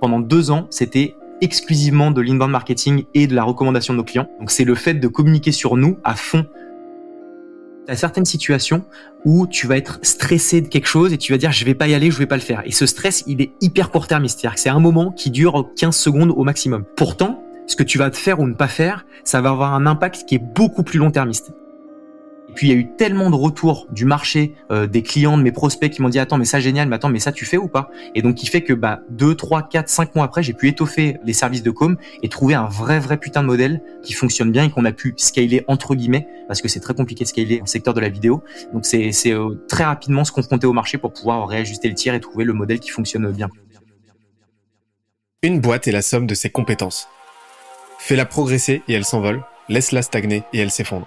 Pendant deux ans, c'était exclusivement de l'inbound marketing et de la recommandation de nos clients. Donc c'est le fait de communiquer sur nous à fond. Tu as certaines situations où tu vas être stressé de quelque chose et tu vas dire je vais pas y aller, je vais pas le faire. Et ce stress, il est hyper court terme, c'est-à-dire que c'est un moment qui dure 15 secondes au maximum. Pourtant, ce que tu vas te faire ou ne pas faire, ça va avoir un impact qui est beaucoup plus long termiste. Et puis il y a eu tellement de retours du marché, euh, des clients, de mes prospects qui m'ont dit attends mais ça génial, mais attends mais ça tu fais ou pas? Et donc qui fait que bah 2, 3, 4, 5 mois après j'ai pu étoffer les services de com et trouver un vrai vrai putain de modèle qui fonctionne bien et qu'on a pu scaler entre guillemets parce que c'est très compliqué de scaler en secteur de la vidéo. Donc c'est euh, très rapidement se confronter au marché pour pouvoir réajuster le tir et trouver le modèle qui fonctionne bien. Une boîte est la somme de ses compétences. Fais-la progresser et elle s'envole, laisse-la stagner et elle s'effondre.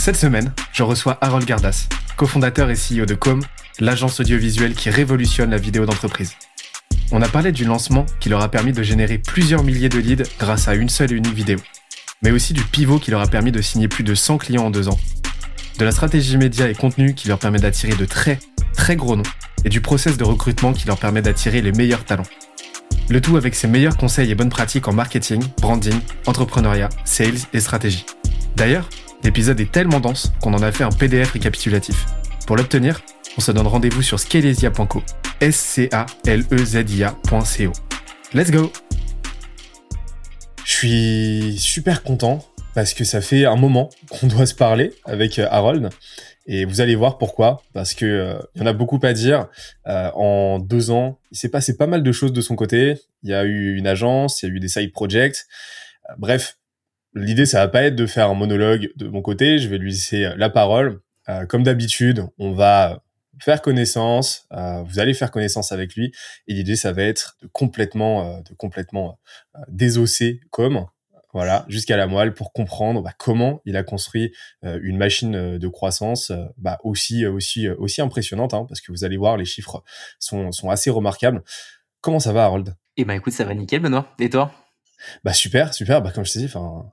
Cette semaine, je reçois Harold Gardas, cofondateur et CEO de Com, l'agence audiovisuelle qui révolutionne la vidéo d'entreprise. On a parlé du lancement qui leur a permis de générer plusieurs milliers de leads grâce à une seule et unique vidéo, mais aussi du pivot qui leur a permis de signer plus de 100 clients en deux ans, de la stratégie média et contenu qui leur permet d'attirer de très, très gros noms, et du process de recrutement qui leur permet d'attirer les meilleurs talents. Le tout avec ses meilleurs conseils et bonnes pratiques en marketing, branding, entrepreneuriat, sales et stratégie. D'ailleurs, L'épisode est tellement dense qu'on en a fait un PDF récapitulatif. Pour l'obtenir, on se donne rendez-vous sur scalesia.co. s c a l e z i a.co. Let's go. Je suis super content parce que ça fait un moment qu'on doit se parler avec euh, Harold. Et vous allez voir pourquoi, parce que euh, y en a beaucoup à dire. Euh, en deux ans, il s'est passé pas mal de choses de son côté. Il y a eu une agence, il y a eu des side projects. bref, L'idée, ça va pas être de faire un monologue de mon côté. Je vais lui laisser la parole. Euh, comme d'habitude, on va faire connaissance. Euh, vous allez faire connaissance avec lui. Et l'idée, ça va être de complètement, euh, de complètement désosser comme voilà, jusqu'à la moelle pour comprendre bah, comment il a construit une machine de croissance bah, aussi aussi aussi impressionnante, hein, parce que vous allez voir, les chiffres sont, sont assez remarquables. Comment ça va, Harold? Eh ben, écoute, ça va nickel, Benoît. Et toi? Bah super, super. Bah comme je t'ai dit, enfin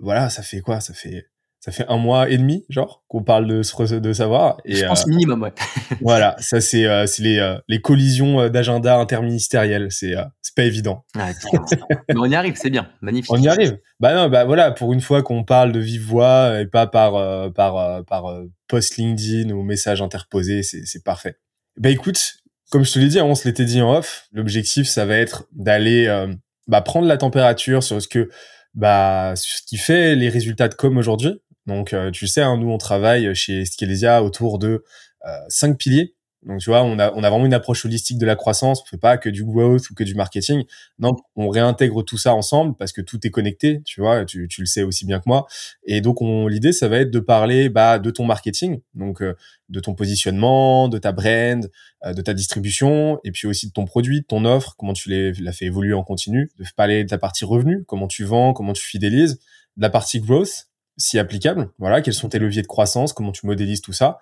voilà, ça fait quoi? Ça fait ça fait un mois et demi, genre, qu'on parle de de savoir. Et, je pense euh, minimum, ouais. voilà, ça c'est euh, c'est les euh, les collisions d'agenda interministériels. C'est c'est pas évident. mais on y arrive, c'est bien, magnifique. On y arrive. Bah non, bah voilà, pour une fois qu'on parle de vive voix et pas par par par post LinkedIn ou message interposé, c'est c'est parfait. Bah écoute, comme je te l'ai dit, on se l'était dit en off. L'objectif, ça va être d'aller bah, prendre la température sur ce que bah ce qui fait les résultats de com aujourd'hui. Donc euh, tu sais, hein, nous on travaille chez Skelesia autour de euh, cinq piliers. Donc tu vois, on a, on a vraiment une approche holistique de la croissance. On fait pas que du growth ou que du marketing. Non, on réintègre tout ça ensemble parce que tout est connecté. Tu vois, tu, tu le sais aussi bien que moi. Et donc l'idée, ça va être de parler bah, de ton marketing, donc euh, de ton positionnement, de ta brand, euh, de ta distribution, et puis aussi de ton produit, de ton offre, comment tu l'as fait évoluer en continu. De parler de ta partie revenu, comment tu vends, comment tu fidélises, de la partie growth, si applicable. Voilà, quels sont tes leviers de croissance, comment tu modélises tout ça,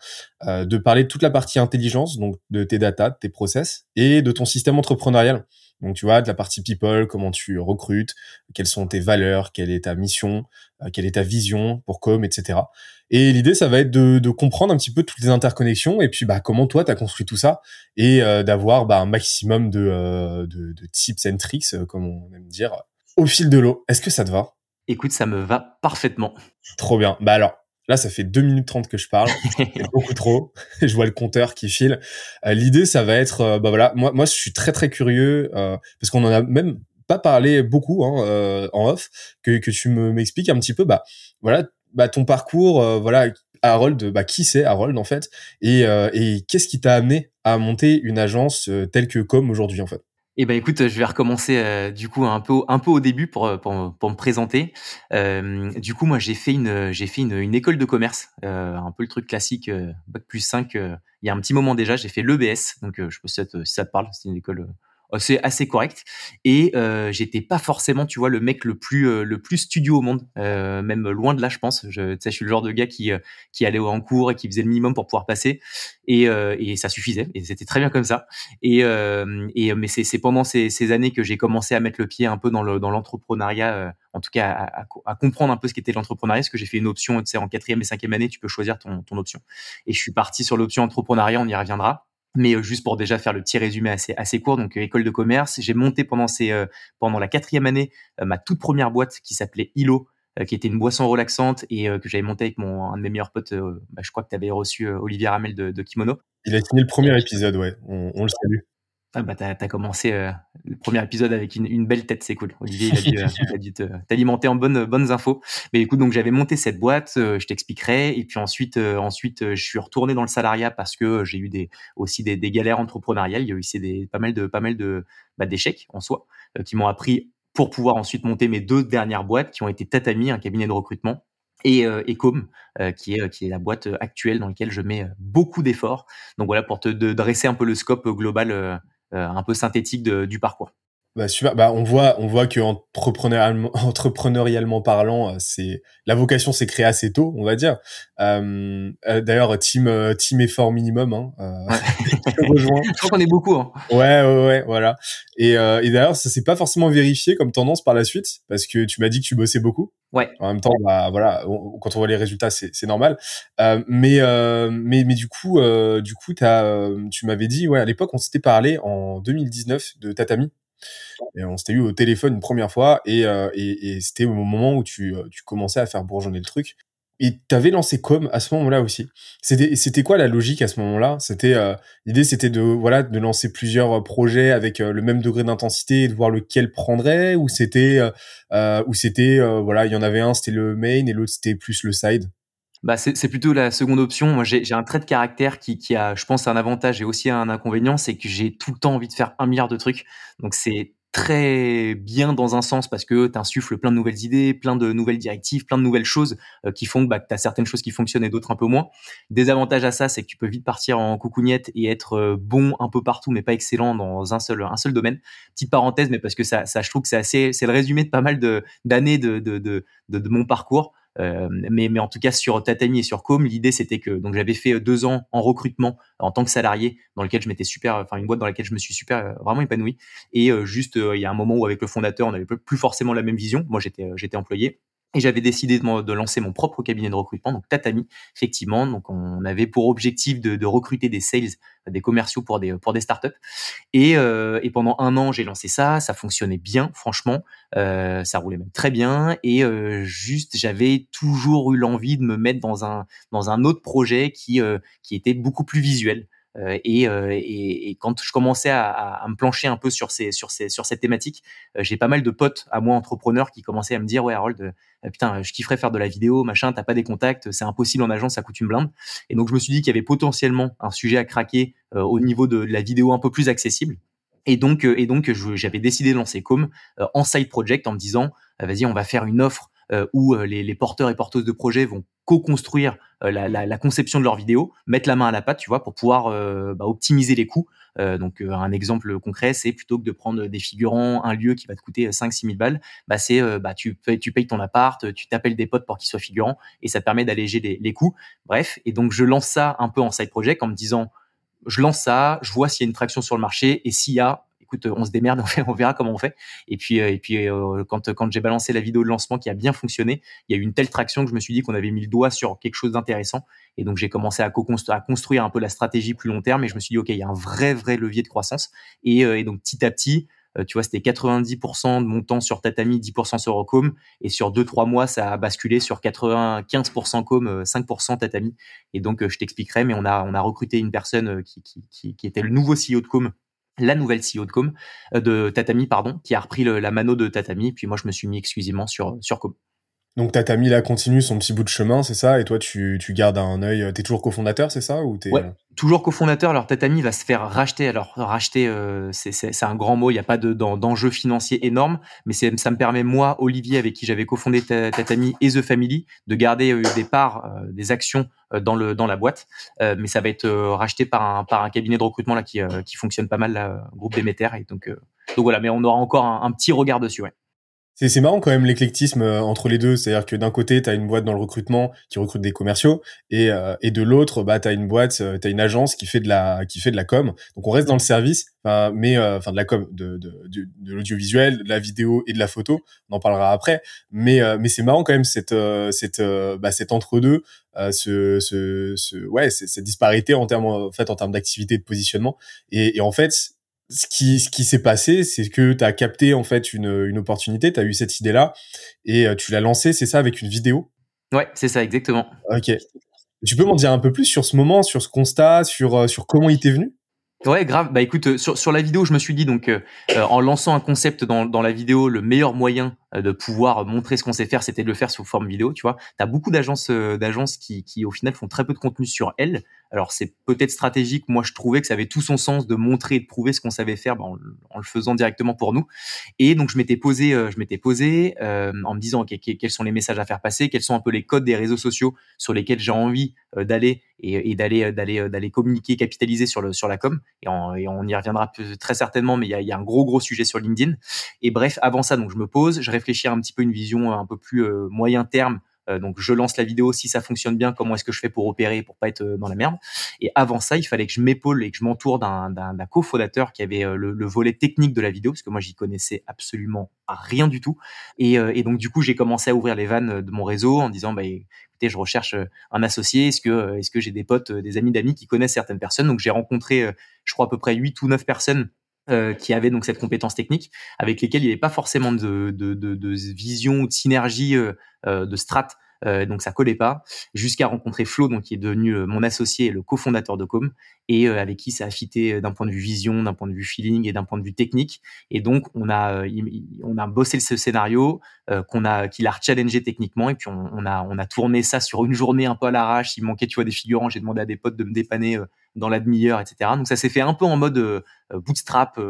euh, de parler de toute la partie intelligence, donc de tes data, de tes process, et de ton système entrepreneurial. Donc tu vois, de la partie people, comment tu recrutes, quelles sont tes valeurs, quelle est ta mission, euh, quelle est ta vision pour com, etc. Et l'idée, ça va être de, de, comprendre un petit peu toutes les interconnexions et puis bah comment toi tu as construit tout ça et euh, d'avoir bah, un maximum de, euh, de, de tips and tricks, comme on aime dire, au fil de l'eau. Est-ce que ça te va? Écoute, ça me va parfaitement. Trop bien. Bah alors, là, ça fait 2 minutes 30 que je parle. C'est beaucoup trop. je vois le compteur qui file. Euh, l'idée, ça va être, euh, bah voilà, moi, moi, je suis très, très curieux, euh, parce qu'on en a même pas parlé beaucoup hein, en off, que, que tu me m'expliques un petit peu, bah voilà, bah ton parcours, voilà, Harold, bah qui c'est Harold en fait, et, et qu'est-ce qui t'a amené à monter une agence telle que comme aujourd'hui en fait? Eh ben écoute, je vais recommencer euh, du coup un peu un peu au début pour euh, pour, pour me présenter. Euh, du coup, moi j'ai fait une j'ai fait une, une école de commerce, euh, un peu le truc classique bac plus 5 il y a un petit moment déjà, j'ai fait l'EBS donc je sais pas si ça te parle, c'est une école euh, c'est assez correct. Et euh, j'étais pas forcément, tu vois, le mec le plus euh, le plus studio au monde, euh, même loin de là, je pense. Je, je suis le genre de gars qui qui allait en cours et qui faisait le minimum pour pouvoir passer, et, et ça suffisait. Et c'était très bien comme ça. Et, et mais c'est pendant ces, ces années que j'ai commencé à mettre le pied un peu dans le dans l'entrepreneuriat, en tout cas à, à, comprendre un peu ce qu'était l'entrepreneuriat, parce que j'ai fait une option, tu sais, en quatrième et cinquième année, tu peux choisir ton ton option. Et je suis parti sur l'option entrepreneuriat, on y reviendra. Mais euh, juste pour déjà faire le petit résumé assez, assez court, donc euh, école de commerce, j'ai monté pendant, ces, euh, pendant la quatrième année ma toute première boîte qui s'appelait ILO, qui était une boisson relaxante et que j'avais monté avec mon un de mes meilleurs potes. Bah, je crois que tu avais reçu Olivier Ramel de, de, Kimono. Il a signé le premier épisode, ouais. On, on le salue. Ah bah t'as as commencé euh, le premier épisode avec une, une belle tête, c'est cool. Olivier, il a dû, euh, dû t'alimenter en bonnes bonnes infos. Mais écoute, donc j'avais monté cette boîte, euh, je t'expliquerai. Et puis ensuite, ensuite, je suis retourné dans le salariat parce que j'ai eu des aussi des, des, galères entrepreneuriales. Il y a eu des pas mal de pas mal de bah, d'échecs en soi qui m'ont appris pour pouvoir ensuite monter mes deux dernières boîtes qui ont été Tatami, un cabinet de recrutement, et euh, Ecom, qui est qui est la boîte actuelle dans laquelle je mets beaucoup d'efforts. Donc voilà pour te dresser un peu le scope global euh, un peu synthétique du parcours. Bah, super. Bah, on voit, on voit que entrepreneurialement, entrepreneurialement parlant, euh, c'est la vocation s'est créée assez tôt, on va dire. Euh, euh D'ailleurs, team team effort minimum. Hein, euh, je crois qu'on est beaucoup. Hein. Ouais, ouais, ouais, voilà. Et, et d'ailleurs, ça s'est pas forcément vérifié comme tendance par la suite, parce que tu m'as dit que tu bossais beaucoup. Ouais. En même temps, bah voilà, quand on voit les résultats, c'est normal. Euh, mais mais mais du coup, du coup, as, tu m'avais dit, ouais, à l'époque, on s'était parlé en 2019 de Tatami. On s'était eu au téléphone une première fois et, euh, c'était au moment où tu, euh, tu commençais à faire bourgeonner le truc. Et tu avais lancé Com à ce moment-là aussi. C'était c'était quoi la logique à ce moment-là? C'était euh, l'idée c'était de voilà de lancer plusieurs projets avec le même degré d'intensité et de voir lequel prendrait ou c'était ou c'était voilà il y en avait un c'était le main et l'autre c'était plus le side? Bah c'est plutôt la seconde option. Moi, j'ai un trait de caractère qui, qui a, je pense, un avantage et aussi un inconvénient, c'est que j'ai tout le temps envie de faire un milliard de trucs. Donc, c'est très bien dans un sens parce que tu insuffles plein de nouvelles idées, plein de nouvelles directives, plein de nouvelles choses euh, qui font bah, que tu as certaines choses qui fonctionnent et d'autres un peu moins. Des avantages à ça, c'est que tu peux vite partir en coucougnette et être euh, bon un peu partout, mais pas excellent dans un seul, un seul domaine. Petite parenthèse, mais parce que ça, ça je trouve que c'est assez, c'est le résumé de pas mal d'années de, de, de, de, de mon parcours. Euh, mais, mais en tout cas sur Tatami et sur Com, l'idée c'était que donc j'avais fait deux ans en recrutement en tant que salarié, dans lequel je m'étais super, enfin une boîte dans laquelle je me suis super euh, vraiment épanoui. Et euh, juste il y a un moment où avec le fondateur, on n'avait plus forcément la même vision. Moi j'étais j'étais employé et j'avais décidé de, lancer mon propre cabinet de recrutement, donc Tatami, effectivement. Donc, on avait pour objectif de, de recruter des sales, des commerciaux pour des pour des startups. Et, euh, et pendant un an, j'ai lancé ça. Ça fonctionnait bien, franchement. Euh, ça roulait même très bien. Et euh, juste, j'avais toujours eu l'envie de me mettre dans un dans un autre projet qui euh, qui était beaucoup plus visuel. Euh, et, euh, et, et, quand je commençais à, à, me plancher un peu sur ces sur ces sur cette thématique, euh, j'ai pas mal de potes à moi entrepreneurs qui commençaient à me dire ouais Harold putain je kifferais faire de la vidéo machin t'as pas des contacts c'est impossible en agence ça coûte une blinde. Et donc je me suis dit qu'il y avait potentiellement un sujet à craquer au niveau de la vidéo un peu plus accessible. Et donc et donc j'avais décidé de lancer Com en side project en me disant vas-y on va faire une offre euh, où euh, les, les, porteurs et porteuses de projets vont co-construire euh, la, la, la, conception de leur vidéo, mettre la main à la pâte, tu vois, pour pouvoir bah, optimiser les coûts. donc un exemple concret, c'est plutôt que de prendre des figurants, un lieu qui va te coûter 5-6 000 balles, bah c'est bah tu payes, tu payes ton appart, tu t'appelles des potes pour qu'ils soient figurants et ça permet d'alléger les, les coûts. Bref, et donc je lance ça un peu en side project en me disant je lance ça, je vois s'il y a une traction sur le marché et s'il y a on se démerde, on verra comment on fait. Et puis, euh, et puis euh, quand, quand j'ai balancé la vidéo de lancement qui a bien fonctionné, il y a eu une telle traction que je me suis dit qu'on avait mis le doigt sur quelque chose d'intéressant. Et donc, j'ai commencé à, à, construire un peu la stratégie plus long terme. Et je me suis dit, OK, il y a un vrai, vrai levier de croissance. Et, euh, donc, petit à petit, tu vois, c'était 90% de mon temps sur Tatami, 10% sur Ocom. Et sur 2-3 mois, ça a basculé sur 95% Com, 5% Tatami. Et donc, je t'expliquerai, mais on a, on a recruté une personne qui, qui, qui, qui était le nouveau CEO de Com la nouvelle CEO de Com, euh, de Tatami, pardon, qui a repris le, la mano de Tatami. Puis moi, je me suis mis exclusivement sur, sur Com. Donc ta Tammy là continue son petit bout de chemin, c'est ça? Et toi tu, tu gardes un œil. T'es toujours cofondateur, c'est ça? Ou Ouais, toujours cofondateur. Alors Tatami va se faire racheter. Alors racheter, euh, c'est un grand mot. Il n'y a pas d'enjeu de, financier énorme, mais ça me permet moi, Olivier, avec qui j'avais cofondé Tatami et The Family, de garder euh, des parts, euh, des actions dans le dans la boîte. mais ça va être racheté par un par un cabinet de recrutement là qui qui fonctionne pas mal, là, groupe Demeter. Et donc donc voilà. Mais on aura encore un, un petit regard dessus. Ouais. C'est marrant quand même l'éclectisme euh, entre les deux, c'est-à-dire que d'un côté tu as une boîte dans le recrutement qui recrute des commerciaux et, euh, et de l'autre bah tu as une boîte, euh, tu une agence qui fait de la qui fait de la com. Donc on reste dans le service, mais enfin de la com de de, de, de l'audiovisuel, de la vidéo et de la photo, on en parlera après, mais mais c'est marrant quand même cette cette bah, cet entre-deux ce, ce, ce ouais cette disparité en termes en fait en termes d'activité de positionnement. Et, et en fait ce qui, ce qui s'est passé, c'est que tu as capté en fait une, une opportunité, tu as eu cette idée-là et euh, tu l'as lancée, c'est ça, avec une vidéo? Ouais, c'est ça, exactement. Ok. Tu peux m'en dire un peu plus sur ce moment, sur ce constat, sur, euh, sur comment il t'est venu? Ouais, grave. Bah écoute, euh, sur, sur la vidéo, je me suis dit donc en lançant un concept dans, dans la vidéo, le meilleur moyen de pouvoir montrer ce qu'on sait faire, c'était de le faire sous forme vidéo. Tu vois, t'as beaucoup d'agences d'agences qui, qui au final font très peu de contenu sur elles, alors c'est peut-être stratégique. Moi, je trouvais que ça avait tout son sens de montrer et de prouver ce qu'on savait faire bah, en, le faisant directement pour nous. Et donc je m'étais posé, euh, je m'étais posé euh, en me disant quels sont les messages à faire passer, quels sont un peu les codes des réseaux sociaux sur lesquels j'ai envie euh, d'aller et, d'aller d'aller d'aller communiquer, capitaliser sur le sur la com. Et, on y reviendra très certainement, mais il y a, y a, un gros gros sujet sur LinkedIn. Et bref, avant ça, donc je me pose, je réfléchis un petit peu une vision un peu plus moyen terme euh, donc je lance la vidéo, si ça fonctionne bien, comment est-ce que je fais pour opérer, pour pas être euh, dans la merde. Et avant ça, il fallait que je m'épaule et que je m'entoure d'un cofondateur qui avait euh, le, volet technique de la vidéo, parce que moi j'y connaissais absolument rien du tout. Et, donc du coup j'ai commencé à ouvrir les vannes de mon réseau en disant bah écoutez, je recherche un associé. Est-ce que est-ce que j'ai des potes, des amis d'amis qui connaissent certaines personnes? Donc j'ai rencontré, je crois à peu près 8 ou 9 personnes qui avaient donc cette compétence technique, avec lesquelles il n'y avait pas forcément de, vision ou de synergie euh, de strat euh, donc ça collait pas, jusqu'à rencontrer Flo, donc qui est devenu euh, mon associé et le cofondateur de Com, et avec qui ça a fité d'un point de vue vision, d'un point de vue feeling et d'un point de vue technique. Et donc on a on a bossé ce scénario qu'on a qu'il a challengé techniquement, et puis on, a on a tourné ça sur une journée un peu à l'arrache. Il manquait tu vois des figurants, j'ai demandé à des potes de me dépanner dans la demi-heure, etc. Donc ça s'est fait un peu en mode bootstrap,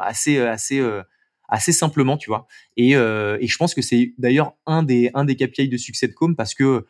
assez assez assez simplement, tu vois. Et, euh, et je pense que c'est d'ailleurs un des, un des KPI de succès de Com parce que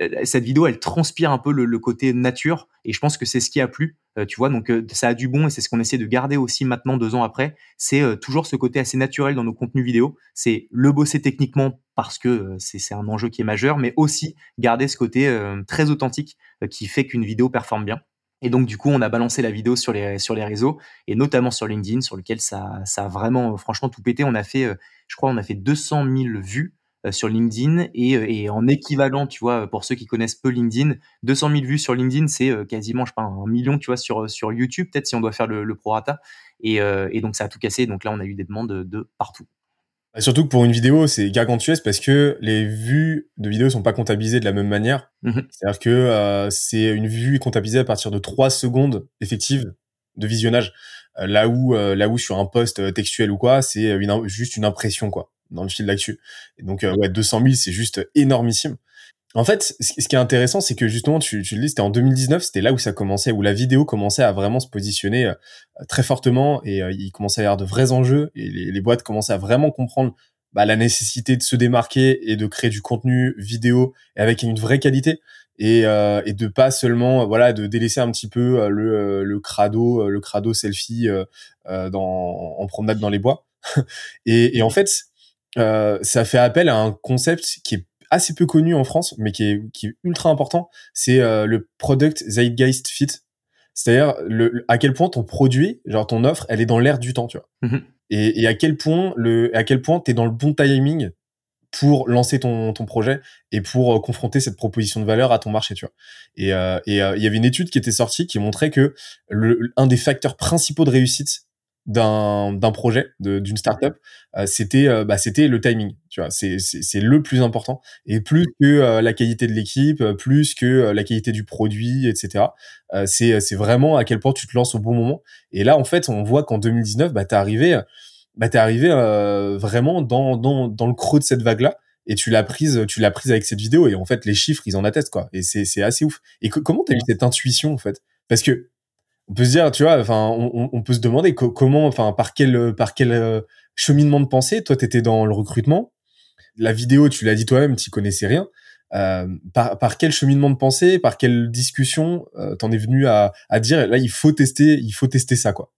euh, cette vidéo, elle transpire un peu le, côté nature et je pense que c'est ce qui a plu, euh, tu vois. Donc ça a du bon et c'est ce qu'on essaie de garder aussi maintenant deux ans après. C'est toujours ce côté assez naturel dans nos contenus vidéo. C'est le bosser techniquement parce que c'est un enjeu qui est majeur, mais aussi garder ce côté très authentique qui fait qu'une vidéo performe bien. Et donc, du coup, on a balancé la vidéo sur les, sur réseaux et notamment sur LinkedIn, sur lequel ça, ça a vraiment, franchement, tout pété. On a fait, euh, je crois, on a fait 200 000 vues euh, sur LinkedIn et, euh, en équivalent, tu vois, pour ceux qui connaissent peu LinkedIn, 200 000 vues sur LinkedIn, c'est quasiment, je sais pas, un million, tu vois, sur, YouTube, peut-être si on doit faire le, prorata. Et, et donc, ça a tout cassé. Donc là, on a eu des demandes de, de partout. Bah, surtout que pour une vidéo, c'est gargantuesque parce que les vues de vidéos sont pas comptabilisées de la même manière. Mhm. C'est-à-dire que euh, c'est une vue comptabilisée à partir de 3 secondes effectives de visionnage. Euh, là où euh, là où sur un post textuel ou quoi, c'est juste une impression quoi dans le fil d'actu. Et donc ouais, 200 000, c'est juste énormissime. En fait, ce qui est intéressant, c'est que justement, tu, le dis, c'était en 2019, c'était là où ça commençait, où la vidéo commençait à vraiment se positionner euh, très fortement et euh, il commençait à y avoir de vrais enjeux et les, les boîtes commençaient à vraiment comprendre bah, la nécessité de se démarquer et de créer du contenu vidéo avec une vraie qualité et, euh, et de pas seulement voilà de délaisser un petit peu le, le crado le crado selfie dans, en promenade dans les bois. Et, et en fait ça fait appel à un concept qui est assez peu connu en France, mais qui est, qui est ultra important, c'est euh, le product zeitgeist fit. C'est-à-dire le, à quel point ton produit, genre ton offre, elle est dans l'air du temps, tu vois. Mm-hmm. Et, et, à quel point le, à quel point t'es dans le bon timing pour lancer ton, ton projet et pour euh, confronter cette proposition de valeur à ton marché, tu vois. Et euh, il y avait une étude qui était sortie qui montrait que le, un des facteurs principaux de réussite d'un d'un projet d'une startup euh, c'était euh, bah c'était le timing tu vois. C'est c'est le plus important. Et plus que euh, la qualité de l'équipe plus que la qualité du produit etc c'est c'est vraiment à quel point tu te lances au bon moment. Et là en fait on voit qu'en 2019 bah t'es arrivé bah t'es arrivé vraiment dans dans dans le creux de cette vague là et tu l'as prise, tu l'as prise avec cette vidéo et en fait les chiffres ils en attestent quoi. Et c'est c'est assez ouf. Et comment t'as eu cette intuition en fait? Parce que on peut se dire, tu vois, enfin, on, peut se demander comment, enfin, par quel par quel euh, cheminement de pensée, toi t'étais dans le recrutement, la vidéo, tu l'as dit toi-même, tu connaissais rien. Euh, par, quel cheminement de pensée, par quelle discussion euh, t'en es venu à, dire là il faut tester, il faut tester ça quoi?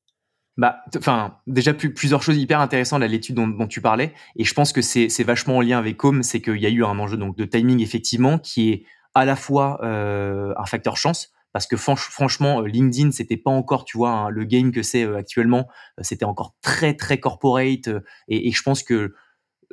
Bah, enfin, déjà plusieurs choses hyper intéressantes à l'étude dont, tu parlais, et je pense que c'est vachement en lien avec Com, c'est qu'il y a eu un enjeu donc de timing effectivement qui est à la fois euh, un facteur chance, parce que franchement, euh, LinkedIn, c'était pas encore, tu vois, hein, le game que c'est euh, actuellement, euh, c'était encore très très corporate, et, je pense que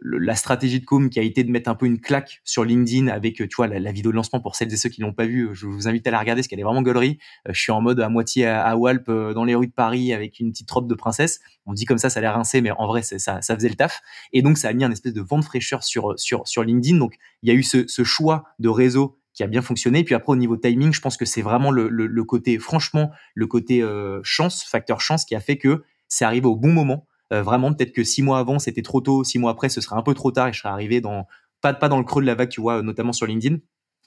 la stratégie de com qui a été de mettre un peu une claque sur LinkedIn avec tu vois la, vidéo de lancement pour celles et ceux qui l'ont pas vu je vous invite à la regarder parce qu'elle est vraiment gaulerie. Je suis en mode à moitié à, Walp dans les rues de Paris avec une petite robe de princesse. On dit comme ça ça a l'air rincé mais en vrai ça, ça faisait le taf. Et donc ça a mis un espèce de vent de fraîcheur sur LinkedIn. Donc il y a eu ce choix de réseau qui a bien fonctionné. Puis après, au niveau timing, je pense que c'est vraiment le, le, côté, franchement, le côté euh, chance, facteur chance, qui a fait que c'est arrivé au bon moment. Euh, vraiment, peut-être que six mois avant, c'était trop tôt. Six mois après, ce serait un peu trop tard et je serais arrivé dans pas pas dans le creux de la vague, tu vois, notamment sur LinkedIn.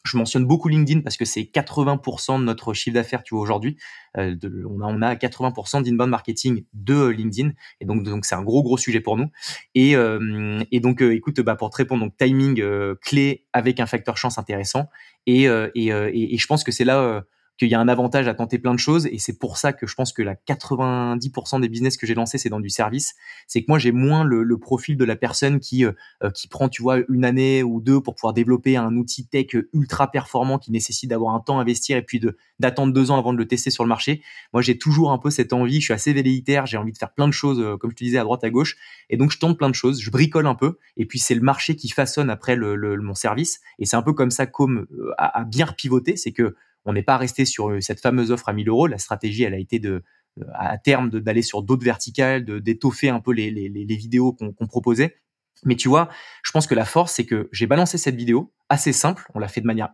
Je mentionne beaucoup LinkedIn parce que c'est 80% de notre chiffre d'affaires, tu vois, aujourd'hui. Euh, on, a, on a 80% d'inbound marketing de euh, LinkedIn. Et donc, donc c'est un gros, gros sujet pour nous. Et, euh, et donc, euh, écoute, bah, pour te répondre, donc timing clé avec un facteur chance intéressant. Et, et, et, et je pense que c'est là qu'il y a un avantage à tenter plein de choses et c'est pour ça que je pense que la 90% des business que j'ai lancés c'est dans du service. C'est que moi j'ai moins le, profil de la personne qui euh, euh, qui prend tu vois une année ou deux pour pouvoir développer un outil tech ultra performant qui nécessite d'avoir un temps à investir et puis d'attendre deux ans avant de le tester sur le marché. Moi j'ai toujours un peu cette envie je suis assez velléitaire j'ai envie de faire plein de choses euh, comme je te disais à droite à gauche et donc je tente plein de choses je bricole un peu et puis c'est le marché qui façonne après mon service et c'est un peu comme ça comme a, a bien pivoté c'est que on n'est pas resté sur euh, cette fameuse offre à 1000 euros. La stratégie, elle a été de, euh, à terme d'aller sur d'autres verticales, d'étoffer un peu les, vidéos qu'on proposait. Mais tu vois, je pense que la force, c'est que j'ai balancé cette vidéo assez simple. On l'a fait de manière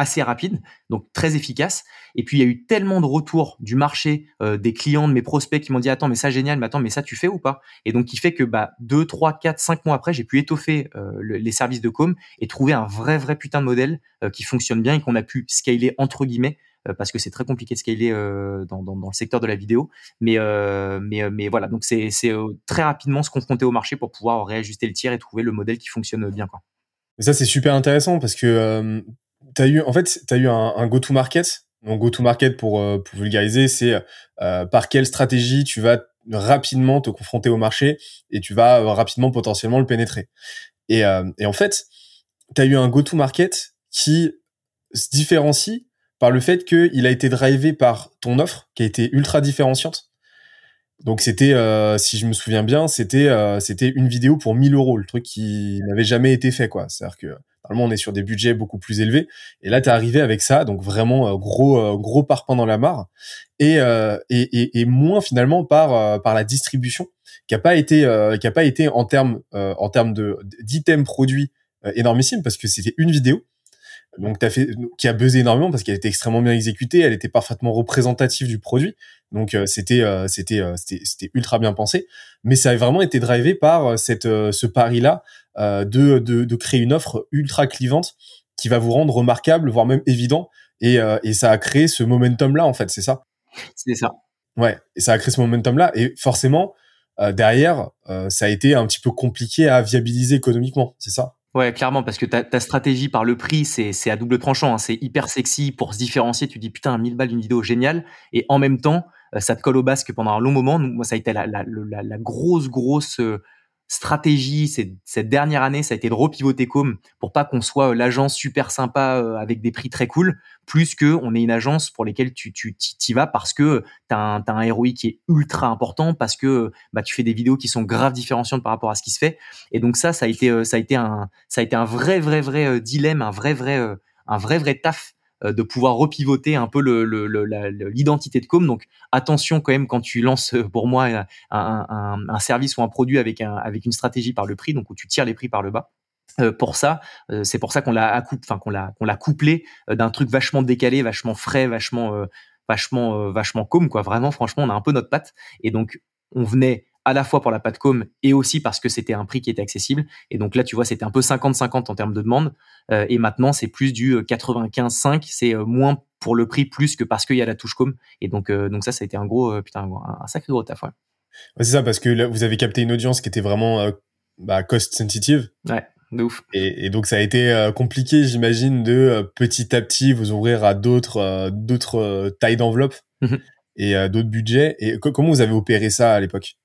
assez rapide, donc très efficace. Et puis il y a eu tellement de retours du marché, euh, des clients, de mes prospects qui m'ont dit attends mais ça génial, mais attends mais ça tu fais ou pas? Et donc qui fait que bah deux, trois, quatre, cinq mois après, j'ai pu étoffer euh, les services de com et trouver un vrai vrai putain de modèle euh, qui fonctionne bien et qu'on a pu scaler entre guillemets parce que c'est très compliqué de scaler dans, le secteur de la vidéo. Mais, mais, mais voilà, donc c'est très rapidement se confronter au marché pour pouvoir réajuster le tir et trouver le modèle qui fonctionne bien. Quoi. Ça, c'est super intéressant parce que t'as eu, en fait, tu as eu un, un go-to-market. Donc, go-to-market, pour, euh, pour vulgariser, c'est euh, par quelle stratégie tu vas rapidement te confronter au marché et tu vas euh, rapidement potentiellement le pénétrer. Et, et en fait, tu as eu un go-to-market qui se différencie par le fait qu'il a été drivé par ton offre qui a été ultra différenciante. Donc c'était, si je me souviens bien, c'était c'était une vidéo pour 1000 euros, le truc qui n'avait jamais été fait quoi. C'est-à-dire que Normalement, on est sur des budgets beaucoup plus élevés. Et là, tu es arrivé avec ça, donc vraiment euh, gros euh, gros parpaing dans la mare, euh, et, et, et, moins finalement par par la distribution, qui a pas été qui a pas été en termes en termes de d'items produits énormissime parce que c'était une vidéo donc t'as fait qui a buzzé énormément parce qu'elle était extrêmement bien exécutée, elle était parfaitement représentative du produit. Donc c'était c'était c'était ultra bien pensé, mais ça a vraiment été drivé par cette ce pari là euh, de, de, de, créer une offre ultra clivante qui va vous rendre remarquable, voire même évident. Et, euh, et ça a créé ce momentum-là, en fait, c'est ça? C'est ça. Ouais, et ça a créé ce momentum-là. Et forcément, euh, derrière, ça a été un petit peu compliqué à viabiliser économiquement, c'est ça? Ouais, clairement, parce que ta, ta stratégie par le prix, c'est, c'est à double tranchant. Hein. C'est hyper sexy pour se différencier. Tu dis putain, 1000 balles une vidéo géniale. Et en même temps, ça te colle au basque pendant un long moment. moi, ça a été la, la, la, la grosse, grosse stratégie cette dernière année, ça a été de repivoter com pour pas qu'on soit euh, l'agence super sympa euh, avec des prix très cool, plus que on est une agence pour lesquelles tu tu t'y vas parce que t'as un as un ROI qui est ultra important parce que bah tu fais des vidéos qui sont grave différenciantes par rapport à ce qui se fait. Et donc ça ça a été euh, ça a été un ça a été un vrai vrai vrai dilemme, un vrai vrai un vrai vrai taf de pouvoir repivoter un peu l'identité de com. Donc attention quand même quand tu lances euh, pour moi un, un, un, service ou un produit avec, un, avec une stratégie par le prix, donc où tu tires les prix par le bas. Euh, pour ça, c'est pour ça qu'on l'a enfin qu'on l'a qu'on l'a couplé d'un truc vachement décalé, vachement frais, vachement vachement vachement com quoi. Vraiment franchement, on a un peu notre patte et donc on venait à la fois pour la com et aussi parce que c'était un prix qui était accessible. Et donc là, tu vois, c'était un peu 50-50 en termes de demande. Euh, et maintenant, c'est plus du 95-5. C'est moins pour le prix plus que parce qu'il y a la touche com. Et donc, donc ça, ça a été un gros, putain, un, sacré gros taf. Ouais. c'est ça, parce que là, vous avez capté une audience qui était vraiment bah, cost sensitive. Ouais. De ouf. Et, donc ça a été compliqué, j'imagine, de petit à petit vous ouvrir à d'autres d'autres tailles d'enveloppe. Mmh et euh, d'autres budgets. Et comment vous avez opéré ça à l'époque?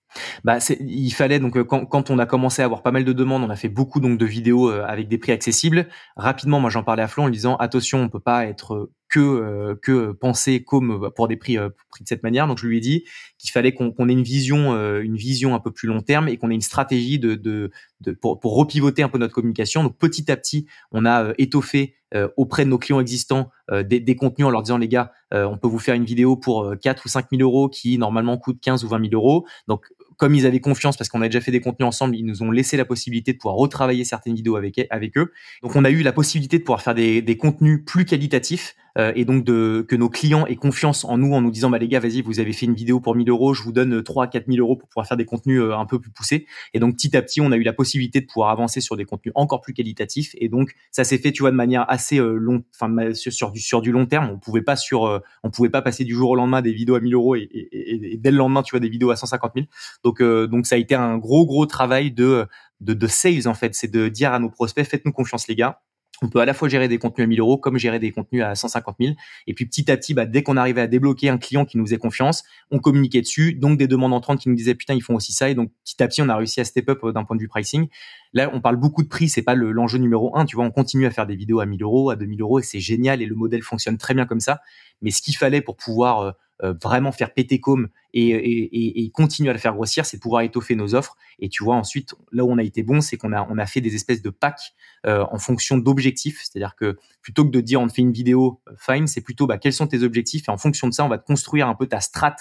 Bah, il fallait donc euh, quand, quand, on a commencé à avoir pas mal de demandes, on a fait beaucoup donc de vidéos euh, avec des prix accessibles. Rapidement, moi j'en parlais à Flo en lui disant attention, on peut pas être que euh, que penser comme pour des prix, prix de cette manière. Donc je lui ai dit qu'il fallait qu'on ait une vision une vision un peu plus long terme et qu'on ait une stratégie de, de, de pour, pour repivoter un peu notre communication. Donc petit à petit, on a étoffé auprès de nos clients existants des, des, contenus en leur disant les gars, on peut vous faire une vidéo pour 4 ou 5 000 euros qui normalement coûte 15 ou 20 000 euros. Donc comme ils avaient confiance parce qu'on a déjà fait des contenus ensemble, ils nous ont laissé la possibilité de pouvoir retravailler certaines vidéos avec, eux. Donc on a eu la possibilité de pouvoir faire des contenus plus qualitatifs euh, et donc de que nos clients aient confiance en nous en nous disant bah les gars vas-y vous avez fait une vidéo pour 1000 euros, je vous donne 3 à 4000 euros pour pouvoir faire des contenus euh, un peu plus poussés. Et donc petit à petit on a eu la possibilité de pouvoir avancer sur des contenus encore plus qualitatifs et donc ça s'est fait tu vois de manière assez euh, long, enfin sur, du sur du long terme. On pouvait pas sur on pouvait pas passer du jour au lendemain des vidéos à 1000 euros et, et, et, dès le lendemain tu vois des vidéos à 150 000. Donc donc ça a été un gros gros travail de de, de sales en fait, c'est de dire à nos prospects faites-nous confiance les gars on peut à la fois gérer des contenus à 1000 euros comme gérer des contenus à 150 000. Et puis petit à petit, bah, dès qu'on arrivait à débloquer un client qui nous faisait confiance, on communiquait dessus. Donc des demandes entrantes qui nous disaient putain ils font aussi ça. Et donc petit à petit, on a réussi à step up euh, d'un point de vue pricing. Là, on parle beaucoup de prix, c'est pas l'enjeu numéro un. Tu vois, on continue à faire des vidéos à 1000 euros, à 2000 euros et c'est génial et le modèle fonctionne très bien comme ça. Mais ce qu'il fallait pour pouvoir euh, vraiment faire péter com et, et, continuer à le faire grossir, c'est pouvoir étoffer nos offres. Et tu vois, ensuite, là où on a été bon, c'est qu'on a, on a fait des espèces de packs euh, en fonction d'objectifs. C'est-à-dire que plutôt que de dire on te fait une vidéo, euh, fine, c'est plutôt bah, quels sont tes objectifs et en fonction de ça, on va te construire un peu ta strat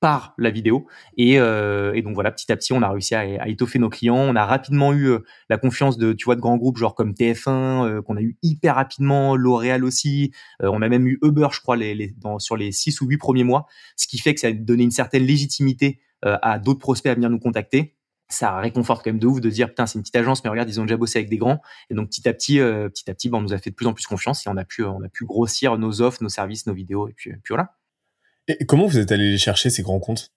par la vidéo. Et, euh, et, donc voilà, petit à petit, on a réussi à, à, étoffer nos clients. On a rapidement eu euh, la confiance de, tu vois, de grands groupes genre comme TF1, euh, qu'on a eu hyper rapidement, L'Oréal aussi. Euh, on a même eu Uber, je crois, les, les, dans, sur les six ou huit premiers mois, ce qui fait que ça a donné une certaine légitimité à d'autres prospects à venir nous contacter. Ça réconforte quand même de ouf de dire putain c'est une petite agence mais regarde ils ont déjà bossé avec des grands et donc petit à petit petit à petit ben, on nous a fait de plus en plus confiance et on a pu on a pu grossir nos offres nos services nos vidéos et puis, puis voilà et comment vous êtes allé les chercher, ces grands comptes?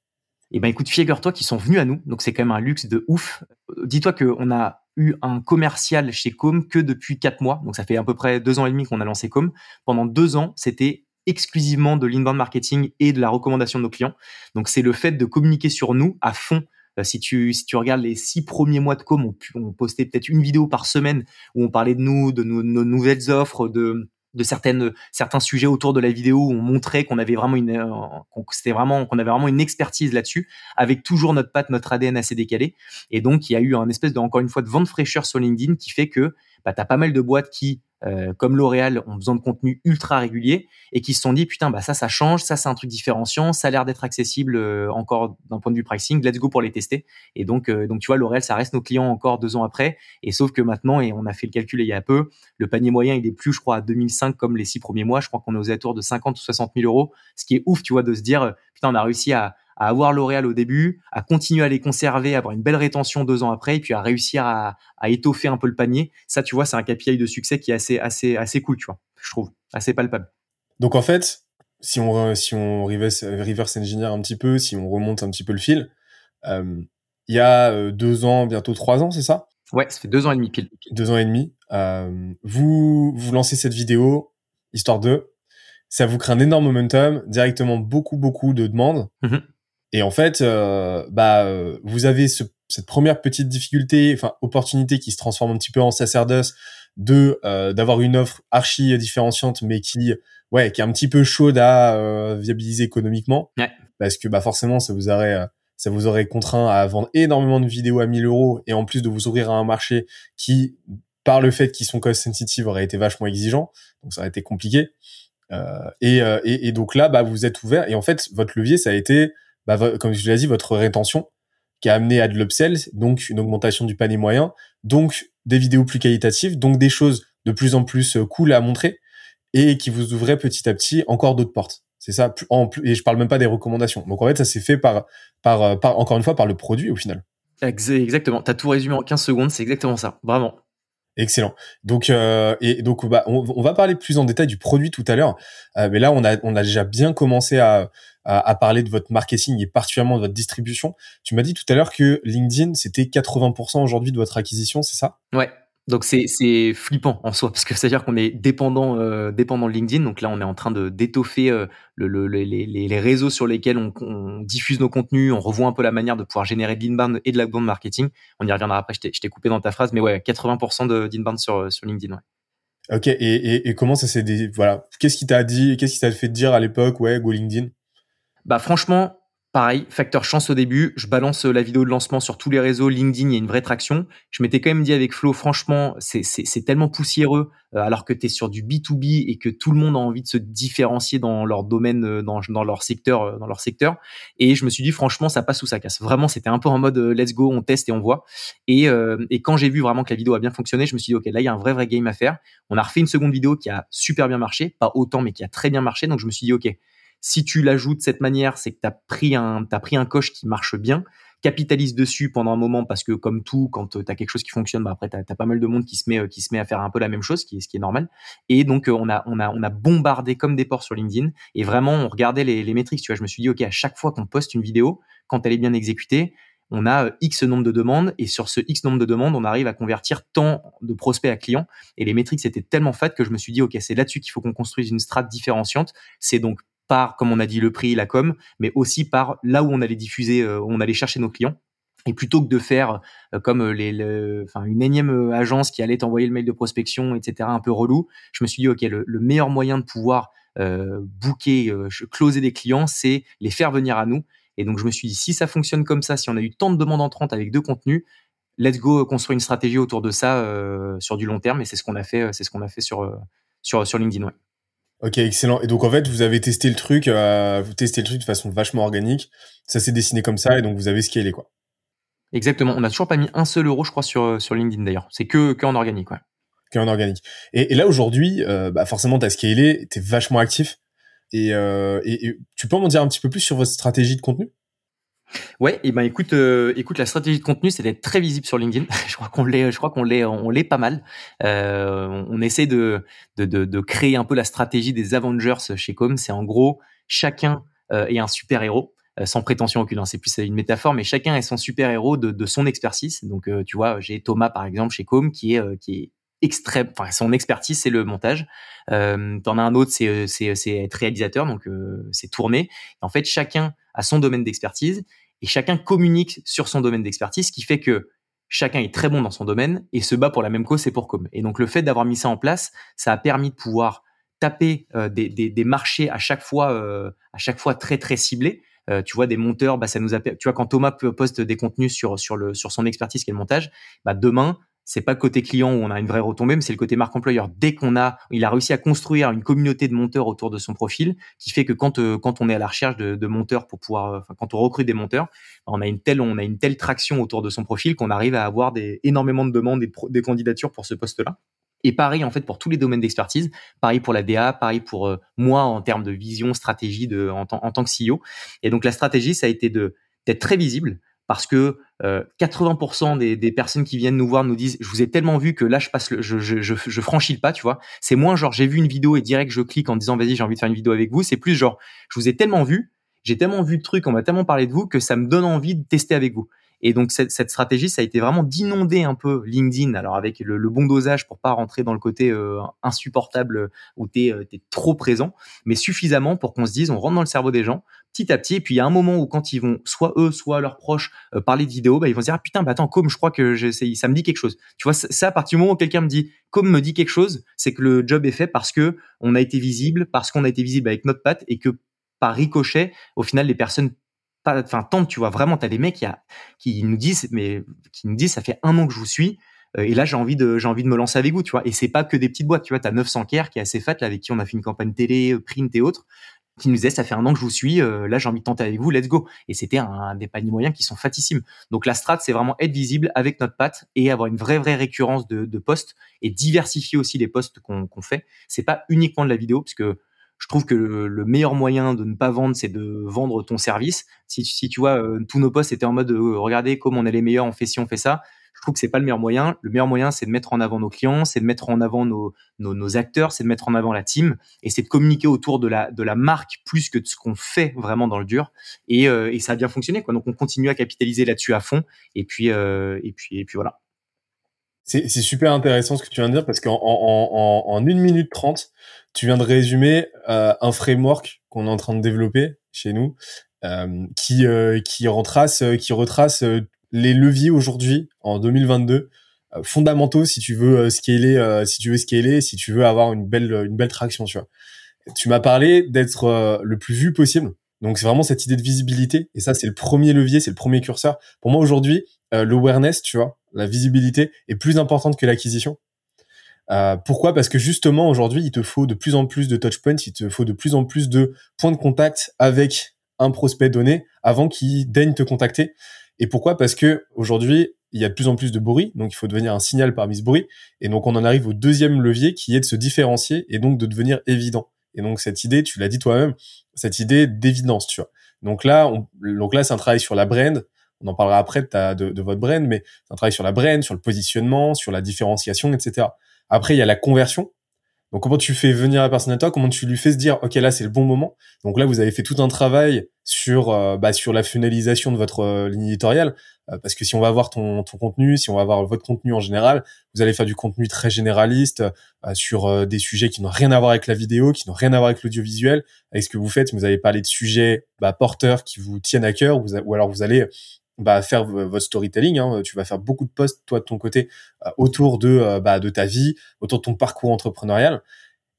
Eh ben, écoute, figure-toi qu'ils sont venus à nous. Donc, c'est quand même un luxe de ouf. Dis-toi qu'on a eu un commercial chez Com que depuis quatre mois. Donc, ça fait à peu près deux ans et demi qu'on a lancé Com. Pendant deux ans, c'était exclusivement de l'inbound marketing et de la recommandation de nos clients. Donc, c'est le fait de communiquer sur nous à fond euh, si tu, si tu regardes les six premiers mois de com, on, on postait peut-être une vidéo par semaine où on parlait de nous, de nos nouvelles offres, de, de certaines certains sujets autour de la vidéo où on montrait qu'on avait vraiment une euh, c'était vraiment qu'on avait vraiment une expertise là-dessus avec toujours notre patte notre ADN assez décalé. Et donc il y a eu un espèce de encore une fois de vente fraîcheur sur LinkedIn qui fait que bah, tu as pas mal de boîtes qui euh, comme L'Oréal ont besoin de contenu ultra régulier et qui se sont dit putain bah ça ça change ça c'est un truc différenciant ça a l'air d'être accessible euh, encore d'un point de vue pricing let's go pour les tester. Et donc euh, donc tu vois L'Oréal ça reste nos clients encore deux ans après. Et sauf que maintenant et on a fait le calcul il y a peu le panier moyen il est plus je crois à 2005 comme les six premiers mois. Je crois qu'on est aux alentours de 50 ou 60 000 euros. Ce qui est ouf tu vois de se dire putain on a réussi à à avoir L'Oréal au début, à continuer à les conserver, à avoir une belle rétention deux ans après, et puis à réussir à, à étoffer un peu le panier. Ça, tu vois, c'est un KPI de succès qui est assez, assez, assez cool, tu vois, je trouve, assez palpable. Donc en fait, si on, si on reverse, reverse engineer un petit peu, si on remonte un petit peu le fil, euh, il y a euh, deux ans, bientôt trois ans, c'est ça? Ouais, ça fait deux ans et demi pile. Deux ans et demi. Euh, vous, vous lancez cette vidéo, histoire de, ça vous crée un énorme momentum, directement beaucoup, beaucoup de demandes. Mm-hmm. Et en fait, euh, bah, euh, vous avez ce, cette première petite difficulté, enfin opportunité qui se transforme un petit peu en sacerdoce de euh, d'avoir une offre archi différenciante, mais qui ouais, qui est un petit peu chaude à euh, viabiliser économiquement, ouais. parce que bah forcément, ça vous aurait ça vous aurait contraint à vendre énormément de vidéos à 1000 euros et en plus de vous ouvrir à un marché qui, par le fait qu'ils sont cost sensitive, aurait été vachement exigeant. Donc ça aurait été compliqué. Euh, et, et, et, donc là, bah, vous êtes ouvert. Et en fait, votre levier, ça a été bah, comme je l'ai dit, votre rétention qui a amené à de l'upsell, donc une augmentation du panier moyen, donc des vidéos plus qualitatives, donc des choses de plus en plus euh, cool à montrer et qui vous ouvraient petit à petit encore d'autres portes. C'est ça. En, et je parle même pas des recommandations. Donc en fait, ça s'est fait par, par, par, encore une fois, par le produit au final. Exactement. T'as tout résumé en 15 secondes. C'est exactement ça. Vraiment. Excellent. Donc, euh, et donc, bah, on, va parler plus en détail du produit tout à l'heure. Euh, mais là, on a, on a déjà bien commencé à, à, parler de votre marketing et particulièrement de votre distribution. Tu m'as dit tout à l'heure que LinkedIn, c'était 80% aujourd'hui de votre acquisition, c'est ça? Ouais, donc c'est c'est flippant en soi parce que c'est à dire qu'on est dépendant euh, dépendant de LinkedIn. Donc là on est en train de d'étoffer euh, le, le, les, les, réseaux sur lesquels on, on, diffuse nos contenus. On revoit un peu la manière de pouvoir générer de l'inbound et de l'outbound marketing. On y reviendra après. Je t'ai coupé dans ta phrase, mais ouais, 80% d'inbound sur sur LinkedIn. Ouais. Ok. Et, et, et comment ça s'est voilà Qu'est-ce qui t'a dit Qu'est-ce qui t'a fait dire à l'époque ouais go LinkedIn? Bah franchement Pareil, facteur chance au début, je balance euh, la vidéo de lancement sur tous les réseaux, LinkedIn, il y a une vraie traction. Je m'étais quand même dit avec Flo, franchement, c'est tellement poussiéreux euh, alors que tu es sur du B2B et que tout le monde a envie de se différencier dans leur domaine, euh, dans, dans leur secteur, dans leur secteur. Et je me suis dit, franchement, ça passe ou ça casse. Vraiment, c'était un peu en mode let's go, on teste et on voit. Et, et quand j'ai vu vraiment que la vidéo a bien fonctionné, je me suis dit, ok, là, il y a un vrai, vrai game à faire. On a refait une seconde vidéo qui a super bien marché, pas autant, mais qui a très bien marché. Donc je me suis dit, ok, si tu l'ajoutes de cette manière, c'est que tu as pris un as pris un coche qui marche bien, capitalise dessus pendant un moment parce que comme tout quand tu as quelque chose qui fonctionne, bah après tu as, pas mal de monde qui se met qui se met à faire un peu la même chose, qui est ce qui est normal. Et donc euh, on a on a on a bombardé comme des porcs sur LinkedIn et vraiment on regardait les les métriques, tu vois, je me suis dit OK, à chaque fois qu'on poste une vidéo, quand elle est bien exécutée, on a euh, X nombre de demandes et sur ce X nombre de demandes, on arrive à convertir tant de prospects à clients. Et les métriques étaient tellement fat que je me suis dit, OK, c'est là-dessus qu'il faut qu'on construise une strate différenciante. C'est donc par, comme on a dit, le prix, la com, mais aussi par là où on allait diffuser, euh, où on allait chercher nos clients. Et plutôt que de faire euh, comme euh, les, une énième agence qui allait t'envoyer le mail de prospection, etc., un peu relou, je me suis dit ok, le, meilleur moyen de pouvoir booker, closer des clients, c'est les faire venir à nous. Et donc je me suis dit si ça fonctionne comme ça, si on a eu tant de demandes entrantes avec deux contenus, let's go construire une stratégie autour de ça sur du long terme. Et c'est ce qu'on a fait, c'est ce qu'on a fait sur sur sur LinkedIn. Ok, excellent. Et donc en fait, vous avez testé le truc, euh, vous testez le truc de façon vachement organique. Ça s'est dessiné comme ça et donc vous avez scalé quoi. Exactement. On n'a toujours pas mis un seul euro, je crois, sur sur LinkedIn d'ailleurs. C'est que que en organique, ouais. Que en organique. Et, là aujourd'hui, euh, bah forcément, t'as scalé, t'es vachement actif. Et, euh, et tu peux m'en dire un petit peu plus sur votre stratégie de contenu? Ouais, et ben écoute, euh, écoute, la stratégie de contenu, c'est d'être très visible sur LinkedIn. je crois qu'on l'est, je crois qu'on l'est, on l'est pas mal. Euh, on essaie de, de, de, créer un peu la stratégie des Avengers chez Com. C'est en gros, chacun euh, est un super héros. Euh, sans prétention aucune, hein. c'est plus une métaphore, mais chacun est son super héros de, son expertise. Donc, euh, tu vois, j'ai Thomas par exemple chez Com qui est qui est extrême, enfin son expertise c'est le montage. Euh, T'en as un autre, c'est c'est être réalisateur, donc c'est tourner. En fait, chacun a son domaine d'expertise et chacun communique sur son domaine d'expertise, ce qui fait que chacun est très bon dans son domaine et se bat pour la même cause et pour comme. Et donc le fait d'avoir mis ça en place, ça a permis de pouvoir taper euh, des, marchés à chaque fois, euh, à chaque fois très très ciblés. Euh, tu vois des monteurs, bah ça nous a, tu vois quand Thomas poste des contenus sur sur le sur son expertise qui est le montage, bah demain c'est pas côté client où on a une vraie retombée, mais c'est le côté marque employeur. Dès qu'on a, il a réussi à construire une communauté de monteurs autour de son profil, qui fait que quand euh, quand on est à la recherche de, de monteurs pour pouvoir, euh, quand on recrute des monteurs, on a une telle on a une telle traction autour de son profil qu'on arrive à avoir des énormément de demandes et des candidatures pour ce poste-là. Et pareil en fait pour tous les domaines d'expertise, pareil pour la DA, pareil pour euh, moi en termes de vision, stratégie de en, en tant que CEO. Et donc la stratégie, ça a été de d'être très visible, parce que 80% euh, des, personnes qui viennent nous voir nous disent je vous ai tellement vu que là je passe je, franchis le pas tu vois. C'est moins genre j'ai vu une vidéo et direct je clique en disant vas-y j'ai envie de faire une vidéo avec vous. C'est plus genre je vous ai tellement vu j'ai tellement vu de trucs on m'a tellement parlé de vous que ça me donne envie de tester avec vous. Et donc cette, stratégie, ça a été vraiment d'inonder un peu LinkedIn, alors avec le, le, bon dosage pour pas rentrer dans le côté euh, insupportable où tu es, euh, trop présent, mais suffisamment pour qu'on se dise, on rentre dans le cerveau des gens petit à petit. Et puis il y a un moment où quand ils vont, soit eux, soit leurs proches, euh, parler de vidéo, bah, ils vont se dire, ah putain, bah attends, comme je crois que ça me dit quelque chose. Tu vois, ça, à partir du moment où quelqu'un me dit, comme me dit quelque chose, c'est que le job est fait parce que on a été visible, parce qu'on a été visible avec notre patte et que par ricochet, au final, les personnes enfin tant tu vois vraiment t'as des mecs qui, qui nous disent mais qui nous disent ça fait un an que je vous suis euh, et là j'ai envie de j'ai envie de me lancer avec vous tu vois et c'est pas que des petites boîtes tu vois t'as 900 Care qui est assez fat là avec qui on a fait une campagne télé euh, print et autres qui nous disait ça fait un an que je vous suis euh, là j'ai envie de tenter avec vous let's go. Et c'était un, des paniers moyens qui sont fatissimes. Donc la strat c'est vraiment être visible avec notre patte et avoir une vraie vraie récurrence de, postes et diversifier aussi les postes qu'on qu'on fait. C'est pas uniquement de la vidéo parce que je trouve que le, meilleur moyen de ne pas vendre, c'est de vendre ton service. Si, tu vois, tous nos posts étaient en mode regardez comme on est les meilleurs, on fait ci, on fait ça je trouve que c'est pas le meilleur moyen. Le meilleur moyen, c'est de mettre en avant nos clients, c'est de mettre en avant nos, nos, nos acteurs, c'est de mettre en avant la team, et c'est de communiquer autour de la, de la marque plus que de ce qu'on fait vraiment dans le dur. Et, euh, et, ça a bien fonctionné, quoi. Donc on continue à capitaliser là-dessus à fond, et puis, euh, et puis, et puis voilà. C'est super intéressant ce que tu viens de dire parce qu'en en, en, en, une minute trente, tu viens de résumer euh, un framework qu'on est en train de développer chez nous, euh, qui euh, qui retrace qui retrace les leviers aujourd'hui en 2022 euh, fondamentaux si tu veux euh, scaler euh, si tu veux scaler si tu veux avoir une belle une belle traction tu vois. Tu m'as parlé d'être le plus vu possible. Donc c'est vraiment cette idée de visibilité. Et ça c'est le premier levier c'est le premier curseur. Pour moi aujourd'hui l'awareness tu vois la visibilité est plus importante que l'acquisition. Pourquoi? Parce que justement aujourd'hui, il te faut de plus en plus de touchpoints, il te faut de plus en plus de points de contact avec un prospect donné avant qu'il daigne te contacter. Et pourquoi? Parce que aujourd'hui, il y a de plus en plus de bruit, donc il faut devenir un signal parmi ce bruit. Et donc on en arrive au deuxième levier qui est de se différencier et donc de devenir évident. Et donc cette idée, tu l'as dit toi-même, cette idée d'évidence, tu vois. Donc là, on, donc là, c'est un travail sur la brand. On en parlera après de, de votre brand, mais c'est un travail sur la brand, sur le positionnement, sur la différenciation, etc. Après, il y a la conversion. Donc comment tu fais venir la personne à toi, comment tu lui fais se dire ok là c'est le bon moment? Donc là vous avez fait tout un travail sur euh, bah, sur la finalisation de votre euh, ligne éditoriale euh, parce que si on va voir ton, ton contenu, si on va voir votre contenu en général, vous allez faire du contenu très généraliste sur des sujets qui n'ont rien à voir avec la vidéo, qui n'ont rien à voir avec l'audiovisuel, avec ce que vous faites. Vous allez parler de sujets bah, porteurs qui vous tiennent à cœur, ou alors vous allez bah, faire votre storytelling. Hein. Tu vas faire beaucoup de posts, toi, de ton côté, euh, autour de, euh, bah, de ta vie, autour de ton parcours entrepreneurial.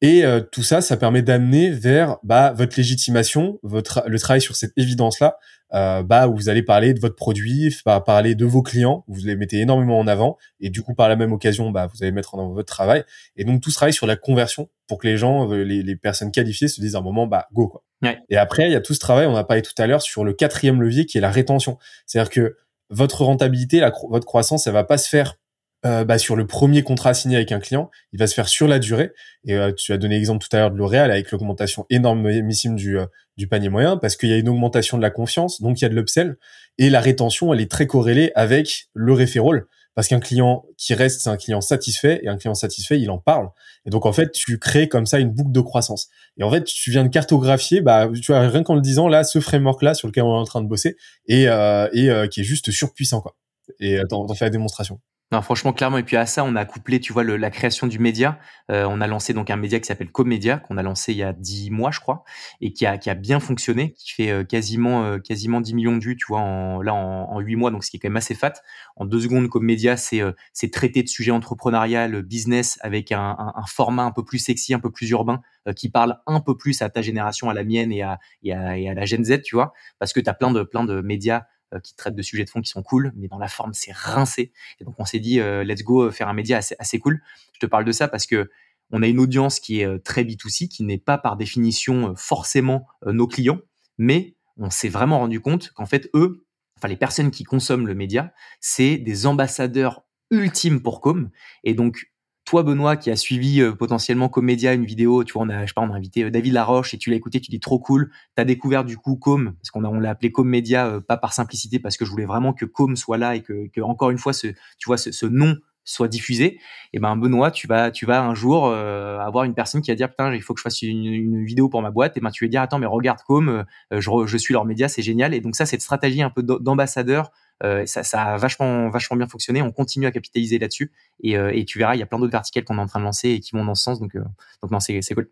Et euh, tout ça, ça permet d'amener vers bah, votre légitimation, votre le travail sur cette évidence-là, euh, bah, où vous allez parler de votre produit, parler de vos clients, vous les mettez énormément en avant, et du coup, par la même occasion, bah, vous allez mettre en avant votre travail. Et donc, tout ce travail sur la conversion pour que les gens, les, les personnes qualifiées se disent à un moment, bah, go, quoi. Et après, il y a tout ce travail, on a parlé tout à l'heure, sur le quatrième levier qui est la rétention. C'est-à-dire que votre rentabilité, la, votre croissance, elle va pas se faire euh, bah, sur le premier contrat signé avec un client, il va se faire sur la durée. Et euh, tu as donné l'exemple tout à l'heure de L'Oréal avec l'augmentation énormissime du, euh, du panier moyen, parce qu'il y a une augmentation de la confiance, donc il y a de l'upsell. Et la rétention, elle est très corrélée avec le referral, parce qu'un client qui reste, c'est un client satisfait, et un client satisfait, il en parle. Et donc en fait, tu crées comme ça une boucle de croissance. Et en fait, tu viens de cartographier, bah, tu vois, rien qu'en le disant là, ce framework-là sur lequel on est en train de bosser, et, et qui est juste surpuissant, quoi. Et t'en fais la démonstration. Non, franchement, clairement. Et puis à ça, on a couplé, tu vois, le, la création du média. Euh, on a lancé donc un média qui s'appelle Comédia, qu'on a lancé il y a dix mois, je crois, et qui a, qui a bien fonctionné, qui fait euh, quasiment, euh, quasiment 10 millions de vues, tu vois, en, là, en, huit mois, donc ce qui est quand même assez fat. En deux secondes, Comédia, c'est c'est traiter de sujets entrepreneurial, business, avec un, un, format un peu plus sexy, un peu plus urbain, qui parle un peu plus à ta génération, à la mienne et à, et à, et à la Gen Z, tu vois, parce que tu as plein de, plein de médias euh, qui traitent de sujets de fond qui sont cool, mais dans la forme, c'est rincé. Et donc, on s'est dit, euh, let's go faire un média assez, assez, cool. Je te parle de ça parce que on a une audience qui est euh, très B2C, qui n'est pas par définition forcément nos clients, mais on s'est vraiment rendu compte qu'en fait, eux, enfin, les personnes qui consomment le média, c'est des ambassadeurs ultimes pour Com. Et donc, toi, Benoît, qui a suivi euh, potentiellement Comédia, une vidéo, tu vois, on a, je sais pas, on a invité euh, David Laroche et tu l'as écouté, tu dis trop cool. Tu as découvert du coup Com, parce qu'on on l'a appelé Comédia, euh, pas par simplicité, parce que je voulais vraiment que Com soit là et que, que encore une fois, ce, tu vois, ce, ce nom soit diffusé, et ben Benoît, tu vas, tu vas un jour avoir une personne qui va dire putain, il faut que je fasse une, une vidéo pour ma boîte, et ben tu vas dire attends mais regarde Com, je, je suis leur média, c'est génial, et donc ça cette stratégie un peu d'ambassadeur euh, ça, ça, a vachement, vachement bien fonctionné. On continue à capitaliser là-dessus. Et, euh, et, tu verras, il y a plein d'autres verticales qu'on est en train de lancer et qui vont dans ce sens. Donc, euh, donc non, c'est cool.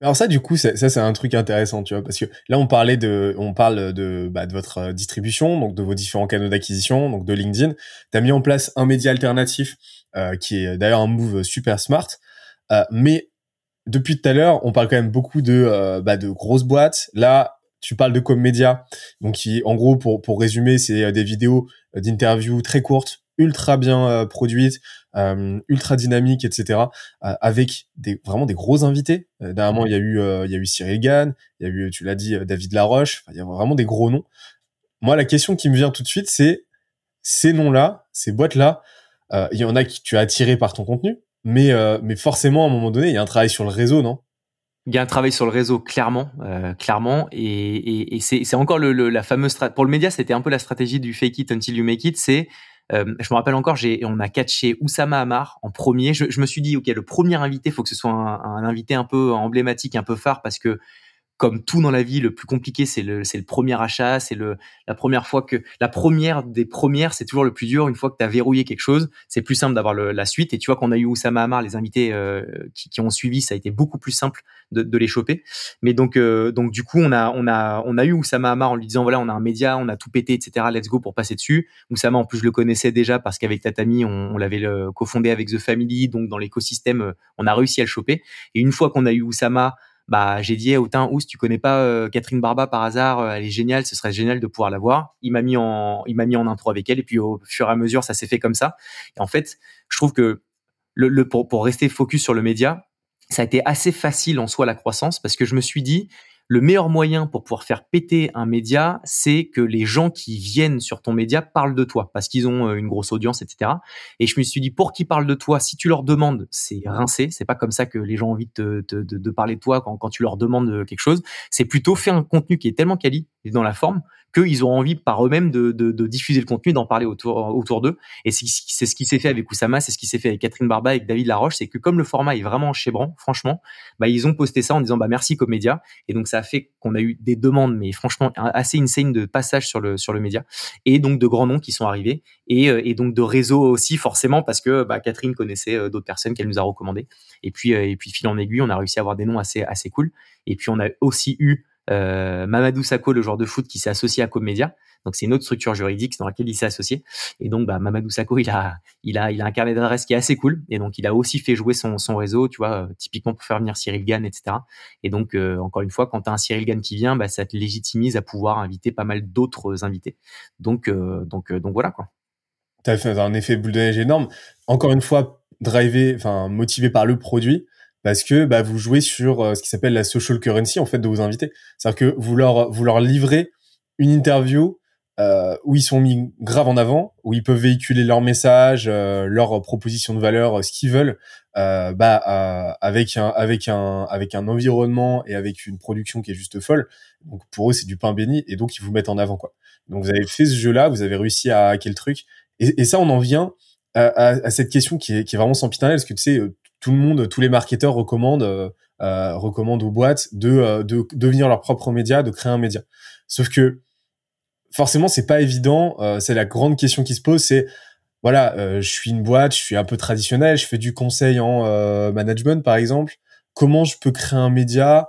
Alors ça, du coup, ça, c'est un truc intéressant, tu vois, parce que là, on parlait de, on parle de, bah, de votre distribution, donc de vos différents canaux d'acquisition, donc de LinkedIn. Tu as mis en place un média alternatif euh, qui est d'ailleurs un move super smart, euh, mais depuis tout à l'heure, on parle quand même beaucoup de, bah, de grosses boîtes. Là, tu parles de Comédia, donc qui, en gros, pour, pour résumer, c'est euh, des vidéos euh, d'interviews très courtes, ultra bien euh, produites, ultra dynamiques, etc., avec des, vraiment des gros invités. dernièrement, il y a eu, il y a eu Cyril Gann, il y a eu, tu l'as dit, David Laroche, il y a vraiment des gros noms. Moi, la question qui me vient tout de suite, c'est ces noms-là, ces boîtes-là, il y en a qui tu as attiré par ton contenu, mais, mais forcément, à un moment donné, il y a un travail sur le réseau, non? Il y a un travail sur le réseau, clairement, euh, clairement, et, c'est encore le, la fameuse pour le média, c'était un peu la stratégie du fake it until you make it. C'est, euh, je me rappelle encore, j'ai, on a catché Oussama Amar en premier. Je, je, me suis dit, ok, le premier invité, faut que ce soit un, un invité un peu emblématique, un peu phare, parce que comme tout dans la vie, le plus compliqué, c'est le, c'est le premier achat, c'est le, la première fois que, la première des premières, c'est toujours le plus dur. Une fois que tu as verrouillé quelque chose, c'est plus simple d'avoir la suite. Et tu vois qu'on a eu Oussama Hamar, les invités euh, qui, qui, ont suivi, ça a été beaucoup plus simple de, de les choper. Mais donc, euh, donc du coup, on a, on a, on a eu Oussama Hamar en lui disant voilà, on a un média, on a tout pété, etc. Let's go pour passer dessus. Oussama, en plus, je le connaissais déjà parce qu'avec Tatami, on, on l'avait cofondé avec The Family, donc dans l'écosystème, on a réussi à le choper. Et une fois qu'on a eu Oussama bah j'ai dit hey, autant si tu connais pas euh, Catherine Barba par hasard, euh, elle est géniale, ce serait génial de pouvoir la voir. Il m'a mis en il m'a mis en intro avec elle et puis au fur et à mesure ça s'est fait comme ça. Et en fait, je trouve que le, le pour, pour rester focus sur le média, ça a été assez facile en soi la croissance parce que je me suis dit le meilleur moyen pour pouvoir faire péter un média, c'est que les gens qui viennent sur ton média parlent de toi parce qu'ils ont euh, une grosse audience, etc. Et je me suis dit, pour qu'ils parlent de toi, si tu leur demandes, c'est rincé. C'est pas comme ça que les gens ont envie de, de, de, parler de toi quand, quand tu leur demandes quelque chose. C'est plutôt faire un contenu qui est tellement quali dans la forme qu'ils ont envie par eux-mêmes de, de, de, diffuser le contenu, d'en parler autour, autour d'eux. Et c'est ce qui s'est fait avec Oussama, c'est ce qui s'est fait avec Catherine Barba, avec David Laroche, c'est que comme le format est vraiment chébrant, franchement, bah, ils ont posté ça en disant bah merci Comédia. Et donc ça a fait qu'on a eu des demandes, mais franchement assez insane de passage sur le sur le média, et donc de grands noms qui sont arrivés, et, euh, et donc de réseaux aussi forcément parce que bah, Catherine connaissait euh, d'autres personnes qu'elle nous a recommandées. Et puis euh, et puis fil en aiguille, on a réussi à avoir des noms assez assez cool. Et puis on a aussi eu euh, Mamadou Sakho, le joueur de foot qui s'est associé à Comedia. Donc c'est une autre structure juridique dans laquelle il s'est associé. Et donc bah, Mamadou Sakho, il a, il a, il a un carnet d'adresses qui est assez cool. Et donc il a aussi fait jouer son, réseau, tu vois, euh, typiquement pour faire venir Cyril Gann, etc. Et donc euh, encore une fois, quand tu as un Cyril Gann qui vient, bah, ça te légitimise à pouvoir inviter pas mal d'autres invités. Donc donc donc voilà quoi. T'as fait un effet boule de neige énorme. Encore une fois, motivé par le produit parce que bah, vous jouez sur euh, ce qui s'appelle la social currency en fait de vos invités. C'est-à-dire que vous leur vous leur livrez une interview euh, où ils sont mis grave en avant, où ils peuvent véhiculer leur message, euh, leur proposition de valeur, ce qu'ils veulent, euh, bah euh, avec un avec un avec un environnement et avec une production qui est juste folle. Donc pour eux c'est du pain béni et donc ils vous mettent en avant quoi. Donc vous avez fait ce jeu-là, vous avez réussi à hacker le truc et, ça on en vient à, à, à, cette question qui est, qui est vraiment sempiternelle parce que tu sais tout le monde, tous les marketeurs recommandent, euh, euh recommandent aux boîtes de, euh, de, devenir leur propre média, de créer un média. Sauf que forcément, c'est pas évident. Euh, c'est la grande question qui se pose. C'est voilà, je suis une boîte, je suis un peu traditionnel, je fais du conseil en management par exemple. Comment je peux créer un média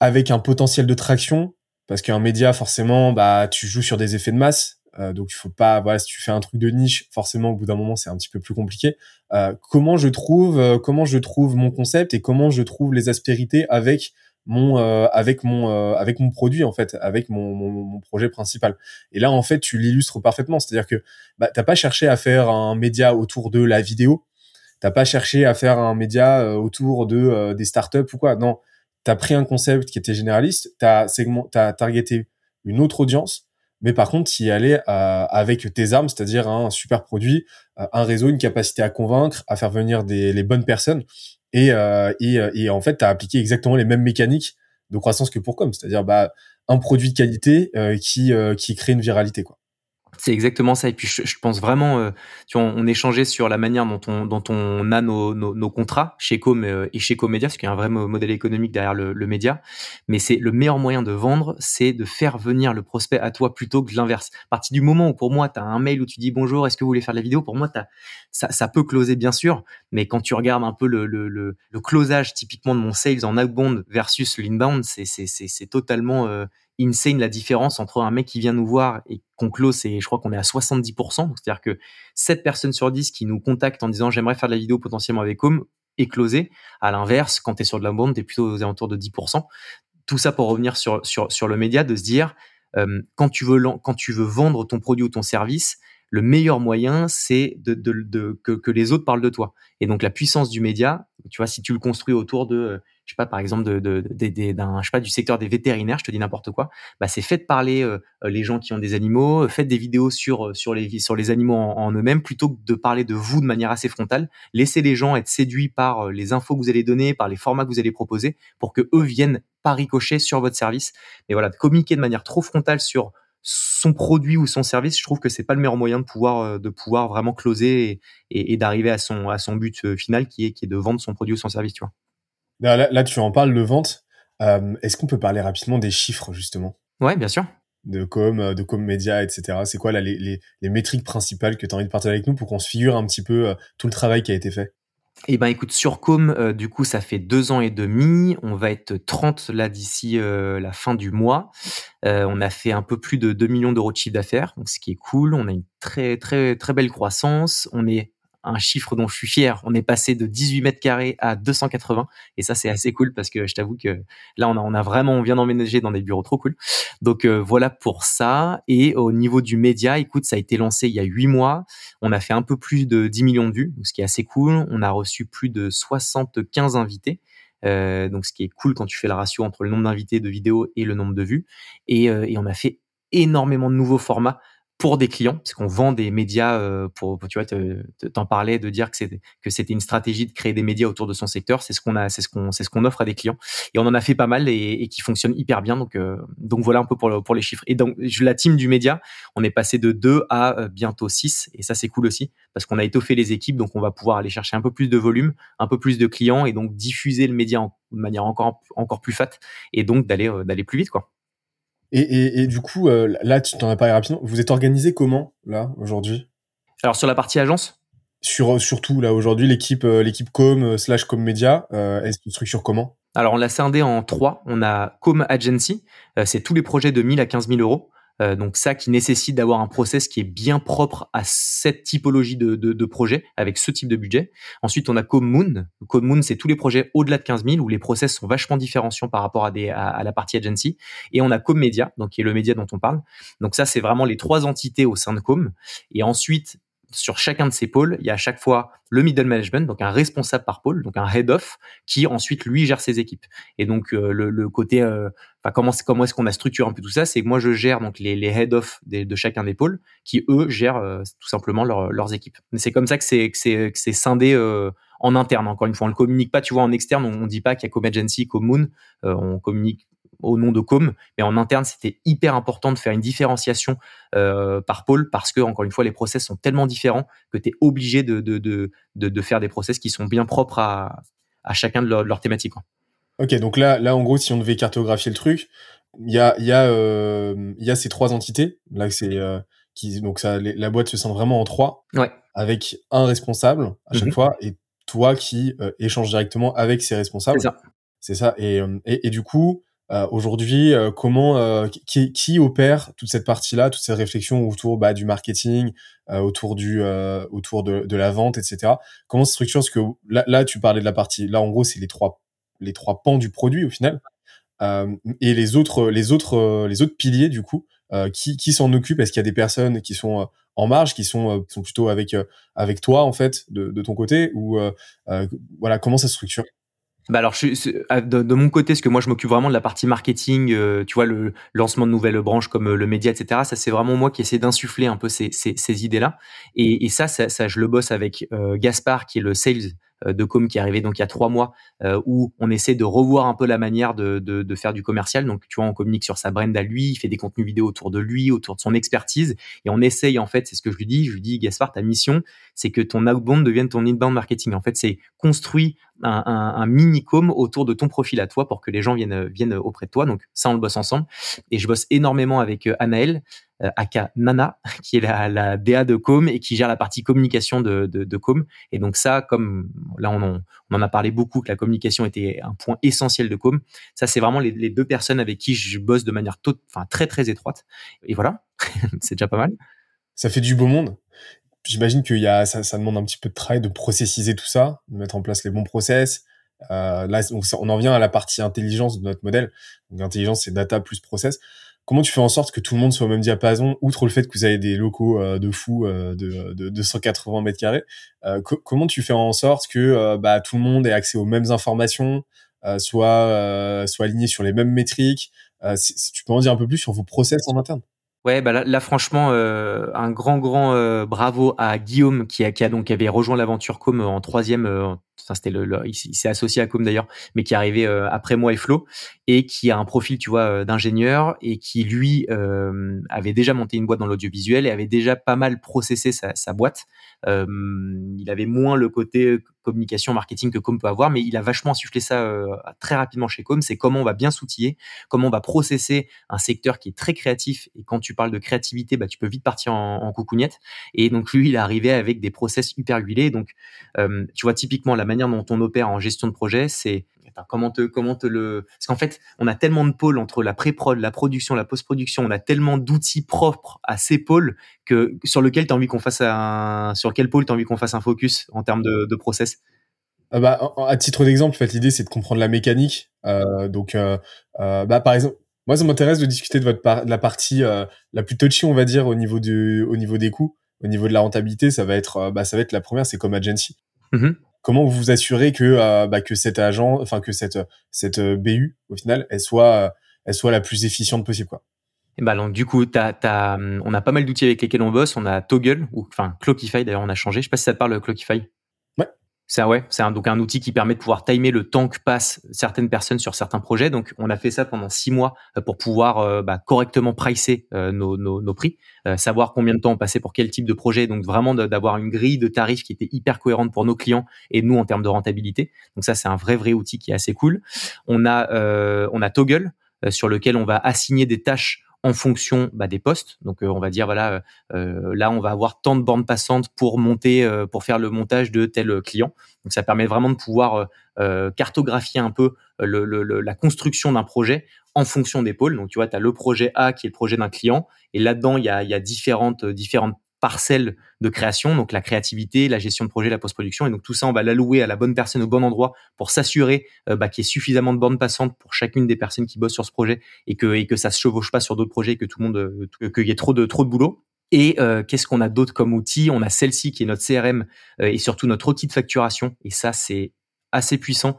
avec un potentiel de traction? Parce qu'un média, forcément, bah tu joues sur des effets de masse. Euh, donc il faut pas, voilà, si tu fais un truc de niche, forcément au bout d'un moment c'est un petit peu plus compliqué. Euh, comment je trouve, euh, comment je trouve mon concept et comment je trouve les aspérités avec mon, avec mon, avec mon produit en fait, avec mon, mon, mon, projet principal. Et là en fait tu l'illustres parfaitement, c'est-à-dire que bah, t'as pas cherché à faire un média autour de la vidéo, t'as pas cherché à faire un média autour de des startups ou quoi. Non, t'as pris un concept qui était généraliste, t'as segment, t'as targeté une autre audience mais par contre y aller euh, avec tes armes, c'est-à-dire un super produit, euh, un réseau, une capacité à convaincre, à faire venir des, les bonnes personnes, et, euh, et, et, en fait, tu as appliqué exactement les mêmes mécaniques de croissance que pour Com, c'est-à-dire bah, un produit de qualité qui, qui crée une viralité. quoi. C'est exactement ça. Et puis, je, je pense vraiment, euh, tu vois, on, échangeait sur la manière dont on, dont on a nos, nos, nos contrats chez Com euh, et chez Comédia, parce qu'il y a un vrai modèle économique derrière le, le média. Mais c'est le meilleur moyen de vendre, c'est de faire venir le prospect à toi plutôt que l'inverse. À partir du moment où, pour moi, tu as un mail où tu dis bonjour, est-ce que vous voulez faire de la vidéo? Pour moi, as, ça, ça peut closer, bien sûr. Mais quand tu regardes un peu le, le, le, le closage typiquement de mon sales en outbound versus l'inbound, c'est totalement euh, insane la différence entre un mec qui vient nous voir et qu'on close et je crois qu'on est à 70%. C'est-à-dire que 7 personnes sur 10 qui nous contactent en disant j'aimerais faire de la vidéo potentiellement avec Home est closé. À l'inverse, quand tu es sur de la bande, tu es plutôt aux alentours de 10%. Tout ça pour revenir sur, sur, sur le média, de se dire euh, quand, tu veux, quand tu veux vendre ton produit ou ton service, le meilleur moyen, c'est de, de, que, que les autres parlent de toi. Et donc la puissance du média Tu vois, si tu le construis autour de, je sais pas, par exemple, de, de, d'un, je sais pas, du secteur des vétérinaires, je te dis n'importe quoi, bah, c'est fait de parler euh, les gens qui ont des animaux, faites des vidéos sur, sur les, sur les animaux en, eux-mêmes, plutôt que de parler de vous de manière assez frontale. Laissez les gens être séduits par les infos que vous allez donner, par les formats que vous allez proposer, pour que eux viennent pas ricocher sur votre service. Mais voilà, communiquer de manière trop frontale sur son produit ou son service, je trouve que c'est pas le meilleur moyen de pouvoir euh, de pouvoir vraiment closer et, et, d'arriver à son à son but euh, final qui est qui est de vendre son produit ou son service, tu vois. Là, là tu en parles de vente. Euh, Est-ce qu'on peut parler rapidement des chiffres justement? Ouais, bien sûr. De com, de com média, etc. C'est quoi là, les, les, les métriques principales que tu as envie de partager avec nous pour qu'on se figure un petit peu tout le travail qui a été fait? Eh ben écoute, sur Com, euh, du coup, ça fait deux ans et demi. On va être 30 là d'ici euh, la fin du mois. Euh, on a fait un peu plus de 2 millions d'euros de chiffre d'affaires, donc ce qui est cool. On a une très très très belle croissance. On est un chiffre dont je suis fier. On est passé de 18 mètres carrés à 280 et ça c'est assez cool parce que je t'avoue que là on a, on a vraiment on vient d'emménager dans des bureaux trop cool. Donc euh, voilà pour ça. Et au niveau du média, écoute, ça a été lancé il y a 8 mois. On a fait un peu plus de 10 millions de vues, ce qui est assez cool. On a reçu plus de 75 invités. Euh, donc ce qui est cool quand tu fais la ratio entre le nombre d'invités de vidéos et le nombre de vues. Et, euh, et on a fait énormément de nouveaux formats pour des clients, parce qu'on vend des médias euh, pour, tu vois, t'en parlais de dire que c'était que c'était une stratégie de créer des médias autour de son secteur. C'est ce qu'on a, c'est ce qu'on, c'est ce qu'on offre à des clients. Et on en a fait pas mal et, et qui fonctionnent hyper bien. Donc, euh, donc voilà un peu pour pour les chiffres. Et donc la team du média, on est passé de 2 à euh, bientôt 6 et ça c'est cool aussi parce qu'on a étoffé les équipes, donc on va pouvoir aller chercher un peu plus de volume, un peu plus de clients et donc diffuser le média de manière encore encore plus fat et donc d'aller d'aller plus vite quoi. Et, et, et, du coup, euh, là, tu t'en as parlé rapidement. Vous êtes organisé comment, là, aujourd'hui? Alors, sur la partie agence? Sur, Surtout, là, aujourd'hui, l'équipe euh, l'équipe com euh, slash com média, euh, elle se structure comment? Alors, on l'a scindé en trois. On a com agency, c'est tous les projets de 1000 à 15 000 euros. Euh, donc ça qui nécessite d'avoir un process qui est bien propre à cette typologie de, de, projet avec ce type de budget. Ensuite, on a CodeMoon. CodeMoon, c'est tous les projets au-delà de 15 000 où les process sont vachement différenciants par rapport à, des, à, la partie agency. Et on a ComMedia, donc qui est le média dont on parle. Donc ça, c'est vraiment les trois entités au sein de Com. Et ensuite, sur chacun de ces pôles, il y a à chaque fois le middle management, donc un responsable par pôle, donc un head of, qui ensuite lui gère ses équipes. Et donc euh, le, le, côté, euh, comment comment est-ce qu'on a structuré un peu tout ça, c'est que moi je gère donc les, les head of de chacun des pôles, qui eux gèrent euh, tout simplement leurs équipes. C'est comme ça que c'est que c'est que c'est scindé en interne. Encore une fois, on le communique pas, tu vois, en externe, on, on dit pas qu'il y a Comagency, Comoon, on communique au nom de Com, mais en interne, c'était hyper important de faire une différenciation euh, par pôle parce que, encore une fois, les process sont tellement différents que tu es obligé de, de, de, de, faire des process qui sont bien propres à, à chacun de leurs leur thématiques. Ok, donc là, là, en gros, si on devait cartographier le truc, il y a, y, a, euh, y a ces trois entités. Là, c'est euh, qui, donc ça, la boîte se sent vraiment en trois, ouais. avec un responsable à chaque mhm. fois et toi qui euh, échanges directement avec ces responsables. C'est ça. C'est ça. Et, et, et, du coup, euh, aujourd'hui, euh, comment euh, qui, qui, opère toute cette partie-là, toute cette réflexion autour bah, du marketing, autour du autour de, de, la vente, etc. Comment se structure? Parce que là, là, tu parlais de la partie. Là, en gros, c'est les trois les trois pans du produit au final. et les autres les autres les autres piliers du coup, qui qui s'en occupent? Est-ce qu'il y a des personnes qui sont en marge, qui sont sont plutôt avec avec toi en fait de, de ton côté? Ou voilà comment ça se structure? Bah alors, je, de, de, mon côté, ce que moi je m'occupe vraiment de la partie marketing, euh, tu vois, le lancement de nouvelles branches comme euh, le média, etc. Ça, c'est vraiment moi qui essaie d'insuffler un peu ces, ces, ces idées-là. Et, et ça, ça, ça, je le bosse avec euh, Gaspard, qui est le sales de com qui est arrivé donc il y a trois mois euh, où on essaie de revoir un peu la manière de, faire du commercial. Donc tu vois, on communique sur sa brand à lui, il fait des contenus vidéo autour de lui, autour de son expertise, et on essaye en fait, c'est ce que je lui dis, je lui dis Gaspard, ta mission, c'est que ton outbound devienne ton inbound marketing. En fait, c'est construit un, un mini-com autour de ton profil à toi pour que les gens viennent viennent auprès de toi. Donc ça, on le bosse ensemble. Et je bosse énormément avec euh, Anaël, euh, aka Nana, qui est la, la, DA de Com et qui gère la partie communication de, de, de Com. Et donc ça, comme là on en, on en, a parlé beaucoup, que la communication était un point essentiel de Com. Ça, c'est vraiment les, deux personnes avec qui je bosse de manière tot, enfin très très étroite. Et voilà, c'est déjà pas mal. Ça fait du beau monde. J'imagine qu'il y a, ça, ça, demande un petit peu de travail de processiser tout ça, de mettre en place les bons process. Euh, là, on, on en vient à la partie intelligence de notre modèle. Donc, intelligence, c'est data plus process comment tu fais en sorte que tout le monde soit au même diapason, outre le fait que vous avez des locaux euh, de fous euh, de, de, de 180 mètres carrés euh, Comment tu fais en sorte que bah, tout le monde ait accès aux mêmes informations, soit soit aligné sur les mêmes métriques si, Tu peux en dire un peu plus sur vos process en interne? Ouais, bah là, franchement, un grand grand bravo à Guillaume qui a, qui a donc avait rejoint l'aventure Com en troisième c'était le, il, s'est associé à Com d'ailleurs, mais qui est arrivé euh, après moi et Flo et qui a un profil, tu vois, euh, d'ingénieur et qui lui euh, avait déjà monté une boîte dans l'audiovisuel et avait déjà pas mal processé sa, sa boîte. il avait moins le côté communication, marketing que Com peut avoir, mais il a vachement insufflé ça très rapidement chez Com. C'est comment on va bien s'outiller, comment on va processer un secteur qui est très créatif. Et quand tu parles de créativité, bah, tu peux vite partir en, en coucougnette. Et donc lui, il est arrivé avec des process hyper huilés. Donc, tu vois, typiquement la manière dont on opère en gestion de projet, c'est comment te comment te le parce qu'en fait on a tellement de pôles entre la pré-prod, la production, la post-production, on a tellement d'outils propres à ces pôles que sur lequel tu as envie qu'on fasse un sur quel pôle envie qu'on fasse un focus en termes de, process? Ah bah, à titre d'exemple, fait, l'idée c'est de comprendre la mécanique. Euh, donc, euh, euh, bah, par exemple, moi ça m'intéresse de discuter de votre la partie la plus touchy, on va dire, au niveau du, au niveau des coûts, au niveau de la rentabilité. Ça va être, bah, ça va être la première, c'est comme agency. Mm-hmm comment vous vous assurez que euh, bah, que cet agent, enfin que cette cette euh, BU au final, elle soit euh, elle soit la plus efficiente possible quoi. Et bah donc du coup, t'as, on a pas mal d'outils avec lesquels on bosse. On a Toggle ou enfin Clockify d'ailleurs, on a changé. Je sais pas si ça parle Clockify. C'est ouais, c'est donc un outil qui permet de pouvoir timer le temps que passent certaines personnes sur certains projets. Donc on a fait ça pendant six mois euh, pour pouvoir euh, bah, correctement pricer euh, nos, nos, nos, prix, savoir combien de temps on passait pour quel type de projet. Donc vraiment d'avoir une grille de tarifs qui était hyper cohérente pour nos clients et nous en termes de rentabilité. Donc ça c'est un vrai vrai outil qui est assez cool. On a on a Toggle sur lequel on va assigner des tâches en fonction bah, des postes. Donc, euh, on va dire voilà, euh, là, on va avoir tant de bandes passantes pour monter, euh, pour faire le montage de tel client. Donc, ça permet vraiment de pouvoir cartographier un peu la construction d'un projet en fonction des pôles. Donc, tu vois, tu as le projet A qui est le projet d'un client, et là-dedans, il y a, y a différentes différentes parcelle de création, donc la créativité, la gestion de projet, la post-production. Et donc tout ça, on va l'allouer à la bonne personne au bon endroit pour s'assurer euh, bah, qu'il y ait suffisamment de bandes passantes pour chacune des personnes qui bossent sur ce projet et que, et que ça se chevauche pas sur d'autres projets et que tout le monde, euh, qu'il y ait trop de, trop de boulot. Et euh, qu'est-ce qu'on a d'autre comme outil? On a celle-ci qui est notre CRM et surtout notre outil de facturation. Et ça, c'est assez puissant.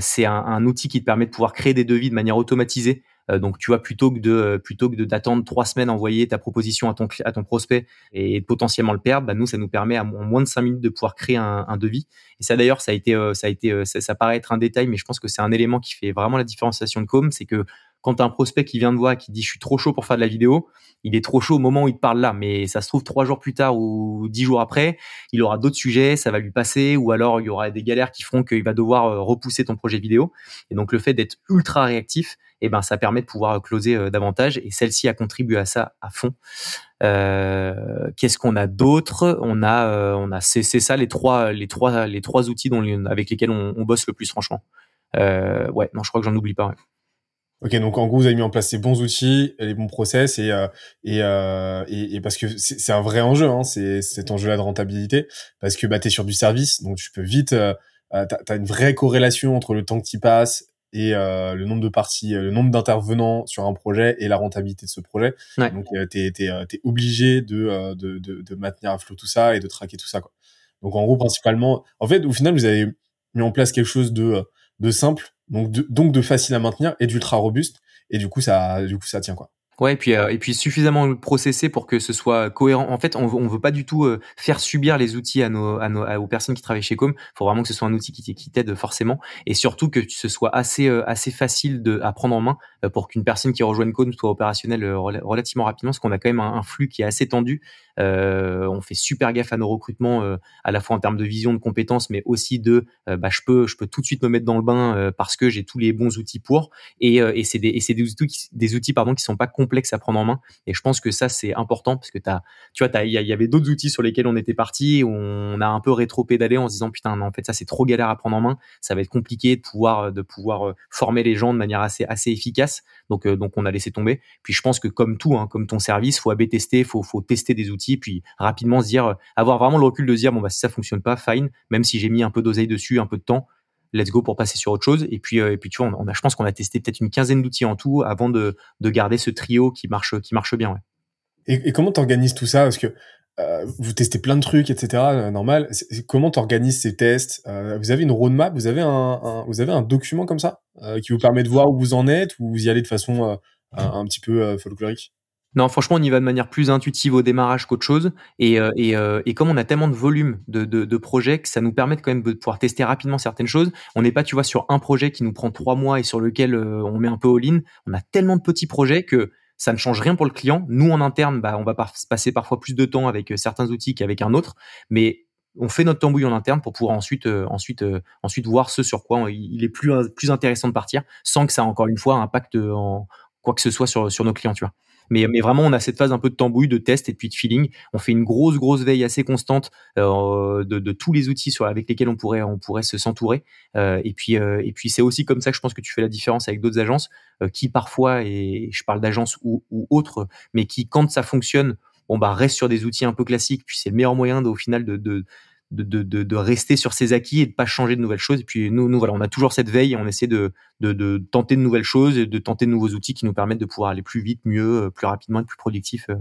c'est un, un, outil qui te permet de pouvoir créer des devis de manière automatisée euh, donc tu vois plutôt que de euh, plutôt que d'attendre trois semaines envoyer ta proposition à ton à ton prospect et potentiellement le perdre, bah nous ça nous permet en moins de cinq minutes de pouvoir créer un, un devis. Et ça d'ailleurs ça a été euh, ça a été ça, ça, paraît être un détail, mais je pense que c'est un élément qui fait vraiment la différenciation de Com, c'est que quand un prospect qui vient de voir qui dit je suis trop chaud pour faire de la vidéo, il est trop chaud au moment où il te parle là, mais ça se trouve trois jours plus tard ou dix jours après, il aura d'autres sujets, ça va lui passer, ou alors il y aura des galères qui feront qu'il va devoir euh, repousser ton projet vidéo. Et donc le fait d'être ultra réactif, eh ben ça permet de pouvoir closer euh, davantage. Et celle-ci a contribué à ça à fond. Euh, Qu'est-ce qu'on a d'autre? On a, on a, c'est ça les trois, les trois, les trois outils dont, avec lesquels on, on bosse le plus franchement. Euh, ouais, non, je crois que j'en oublie pas. Ok, donc en gros, vous avez mis en place ces bons outils, les bons process, et euh, et, euh, et, et, parce que c'est un vrai enjeu, hein, c'est cet enjeu-là de rentabilité, parce que bah, tu es sur du service, donc tu peux vite, euh, euh tu as, une vraie corrélation entre le temps que tu passes et euh, le nombre de parties, le nombre d'intervenants sur un projet et la rentabilité de ce projet. Donc tu es, es, obligé de, de, de, de, maintenir à flot tout ça et de traquer tout ça. Quoi. Donc en gros, principalement, en fait, au final, vous avez mis en place quelque chose de, de simple donc de, donc de facile à maintenir et d'ultra robuste et du coup ça du coup ça tient quoi. Ouais, et puis euh, et puis suffisamment processé pour que ce soit cohérent. En fait, on veut pas du tout euh, faire subir les outils à nos, à nos aux personnes qui travaillent chez Com. Faut vraiment que ce soit un outil qui, t'aide forcément, et surtout que ce soit assez euh, assez facile de à prendre en main pour qu'une personne qui rejoigne Com soit opérationnelle relativement rapidement, parce qu'on a quand même un, flux qui est assez tendu. On fait super gaffe à nos recrutements, à la fois en termes de vision, de compétences, mais aussi de bah je peux je peux tout de suite me mettre dans le bain parce que j'ai tous les bons outils pour. Et, et c'est des c'est des outils des outils pardon qui sont pas complexe à prendre en main. Et je pense que ça, c'est important parce que as, tu vois, il y, avait d'autres outils sur lesquels on était parti, on a un peu rétro-pédalé en se disant, putain, en fait, ça, c'est trop galère à prendre en main. Ça va être compliqué de pouvoir, de pouvoir euh, former les gens de manière assez, assez efficace. Donc, euh, donc, on a laissé tomber. Puis, je pense que comme tout, hein, comme ton service, faut AB tester, faut, faut tester des outils, puis rapidement se dire, avoir vraiment le recul de se dire, bon, bah, si ça fonctionne pas, fine, même si j'ai mis un peu d'oseille dessus, un peu de temps, let's go pour passer sur autre chose. Et puis, et puis tu vois, on, a, je pense qu'on a testé peut-être une quinzaine d'outils en tout avant de, de garder ce trio qui marche, qui marche bien. Et, et comment t'organises tout ça? Parce que euh, vous testez plein de trucs, etc. Euh, normal. comment t'organises ces tests? Euh, Vous avez une roadmap? Vous avez un, vous avez un document comme ça qui vous permet de voir où vous en êtes ou vous y allez de façon un, petit peu folklorique? Non, franchement, on y va de manière plus intuitive au démarrage qu'autre chose. Et, et, et, comme on a tellement de volume de, de, de, projets que ça nous permet quand même de pouvoir tester rapidement certaines choses. On n'est pas, tu vois, sur un projet qui nous prend trois mois et sur lequel on met un peu all-in. On a tellement de petits projets que ça ne change rien pour le client. Nous, en interne, bah, on va passer parfois plus de temps avec euh, certains outils qu'avec un autre, mais on fait notre tambouille en interne pour pouvoir ensuite, euh, ensuite, euh, ensuite voir ce sur quoi il est plus, plus intéressant de partir, sans que ça, encore une fois, impacte en quoi que ce soit sur, sur nos clients, tu vois. Mais, mais vraiment, on a cette phase un peu de tambouille, de test et puis de feeling. On fait une grosse, grosse veille assez constante euh, de, de, tous les outils sur, avec lesquels on pourrait, on pourrait se s'entourer. Euh, et puis, euh, et puis c'est aussi comme ça que je pense que tu fais la différence avec d'autres agences euh, qui parfois, et je parle d'agences ou, ou autres, mais qui quand ça fonctionne, bon bah reste sur des outils un peu classiques. Puis c'est le meilleur moyen de, au final de, de de, rester sur ses acquis et de pas changer de nouvelles choses. Et puis nous, nous voilà, on a toujours cette veille, on essaie de tenter de nouvelles choses et de tenter de nouveaux outils qui nous permettent de pouvoir aller plus vite, mieux, euh, plus rapidement, être plus productif. Euh.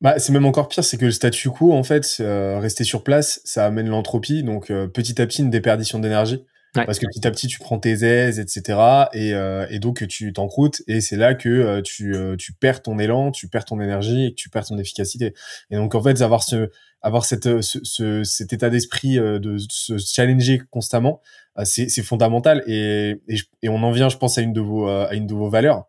Bah, c'est même encore pire, c'est que le statu quo, en fait, euh, rester sur place, ça amène l'entropie, donc petit à petit une déperdition d'énergie. Parce que petit à petit, tu prends tes aises, etc. Et, et donc, tu t'encroutes. Et c'est là que tu, tu perds ton élan, tu perds ton énergie et que tu perds ton efficacité. Et donc, en fait, avoir ce, avoir cette, euh, ce, cet état d'esprit euh, de se challenger constamment, euh, c'est, c'est fondamental. Et, et, on en vient, je pense, à une de vos, à une de vos valeurs.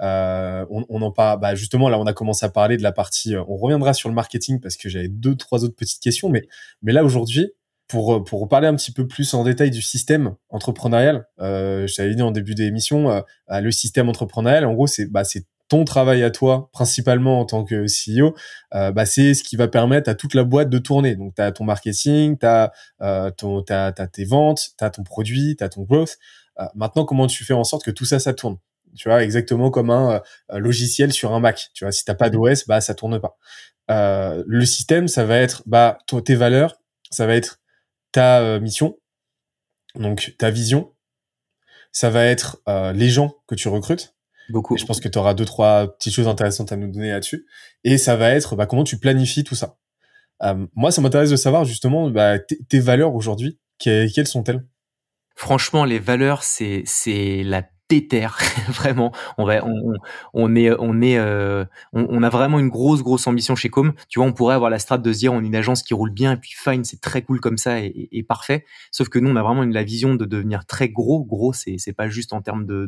Euh, on, on, en parle, bah justement là, on a commencé à parler de la partie. On reviendra sur le marketing parce que j'avais deux, trois autres petites questions, mais mais là aujourd'hui, pour pour parler un petit peu plus en détail du système entrepreneurial, euh, je t'avais dit en début d'émission, le système entrepreneurial, en gros, c'est bah ton travail à toi, principalement en tant que CEO, euh, bah, c'est ce qui va permettre à toute la boîte de tourner. Donc, tu as ton marketing, tu as, euh, tes ventes, tu as ton produit, tu as ton growth. Euh, maintenant, comment tu fais en sorte que tout ça, ça tourne? Tu vois, exactement comme un logiciel sur un Mac. Tu vois, si t'as pas d'OS, bah ça tourne pas. le système, ça va être bah tes valeurs, ça va être ta mission, donc ta vision, ça va être les gens que tu recrutes, Beaucoup. je pense que tu auras deux, trois petites choses intéressantes à nous donner là-dessus. Et ça va être bah, comment tu planifies tout ça. Euh, moi, ça m'intéresse de savoir justement bah, tes valeurs aujourd'hui. quelles sont-elles? Franchement, les valeurs, c'est la déterre vraiment on va on, on est on est euh, on, a vraiment une grosse grosse ambition chez Com tu vois on pourrait avoir la strate de se dire on est une agence qui roule bien et puis fine c'est très cool comme ça et, parfait sauf que nous on a vraiment la vision de devenir très gros gros c'est c'est pas juste en termes de,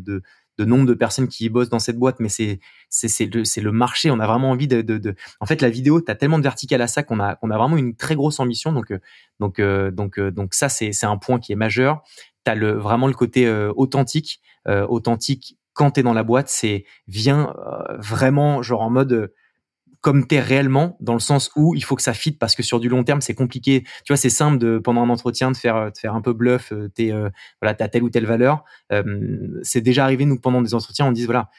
de nombre de personnes qui bossent dans cette boîte, mais c'est c'est le le marché. On a vraiment envie de, de, en fait la vidéo, t'as tellement de vertical à ça qu'on a a vraiment une très grosse ambition. Donc euh, donc euh, donc donc ça c'est c'est un point qui est majeur. T'as le vraiment le côté authentique, authentique quand t'es dans la boîte, c'est viens vraiment genre en mode comme t'es réellement, dans le sens où il faut que ça fitte parce que sur du long terme c'est compliqué. Tu vois, c'est simple de pendant un entretien de faire de faire un peu bluff. Euh, t'es euh, voilà, t'as telle ou telle valeur. Euh, c'est déjà arrivé nous pendant des entretiens, on dit voilà,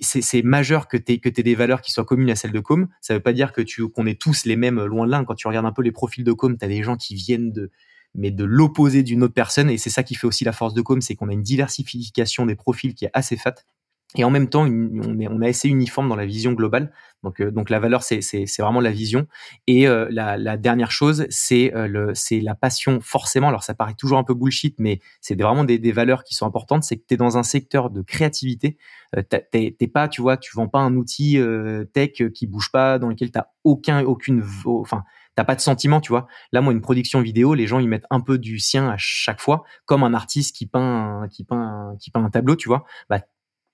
c'est majeur que tu que aies des valeurs qui soient communes à celles de Com. Ça veut pas dire que tu qu'on est tous les mêmes loin de l'un. Quand tu regardes un peu les profils de Com, tu as des gens qui viennent de mais de l'opposé d'une autre personne et c'est ça qui fait aussi la force de Com, c'est qu'on a une diversification des profils qui est assez fat et en même temps, on est, on est assez uniforme dans la vision globale. Donc, euh, donc la valeur, c'est, vraiment la vision. Et euh, la, dernière chose, c'est euh, c'est la passion. Forcément, alors ça paraît toujours un peu bullshit, mais c'est vraiment des, valeurs qui sont importantes. C'est que tu es dans un secteur de créativité. t'es, pas, tu vois, tu vends pas un outil tech qui bouge pas, dans lequel t'as aucun, aucune, enfin, t'as pas de sentiment, tu vois. Là, moi, une production vidéo, les gens ils mettent un peu du sien à chaque fois, comme un artiste qui peint, qui peint, qui peint un tableau, tu vois. Bah,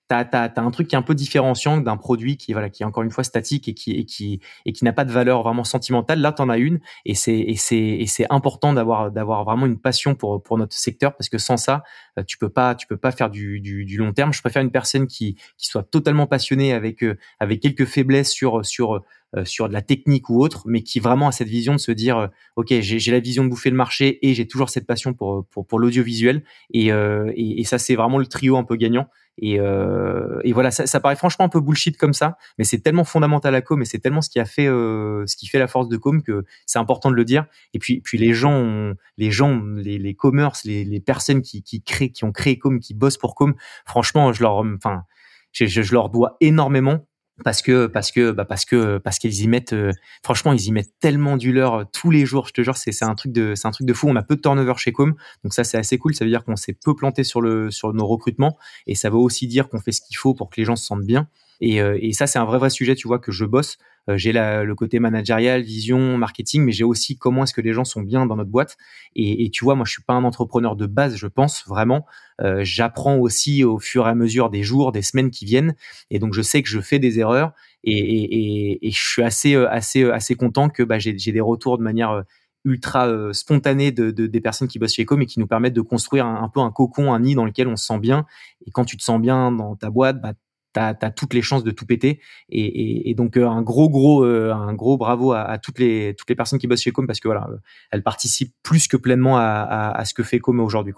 t'as as, un truc qui est un peu différenciant d'un produit qui voilà qui est encore une fois statique et qui et qui et qui n'a pas de valeur vraiment sentimentale là t'en as une et c'est et c'est et c'est important d'avoir d'avoir vraiment une passion pour pour notre secteur parce que sans ça euh, tu peux pas tu peux pas faire du, du, du long terme je préfère une personne qui qui soit totalement passionnée avec euh, avec quelques faiblesses sur sur sur de la technique ou autre, mais qui vraiment a cette vision de se dire, ok, j'ai la vision de bouffer le marché et j'ai toujours cette passion pour pour, pour l'audiovisuel. Et, et, et ça c'est vraiment le trio un peu gagnant. Et, euh, et voilà, ça, ça, paraît franchement un peu bullshit comme ça, mais c'est tellement fondamental à Com et c'est tellement ce qui a fait, euh, ce qui fait la force de Com que c'est important de le dire. Et puis, puis les gens, les gens, les, les commerces, les, les personnes qui, qui créent, qui ont créé Com, qui bossent pour Com, franchement, je leur, enfin, je, je leur dois énormément parce que parce que bah parce que parce qu'ils y mettent euh, franchement ils y mettent tellement du leur euh, tous les jours. Je te jure c'est c'est un truc de c'est un truc de fou. On a peu de turnover chez Com donc ça c'est assez cool. Ça veut dire qu'on s'est peu planté sur le sur nos recrutements et ça veut aussi dire qu'on fait ce qu'il faut pour que les gens se sentent bien. Et, euh, et ça c'est un vrai vrai sujet tu vois que je bosse j'ai le côté managérial, vision, marketing, mais j'ai aussi comment est-ce que les gens sont bien dans notre boîte. Et, et, tu vois, moi, je suis pas un entrepreneur de base, je pense vraiment. Euh, J'apprends aussi au fur et à mesure des jours, des semaines qui viennent, et donc je sais que je fais des erreurs. Et, et, et je suis assez, euh, assez, euh, assez content que bah, j'ai des retours de manière ultra euh, spontanée de, de, des personnes qui bossent chez Ecom et qui nous permettent de construire un, un, peu un cocon, un nid dans lequel on se sent bien. Et quand tu te sens bien dans ta boîte, bah, tu as, toutes les chances de tout péter. Et, donc euh, un gros gros euh, un gros bravo à, toutes les toutes les personnes qui bossent chez Com parce que voilà, elles participent plus que pleinement à, ce que fait Com aujourd'hui.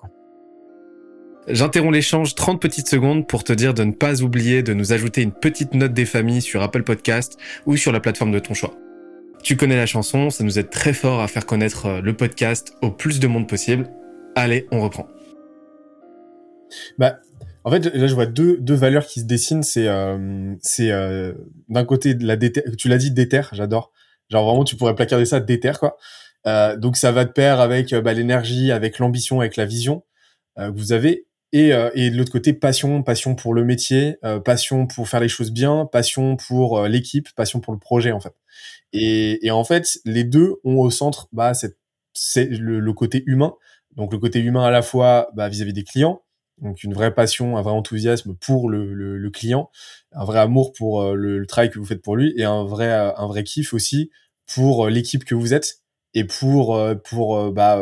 J'interromps l'échange 30 petites secondes pour te dire de ne pas oublier de nous ajouter une petite note des familles sur Apple Podcast ou sur la plateforme de ton choix. Tu connais la chanson, ça nous aide très fort à faire connaître euh, le podcast au plus de monde possible. Allez, on reprend. Bah, en fait, là, je vois deux, deux valeurs qui se dessinent. C'est euh, c'est euh, d'un côté la déter, tu l'as dit déter, j'adore. Genre vraiment, tu pourrais placarder ça déter quoi. Euh, donc ça va de pair avec bah, l'énergie, avec l'ambition, avec la vision que vous avez. Et, et de l'autre côté, passion, passion pour le métier, passion pour faire les choses bien, passion pour l'équipe, passion pour le projet en fait. Et, et en fait, les deux ont au centre bah, c'est le, le, côté humain. Donc le côté humain à la fois bah, vis-à-vis des clients, donc une vraie passion, un vrai enthousiasme pour le, le, client, un vrai amour pour euh, le, travail que vous faites pour lui et un vrai un vrai kiff aussi pour euh, l'équipe que vous êtes et pour euh, pour bah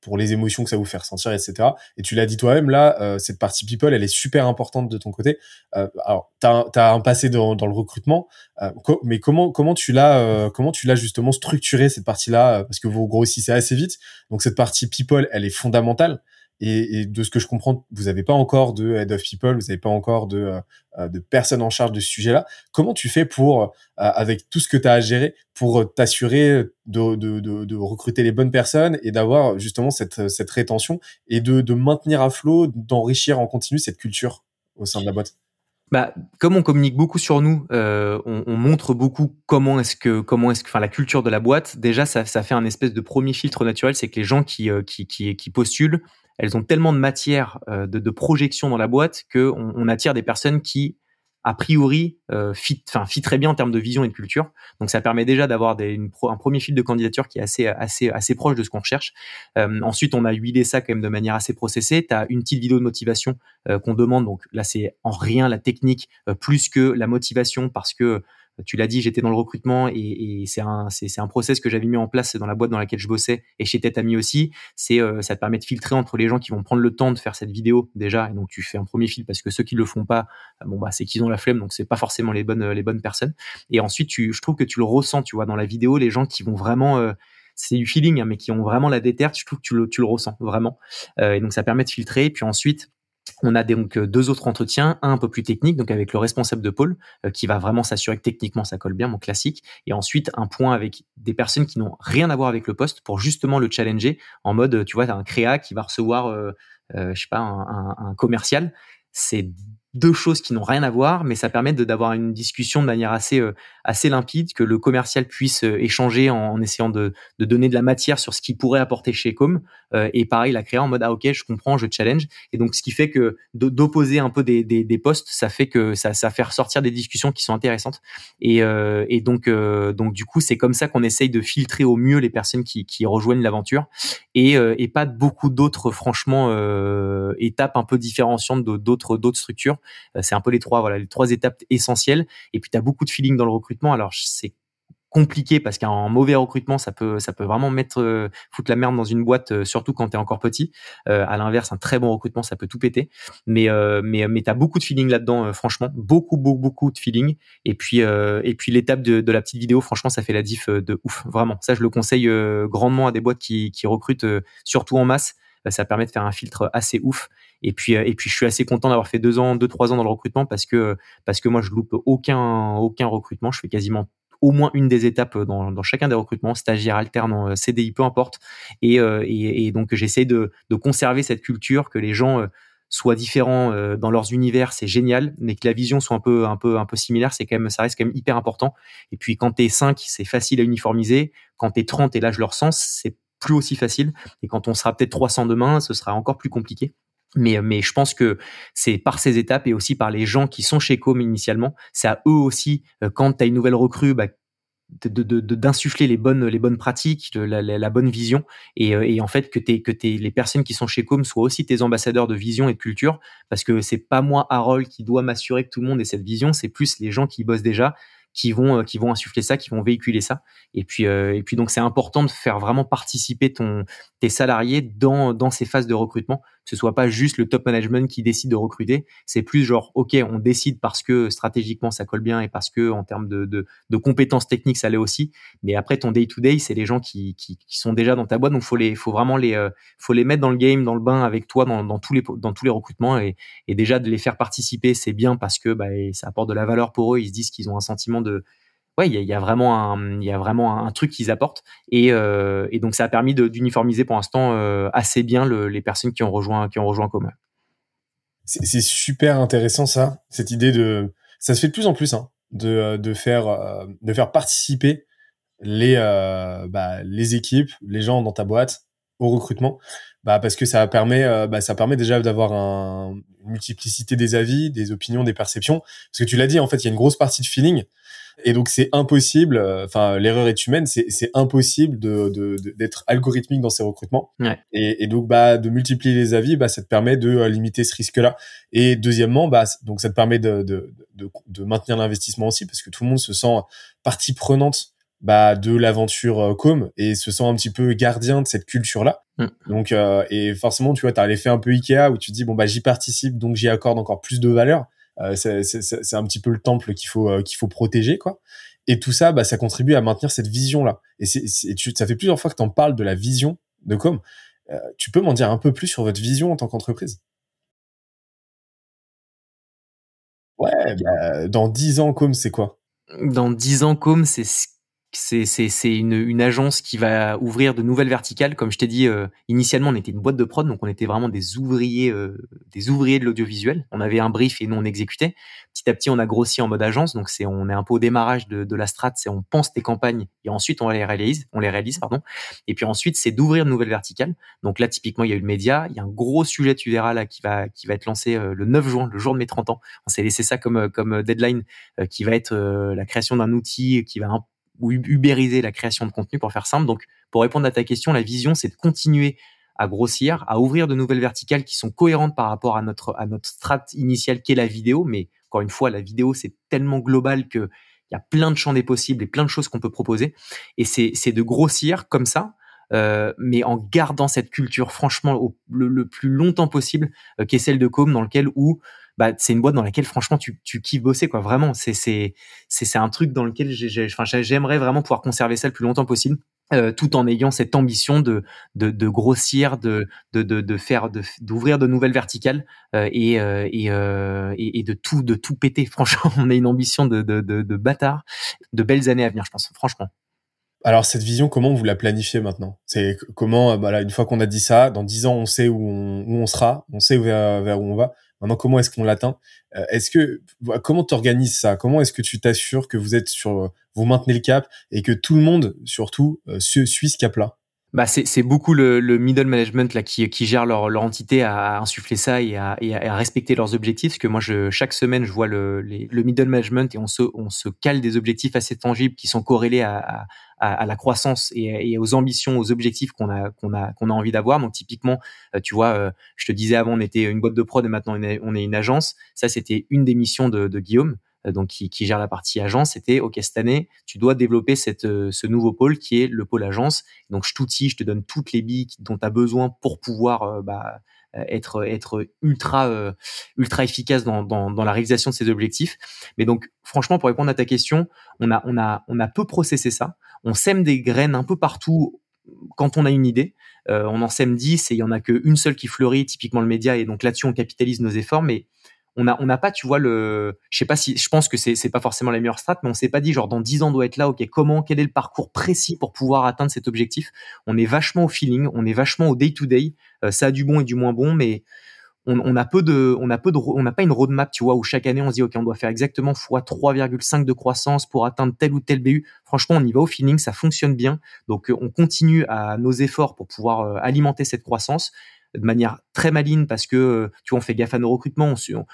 pour les émotions que ça vous fait ressentir, etc. Et tu l'as dit toi-même, là, cette partie people, elle est super importante de ton côté. alors, tu as, un passé dans, dans le recrutement, mais comment comment tu l'as comment tu l'as justement structuré cette partie-là? Parce que vous grossissez assez vite, donc cette partie people, elle est fondamentale. Et, et, de ce que je comprends, vous n'avez pas encore de head of people, vous n'avez pas encore de, euh, euh, de personnes en charge de ce sujet-là. Comment tu fais pour, euh, avec tout ce que tu as à gérer, pour t'assurer de, de, de, de, recruter les bonnes personnes et d'avoir justement cette, cette rétention et de, de maintenir à flot, d'enrichir en continu cette culture au sein de la boîte? Bah, comme on communique beaucoup sur nous, euh, on, on, montre beaucoup comment est-ce que, comment est-ce que, enfin, la culture de la boîte. Déjà, ça, ça fait un espèce de premier filtre naturel, c'est que les gens qui, qui, qui, qui postulent, elles ont tellement de matière euh, de, de, projection dans la boîte qu'on on attire des personnes qui a priori euh, fit, fit très bien en termes de vision et de culture. Donc ça permet déjà d'avoir un premier fil de candidature qui est assez assez assez proche de ce qu'on recherche. Euh, ensuite, on a huilé ça quand même de manière assez processée. Tu as une petite vidéo de motivation euh, qu'on demande. Donc là, c'est en rien la technique euh, plus que la motivation parce que tu l'as dit, j'étais dans le recrutement et, et c'est un, c'est, un process que j'avais mis en place dans la boîte dans laquelle je bossais et chez Tetami aussi. C'est, euh, ça te permet de filtrer entre les gens qui vont prendre le temps de faire cette vidéo déjà. Et donc, tu fais un premier fil parce que ceux qui le font pas, euh, bon, bah, c'est qu'ils ont la flemme. Donc, c'est pas forcément les bonnes, les bonnes personnes. Et ensuite, tu, je trouve que tu le ressens, tu vois, dans la vidéo, les gens qui vont vraiment, euh, c'est du feeling, hein, mais qui ont vraiment la déterre, je trouve que tu le, tu le ressens vraiment. et donc, ça permet de filtrer. Et puis ensuite, on a donc euh, deux autres entretiens, un un peu plus technique, donc avec le responsable de pôle, euh, qui va vraiment s'assurer que techniquement ça colle bien, mon classique, et ensuite un point avec des personnes qui n'ont rien à voir avec le poste pour justement le challenger en mode, tu vois, as un créa qui va recevoir, euh, je sais pas, un, un commercial. C'est deux choses qui n'ont rien à voir, mais ça permet d'avoir une discussion de manière assez euh, assez limpide, que le commercial puisse euh, échanger en, essayant de, de, donner de la matière sur ce qu'il pourrait apporter chez Com, euh, et pareil la créer en mode ah ok je comprends, je challenge, et donc ce qui fait que d'opposer un peu des, des, des, postes, ça fait que ça ça fait ressortir des discussions qui sont intéressantes, et, et donc donc du coup c'est comme ça qu'on essaye de filtrer au mieux les personnes qui, qui rejoignent l'aventure, et, et pas beaucoup d'autres franchement étapes un peu différenciantes d'autres d'autres structures. euh, c'est un peu les trois, voilà, les trois étapes essentielles. Et puis, tu as beaucoup de feeling dans le recrutement. Alors, c'est compliqué parce qu'un mauvais recrutement ça peut ça peut vraiment mettre euh, foutre la merde dans une boîte euh, surtout quand tu es encore petit. À l'inverse un très bon recrutement ça peut tout péter. Mais mais mais tu as beaucoup de feeling là-dedans franchement. Beaucoup beaucoup beaucoup de feeling. Et puis et puis l'étape de, de, la petite vidéo franchement ça fait la diff de ouf. Vraiment. Ça je le conseille grandement à des boîtes qui qui recrutent surtout en masse ça permet de faire un filtre assez ouf. Et puis, et puis, je suis assez content d'avoir fait deux ans, deux trois ans dans le recrutement parce que parce que moi, je loupe aucun aucun recrutement. Je fais quasiment au moins une des étapes dans, dans chacun des recrutements, stagiaire, alternant, CDI, peu importe. Et, et, et donc, j'essaie de, de conserver cette culture que les gens soient différents euh, dans leurs univers, c'est génial, mais que la vision soit un peu un peu un peu similaire, c'est quand même ça reste quand même hyper important. Et puis quand t'es 5, c'est facile à uniformiser. Quand t'es 30 et là je leur sens, c'est plus aussi facile. Et quand on sera peut-être 300 demain, ce sera encore plus compliqué. Mais, mais je pense que c'est par ces étapes et aussi par les gens qui sont chez Com initialement, c'est à eux aussi, euh, quand tu as une nouvelle recrue, bah, d'insuffler les bonnes les bonnes pratiques, la, bonne vision et, euh, en fait que que les personnes qui sont chez Com soient aussi tes ambassadeurs de vision et de culture parce que c'est pas moi Harold qui doit m'assurer que tout le monde ait cette vision, c'est plus les gens qui bossent déjà qui vont euh, qui vont insuffler ça, qui vont véhiculer ça. Et puis euh, et puis donc c'est important de faire vraiment participer ton tes salariés dans dans ces phases de recrutement, ce soit pas juste le top management qui décide de recruter, c'est plus genre OK, on décide parce que stratégiquement ça colle bien et parce que en termes de de, compétences techniques ça l'est aussi, mais après ton day to day, c'est les gens qui, qui, qui sont déjà dans ta boîte. Donc faut les faut vraiment les euh, faut les mettre dans le game, dans le bain avec toi dans, dans tous les dans tous les recrutements et, et déjà de les faire participer, c'est bien parce que bah, ça apporte de la valeur pour eux, ils se disent qu'ils ont un sentiment de ouais, il y a, vraiment un, il y a vraiment un, truc qu'ils apportent. Et, euh, et, donc ça a permis d'uniformiser pour l'instant euh, assez bien le, les personnes qui ont rejoint, qui ont rejoint commun. C'est super intéressant ça, cette idée de, ça se fait de plus en plus, hein, de, de faire, euh, de faire participer les, bah, les équipes, les gens dans ta boîte au recrutement, bah, parce que ça permet, bah, ça permet déjà d'avoir un, une multiplicité des avis, des opinions, des perceptions. Parce que tu l'as dit, en fait, il y a une grosse partie de feeling. Et donc c'est impossible, euh, enfin l'erreur est humaine, c'est impossible de d'être de, algorithmique dans ces recrutements. Ouais. Et, et, donc bah de multiplier les avis, bah ça te permet de euh, limiter ce risque-là. Et deuxièmement, bah donc ça te permet de de, de, de maintenir l'investissement aussi parce que tout le monde se sent partie prenante bah, de l'aventure euh, com et se sent un petit peu gardien de cette culture là. Mm. Donc euh, et forcément tu vois tu as l'effet un peu Ikea où tu te dis bon bah j'y participe donc j'y accorde encore plus de valeur. Euh, c'est un petit peu le temple qu'il faut euh, qu'il faut protéger quoi. Et tout ça, bah, ça contribue à maintenir cette vision là. Et c'est ça fait plusieurs fois que tu en parles de la vision de Com. Euh, tu peux m'en dire un peu plus sur votre vision en tant qu'entreprise? Ouais, bah, dans 10 ans, Com, c'est quoi? Dans 10 ans, Com, c'est c'est c'est une, une agence qui va ouvrir de nouvelles verticales. Comme je t'ai dit, euh, initialement, on était une boîte de prod, donc on était vraiment des ouvriers, euh, des ouvriers de l'audiovisuel. On avait un brief et nous on exécutait. Petit à petit, on a grossi en mode agence, donc c'est on est un peu au démarrage de, de la strat. C'est on pense tes campagnes et ensuite on les réalise, on les réalise, pardon. Et puis ensuite, c'est d'ouvrir de nouvelles verticales. Donc là, typiquement, il y a eu le média. Il y a un gros sujet, tu verras là, qui va qui va être lancé euh, le 9 juin, le jour de mes 30 ans. On s'est laissé ça comme comme deadline, qui va être la création d'un outil qui va ou ubériser la création de contenu pour faire simple. Donc, pour répondre à ta question, la vision, c'est de continuer à grossir, à ouvrir de nouvelles verticales qui sont cohérentes par rapport à notre à notre strat initiale qui est la vidéo. Mais encore une fois, la vidéo c'est tellement global que il y a plein de champs des possibles et plein de choses qu'on peut proposer. Et c'est c'est de grossir comme ça, euh, mais en gardant cette culture franchement au, le, plus longtemps possible, euh, qui est celle de Com, dans lequel où bah, c'est une boîte dans laquelle franchement tu, kiffes bosser quoi. Vraiment c'est un truc dans lequel j'aimerais vraiment pouvoir conserver ça le plus longtemps possible euh, tout en ayant cette ambition de grossir de, faire d'ouvrir de nouvelles verticales euh, et, euh, et, de tout péter. Franchement on a une ambition de bâtard de belles années à venir je pense franchement. Alors cette vision, comment vous la planifiez maintenant? Comment, voilà, une fois qu'on a dit ça, dans dix ans, on sait où on, sera, on sait vers où on va. Maintenant, comment est-ce qu'on l'atteint? Euh, Est-ce que comment t'organises ça? Comment est-ce que tu t'assures que vous êtes sur, vous maintenez le cap et que tout le monde, surtout, euh, suit ce cap-là? Bah c'est beaucoup le, le, middle management là qui, qui gère leur, leur entité à insuffler ça et à, et à, respecter leurs objectifs. Parce que moi, je, chaque semaine, je vois le, le middle management et on se, on se cale des objectifs assez tangibles qui sont corrélés à, à, à la croissance et, aux ambitions, aux objectifs qu'on a, qu'on a, qu'on a envie d'avoir. Donc typiquement, euh, tu vois, euh, je te disais avant, on était une boîte de prod et maintenant on est une agence. Ça, c'était une des missions de, de Guillaume. Euh, donc qui, qui, gère la partie agence, c'était ok cette année tu dois développer cette, euh, ce nouveau pôle qui est le pôle agence. Donc je t'outille, je te donne toutes les billes dont tu as besoin pour pouvoir euh, bah, être être ultra ultra efficace dans, dans, dans, la réalisation de ces objectifs. Mais donc franchement pour répondre à ta question, on a on a on a peu processé ça. On sème des graines un peu partout quand on a une idée, on en sème 10 et il y en a qu'une seule qui fleurit, typiquement le média, et donc là-dessus on capitalise nos efforts, mais on n'a on pas, tu vois, le, je sais pas si, je pense que c'est, c'est pas forcément la meilleure strat, mais on s'est pas dit, genre, dans 10 ans, doit être là, ok, comment, quel est le parcours précis pour pouvoir atteindre cet objectif? On est vachement au feeling, on est vachement au day to day, ça a du bon et du moins bon, mais on, a peu de, on a peu de, on n'a pas une roadmap, tu vois, où chaque année on se dit, ok, on doit faire exactement fois 3,5 de croissance pour atteindre tel ou tel BU. Franchement, on y va au feeling, ça fonctionne bien. Donc, on continue à nos efforts pour pouvoir euh, alimenter cette croissance de manière très maligne parce que euh, tu vois on fait gaffe à nos recrutements on,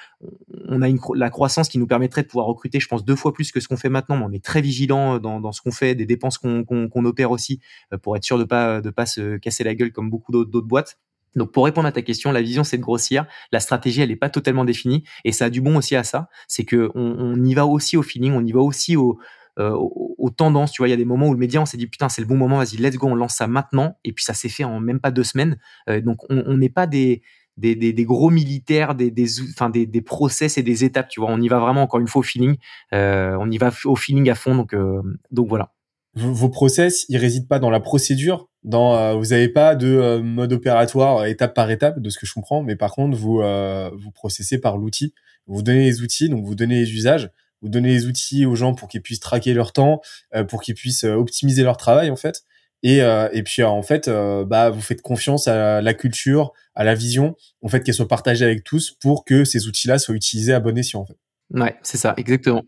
on a une, la croissance qui nous permettrait de pouvoir recruter je pense deux fois plus que ce qu'on fait maintenant mais on est très vigilant dans, dans ce qu'on fait des dépenses qu'on qu'on opère aussi euh, pour être sûr de pas de pas se casser la gueule comme beaucoup d'autres boîtes. Donc pour répondre à ta question, la vision c'est de grossir, la stratégie elle est pas totalement définie et ça a du bon aussi à ça, c'est que on, on y va aussi au feeling, on y va aussi au, euh, aux, tendances. Tu vois, il y a des moments où le média, on s'est dit putain, c'est le bon moment, vas-y, let's go, on lance ça maintenant. Et puis ça s'est fait en même pas deux semaines. Euh, donc on n'est pas des des, des, gros militaires, des, des, des, des process et des étapes. Tu vois, on y va vraiment encore une fois au feeling. Euh, on y va au feeling à fond. Donc euh, donc voilà. Vos process, ils résident pas dans la procédure. Dans, euh, vous n'avez pas de mode opératoire étape par étape, de ce que je comprends, mais par contre, vous vous processez par l'outil. Vous donnez les outils, donc vous donnez les usages vous donnez les outils aux gens pour qu'ils puissent traquer leur temps, euh, pour qu'ils puissent euh, optimiser leur travail en fait. Et, euh, et puis en fait, bah, vous faites confiance à la culture, à la vision, en fait qu'elle soit partagée avec tous pour que ces outils-là soient utilisés à bon escient en fait. Ouais, c'est ça, exactement.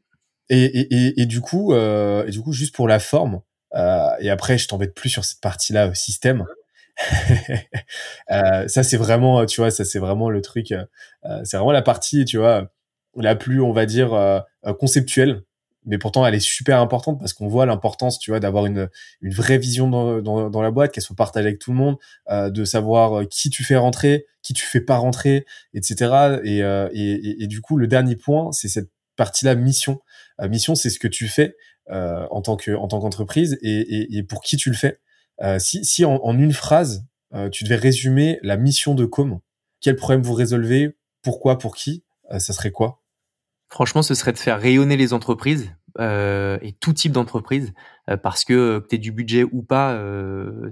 Et, et, et, du coup, et du coup, juste pour la forme, et après je t'embête plus sur cette partie-là système. ça c'est vraiment, tu vois, ça c'est vraiment le truc, c'est vraiment la partie, tu vois la plus, on va dire, euh, euh, conceptuelle. Mais pourtant, elle est super importante parce qu'on voit l'importance, tu vois, d'avoir une, une vraie vision dans, dans, dans la boîte, qu'elle soit partagée avec tout le monde, euh, de savoir qui tu fais rentrer, qui tu fais pas rentrer, etc. Et, et, et, du coup, le dernier point, c'est cette partie-là, mission. mission, c'est ce que tu fais en tant que en tant qu'entreprise et, et, pour qui tu le fais. si si en, en une phrase, tu devais résumer la mission de Com, quel problème vous résolvez, pourquoi, pour qui, ça serait quoi? Franchement, ce serait de faire rayonner les entreprises euh, et tout type d'entreprise, euh, parce que euh, que tu du budget ou pas, euh,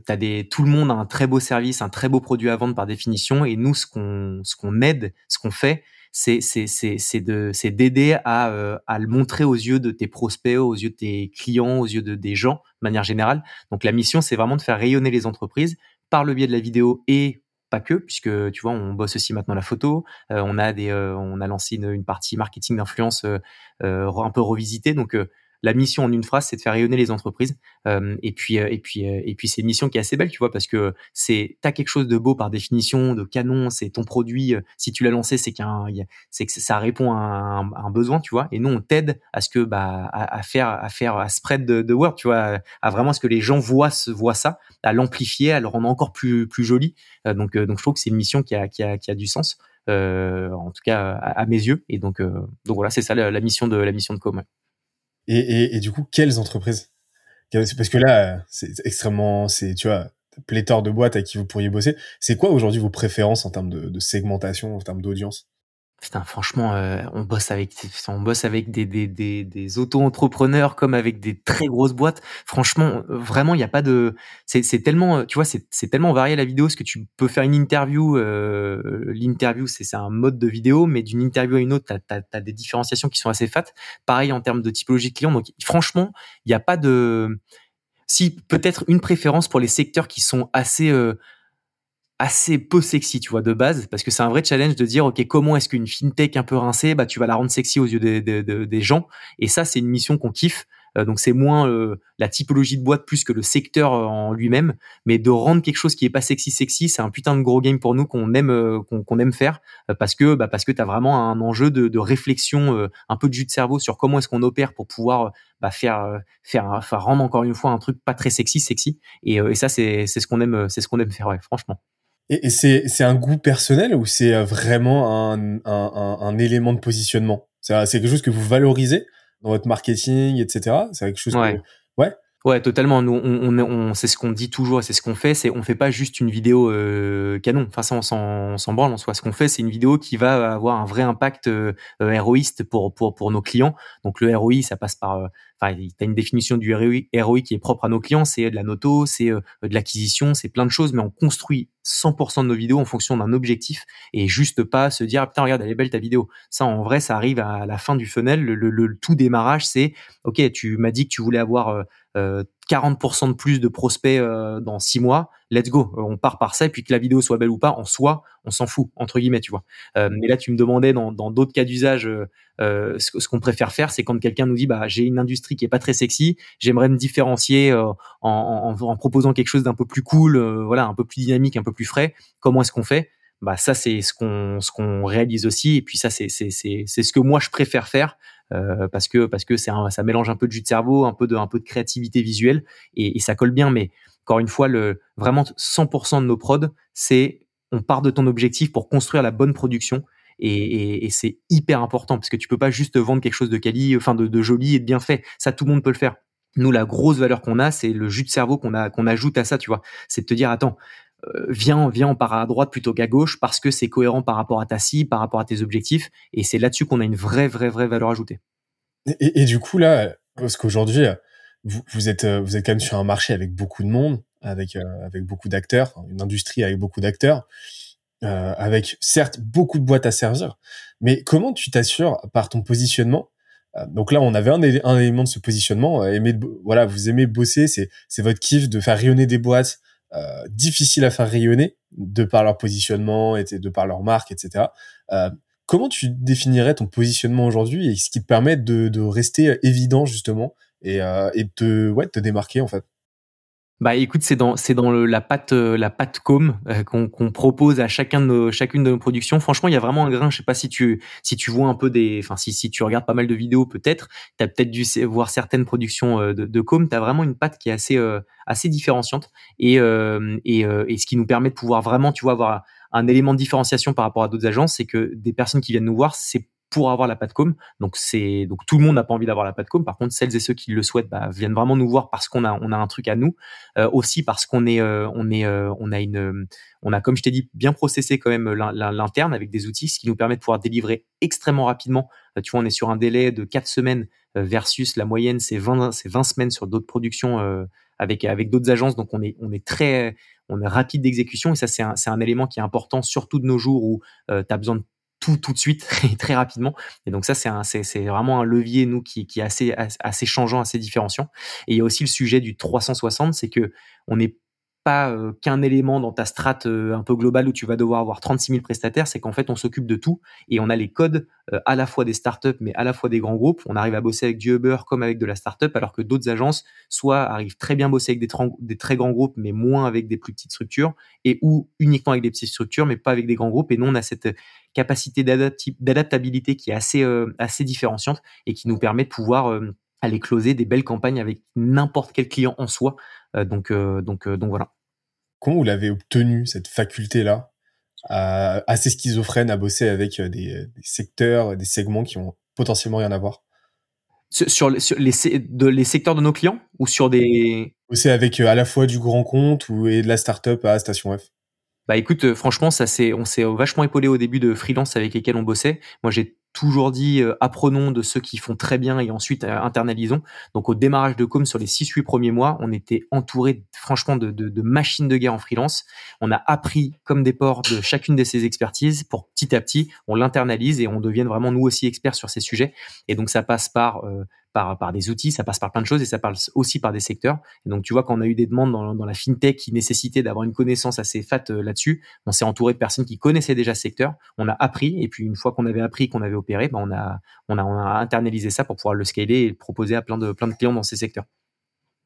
tout le monde a un très beau service, un très beau produit à vendre par définition, et nous, ce qu'on ce aide, ce qu'on fait, c'est c'est d'aider à euh, à le montrer aux yeux de tes prospects, aux yeux de tes clients, aux yeux de des gens de manière générale. Donc la mission, c'est vraiment de faire rayonner les entreprises par le biais de la vidéo et pas que, puisque tu vois, on bosse aussi maintenant la photo. Euh, on a des, euh, on a lancé une, partie marketing d'influence euh, un peu revisitée. Donc la mission en une phrase, c'est de faire rayonner les entreprises. Euh, et puis, et puis, et puis, c'est une mission qui est assez belle, tu vois, parce que c'est t'as quelque chose de beau par définition, de canon. C'est ton produit. Si tu l'as lancé, c'est qu'un, c'est que ça répond à un, besoin, tu vois. Et nous, on t'aide à ce que, bah, à, faire, à faire, à spread de, word, tu vois, à, vraiment ce que les gens voient, voient ça, à l'amplifier, à le rendre encore plus, plus joli. donc, donc, je trouve que c'est une mission qui a, qui a, qui a du sens. Euh, en tout cas à, mes yeux et donc donc voilà c'est ça la, mission de la mission de com et, et, et, du coup, quelles entreprises? Parce que là, c'est extrêmement, c'est tu vois, pléthore de boîtes à qui vous pourriez bosser. C'est quoi aujourd'hui vos préférences en termes de, de segmentation, en termes d'audience? Putain, franchement, euh, on bosse avec, on bosse avec des, auto-entrepreneurs comme avec des très grosses boîtes. Franchement, vraiment, il n'y a pas de, c'est, tellement, tu vois, c'est, tellement varié la vidéo, parce que tu peux faire une interview. Euh, l'interview, c'est, un mode de vidéo, mais d'une interview à une autre, t'as, as, des différenciations qui sont assez fat. Pareil en termes de typologie de client. Donc, franchement, il n'y a pas de, si peut-être une préférence pour les secteurs qui sont assez euh, assez peu sexy, tu vois, de base, parce que c'est un vrai challenge de dire, ok, comment est-ce qu'une fintech un peu rincée, bah, tu vas la rendre sexy aux yeux des, des, des gens. Et ça, c'est une mission qu'on kiffe. Euh, donc c'est moins euh, la typologie de boîte plus que le secteur euh, en lui-même, mais de rendre quelque chose qui est pas sexy sexy, c'est un putain de gros game pour nous qu'on aime qu'on aime faire parce que bah, parce que t'as vraiment un enjeu de, de réflexion, un peu de jus de cerveau sur comment est-ce qu'on opère pour pouvoir bah, faire faire faire rendre encore une fois un truc pas très sexy sexy. Et, et ça c'est c'est ce qu'on aime c'est ce qu'on aime faire ouais, franchement. Et, c'est, c'est un goût personnel ou c'est euh, vraiment un, un, un, élément de positionnement? C'est, quelque chose que vous valorisez dans votre marketing, etc. C'est quelque chose ouais. que... Ouais. Ouais, totalement. Nous, on, on, on c'est ce qu'on dit toujours et c'est ce qu'on fait. C'est on fait pas juste une vidéo euh, canon. Enfin, ça, on s'en, s'en branle en soi. Ce qu'on fait, c'est une vidéo qui va avoir un vrai impact euh, héroïste pour pour pour nos clients. Donc le ROI, ça passe par tu as une définition du ROI, qui est propre à nos clients, c'est de la noto, c'est de l'acquisition, c'est plein de choses, mais on construit 100% de nos vidéos en fonction d'un objectif et juste pas se dire putain regarde elle est belle ta vidéo. Ça en vrai ça arrive à la fin du funnel. Le, tout démarrage c'est ok tu m'as dit que tu voulais avoir 40% de plus de prospects dans six mois. Let's go, on part par ça et puis que la vidéo soit belle ou pas en soi on s'en fout entre guillemets tu vois. mais là tu me demandais dans d'autres cas d'usage euh, ce, qu'on préfère faire, c'est quand quelqu'un nous dit bah j'ai une industrie qui est pas très sexy, j'aimerais me différencier euh, en, en, proposant quelque chose d'un peu plus cool, euh, voilà, un peu plus dynamique, un peu plus frais. Comment est-ce qu'on fait? Bah ça c'est ce qu'on ce qu'on réalise aussi. Et puis ça c'est c'est c'est ce que moi je préfère faire parce que parce que c'est ça mélange un peu de jus de cerveau, un peu de un peu de créativité visuelle et, et ça colle bien. Mais encore une fois, le vraiment 100% de nos prods, c'est on part de ton objectif pour construire la bonne production et, c'est hyper important parce que tu peux pas juste vendre quelque chose de quali, enfin de, joli et de bien fait. Ça, tout le monde peut le faire. Nous, la grosse valeur qu'on a, c'est le jus de cerveau qu'on a qu'on ajoute à ça, tu vois. C'est de te dire, attends, euh, viens, viens, on part à droite plutôt qu'à gauche parce que c'est cohérent par rapport à ta cible, par rapport à tes objectifs, et c'est là-dessus qu'on a une vraie, vraie, vraie valeur ajoutée. Et, du coup là, parce qu'aujourd'hui, vous, êtes vous êtes quand même sur un marché avec beaucoup de monde, avec euh, avec beaucoup d'acteurs, une industrie avec beaucoup d'acteurs. Euh, avec certes beaucoup de boîtes à servir, mais comment tu t'assures par ton positionnement? Euh, donc là, on avait un, élément de ce positionnement. Euh, aimer, voilà, vous aimez bosser, c'est votre kiff de faire rayonner des boîtes euh, difficiles à faire rayonner de par leur positionnement et de par leur marque, etc. Euh, comment tu définirais ton positionnement aujourd'hui et ce qui te permet de, de rester évident justement et, euh, et de ouais, te démarquer en fait? Bah écoute, c'est dans c'est dans le, la pâte euh, la pâte com euh, qu'on propose à chacun de nos, chacune de nos productions. Franchement, il y a vraiment un grain. Je sais pas si tu si tu vois un peu des, enfin si si tu regardes pas mal de vidéos peut-être, tu as peut-être dû voir certaines productions euh, de, de com. T'as vraiment une pâte qui est assez assez différenciante et et et ce qui nous permet de pouvoir vraiment, tu vois, avoir un élément de différenciation par rapport à d'autres agences, c'est que des personnes qui viennent nous voir, c'est pour avoir la com. Donc c'est donc tout le monde n'a pas envie d'avoir la com. Par contre, celles et ceux qui le souhaitent bah, viennent vraiment nous voir parce qu'on a on a un truc à nous. Euh, aussi parce qu'on est euh, on est euh, on a une on a comme je t'ai dit bien processé quand même l'interne avec des outils, ce qui nous permet de pouvoir délivrer extrêmement rapidement. tu vois, on est sur un délai de 4 semaines versus la moyenne c'est 20 c'est 20 semaines sur d'autres productions avec avec d'autres agences. Donc on est on est très on est rapide d'exécution et ça c'est un, c'est un élément qui est important surtout de nos jours où tu as besoin de tout tout de suite et très rapidement. Et donc ça, c'est c'est vraiment un levier nous qui, qui est assez assez changeant, assez différenciant. Et il y a aussi le sujet du 360, c'est que on est pas euh, qu'un élément dans ta strate euh, un peu globale où tu vas devoir avoir 36 000 prestataires, c'est qu'en fait on s'occupe de tout et on a les codes euh, à la fois des startups mais à la fois des grands groupes. On arrive à bosser avec du Uber comme avec de la startup alors que d'autres agences soit arrivent très bien bosser avec des, très grands groupes mais moins avec des plus petites structures et ou uniquement avec des petites structures mais pas avec des grands groupes et nous on a cette capacité d'adaptabilité qui est assez assez différenciante et qui nous permet de pouvoir aller closer des belles campagnes avec n'importe quel client en soi. donc donc donc voilà. Comment vous l'avez obtenu, cette faculté-là, assez schizophrène à bosser avec euh, des, secteurs, des segments qui ont potentiellement rien à voir? Sur, les, secteurs de nos clients ou sur des... Bosser avec euh, à la fois du grand compte ou, et de la start-up à Station F? Bah écoute, euh, franchement, ça c'est, on s'est vachement épaulé au début de freelance avec lesquels on bossait. Moi, j'ai toujours dit euh, apprenons de ceux qui font très bien et ensuite euh, internalisons. Donc au démarrage de Com sur les 6-8 premiers mois, on était entouré franchement de, machines de guerre en freelance. On a appris comme des porcs de chacune de ces expertises pour petit à petit on l'internalise et on devienne vraiment nous aussi experts sur ces sujets. Et donc ça passe par euh, par, par des outils, ça passe par plein de choses et ça passe aussi par des secteurs. Et donc, tu vois, quand on a eu des demandes dans, la fintech qui nécessitaient d'avoir une connaissance assez fat euh, là-dessus, on s'est entouré de personnes qui connaissaient déjà ce secteur. On a appris et puis une fois qu'on avait appris, qu'on avait opéré, ben on, a, on, a, internalisé ça pour pouvoir le scaler et le proposer à plein de, plein de clients dans ces secteurs.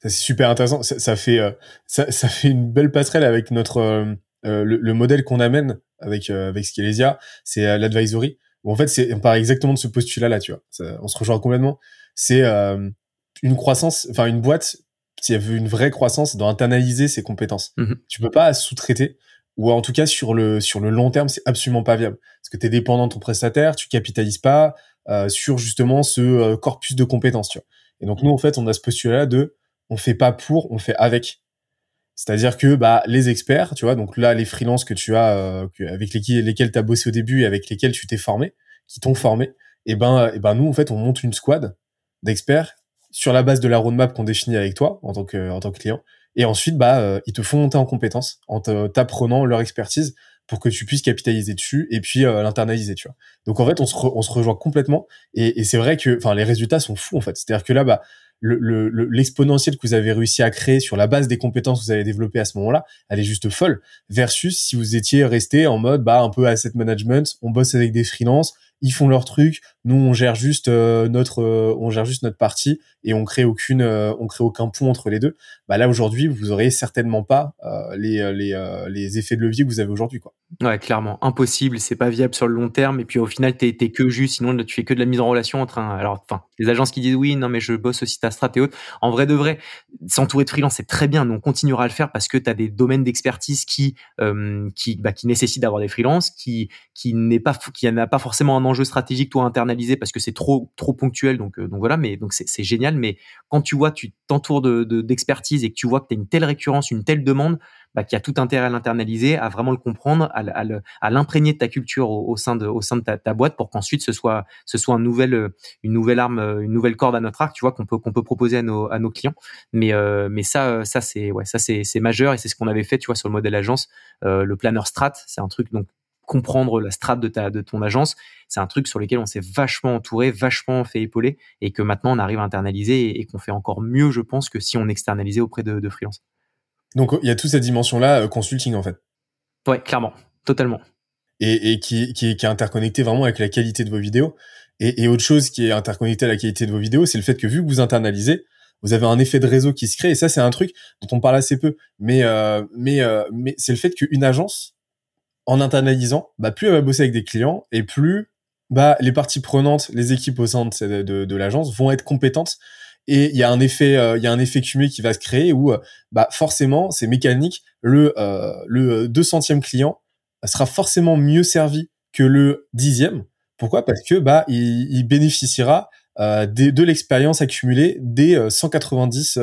C'est super intéressant. Ça, fait, euh, ça, fait une belle passerelle avec notre euh, le, le, modèle qu'on amène avec avec Scalesia, c'est l'advisory. en fait, on part exactement de ce postulat là, tu vois. on se rejoint complètement c'est euh, une croissance, enfin une boîte qui a vu une vraie croissance doit internaliser ses compétences. Mm-hmm. Tu peux pas sous-traiter ou en tout cas sur le sur le long terme, c'est absolument pas viable parce que tu es dépendant de ton prestataire, tu capitalises pas euh, sur justement ce euh, corpus de compétences, tu vois. Et donc nous en fait, on a ce postulat de on fait pas pour, on fait avec. C'est-à-dire que bah les experts, tu vois, donc là les freelances que tu as euh, avec lesquels lesquels tu as bossé au début et avec lesquels tu t'es formé, qui t'ont formé, et ben et ben nous en fait on monte une squad d'experts sur la base de la roadmap qu'on définit avec toi en tant que en tant que client. Et ensuite, bah, euh, ils te font monter en compétences en t'apprenant leur expertise pour que tu puisses capitaliser dessus et puis euh, l'internaliser, tu vois. Donc en fait, on se, on se rejoint complètement et, et c'est vrai que, enfin, les résultats sont fous en fait. C'est-à-dire que là, bah, l'exponentiel le, que vous avez réussi à créer sur la base des compétences que vous avez développées à ce moment-là, elle est juste folle. Versus si vous étiez resté en mode bah un peu asset management, on bosse avec des freelances, ils font leur truc, nous on gère juste euh, notre euh, on gère juste notre partie et on crée aucune euh, on crée aucun pont entre les deux. Bah là aujourd'hui, vous aurez certainement pas les les les effets de levier que vous avez aujourd'hui quoi. Ouais, clairement, impossible, c'est pas viable sur le long terme et puis au final t'es es que juste sinon tu fais que de la mise en relation entre un alors enfin les agences qui disent oui, non mais je bosse aussi ta strat et autres. En vrai de vrai, s'entourer de freelance c'est très bien, nous on continuera à le faire parce que tu as des domaines d'expertise qui qui bah, qui nécessitent d'avoir des freelances qui qui n'est pas qui n'a pas forcément un enjeu stratégique toi internalisé parce que c'est trop trop ponctuel donc euh, donc voilà mais donc c'est génial mais quand tu vois tu t'entoures de d'expertise et que tu vois que tu as une telle récurrence une telle demande bah, qui a tout intérêt à l'internaliser à vraiment le comprendre à, l'imprégner de ta culture au, sein de au sein de ta, boîte pour qu'ensuite ce soit ce soit un nouvel euh, une nouvelle arme euh, une nouvelle corde à notre arc tu vois qu'on peut qu'on peut proposer à nos clients. Mais mais ça ça c'est ouais ça c'est majeur et c'est ce qu'on avait fait tu vois sur le modèle agence le planner strat c'est un truc donc comprendre la strate de ta de ton agence, c'est un truc sur lequel on s'est vachement entouré, vachement fait épauler et que maintenant on arrive à internaliser et, qu'on fait encore mieux, je pense, que si on externalisait auprès de, de freelance. Donc il y a toute cette dimension-là euh, consulting en fait. Ouais, clairement, totalement. Et, et qui, qui, qui, est interconnecté vraiment avec la qualité de vos vidéos. Et, et autre chose qui est interconnecté à la qualité de vos vidéos, c'est le fait que vu que vous internalisez, vous avez un effet de réseau qui se crée. Et ça, c'est un truc dont on parle assez peu. Mais, euh, mais, euh, mais c'est le fait qu'une agence, en internalisant, bah, plus elle va bosser avec des clients et plus bah, les parties prenantes, les équipes au sein de, l'agence vont être compétentes. Et il y a un effet euh, il cumulé qui va se créer où euh, bah forcément c'est mécanique. Le euh, le 200e client sera forcément mieux servi que le dixième. Pourquoi? Parce que il, bénéficiera euh, de, l'expérience accumulée des 190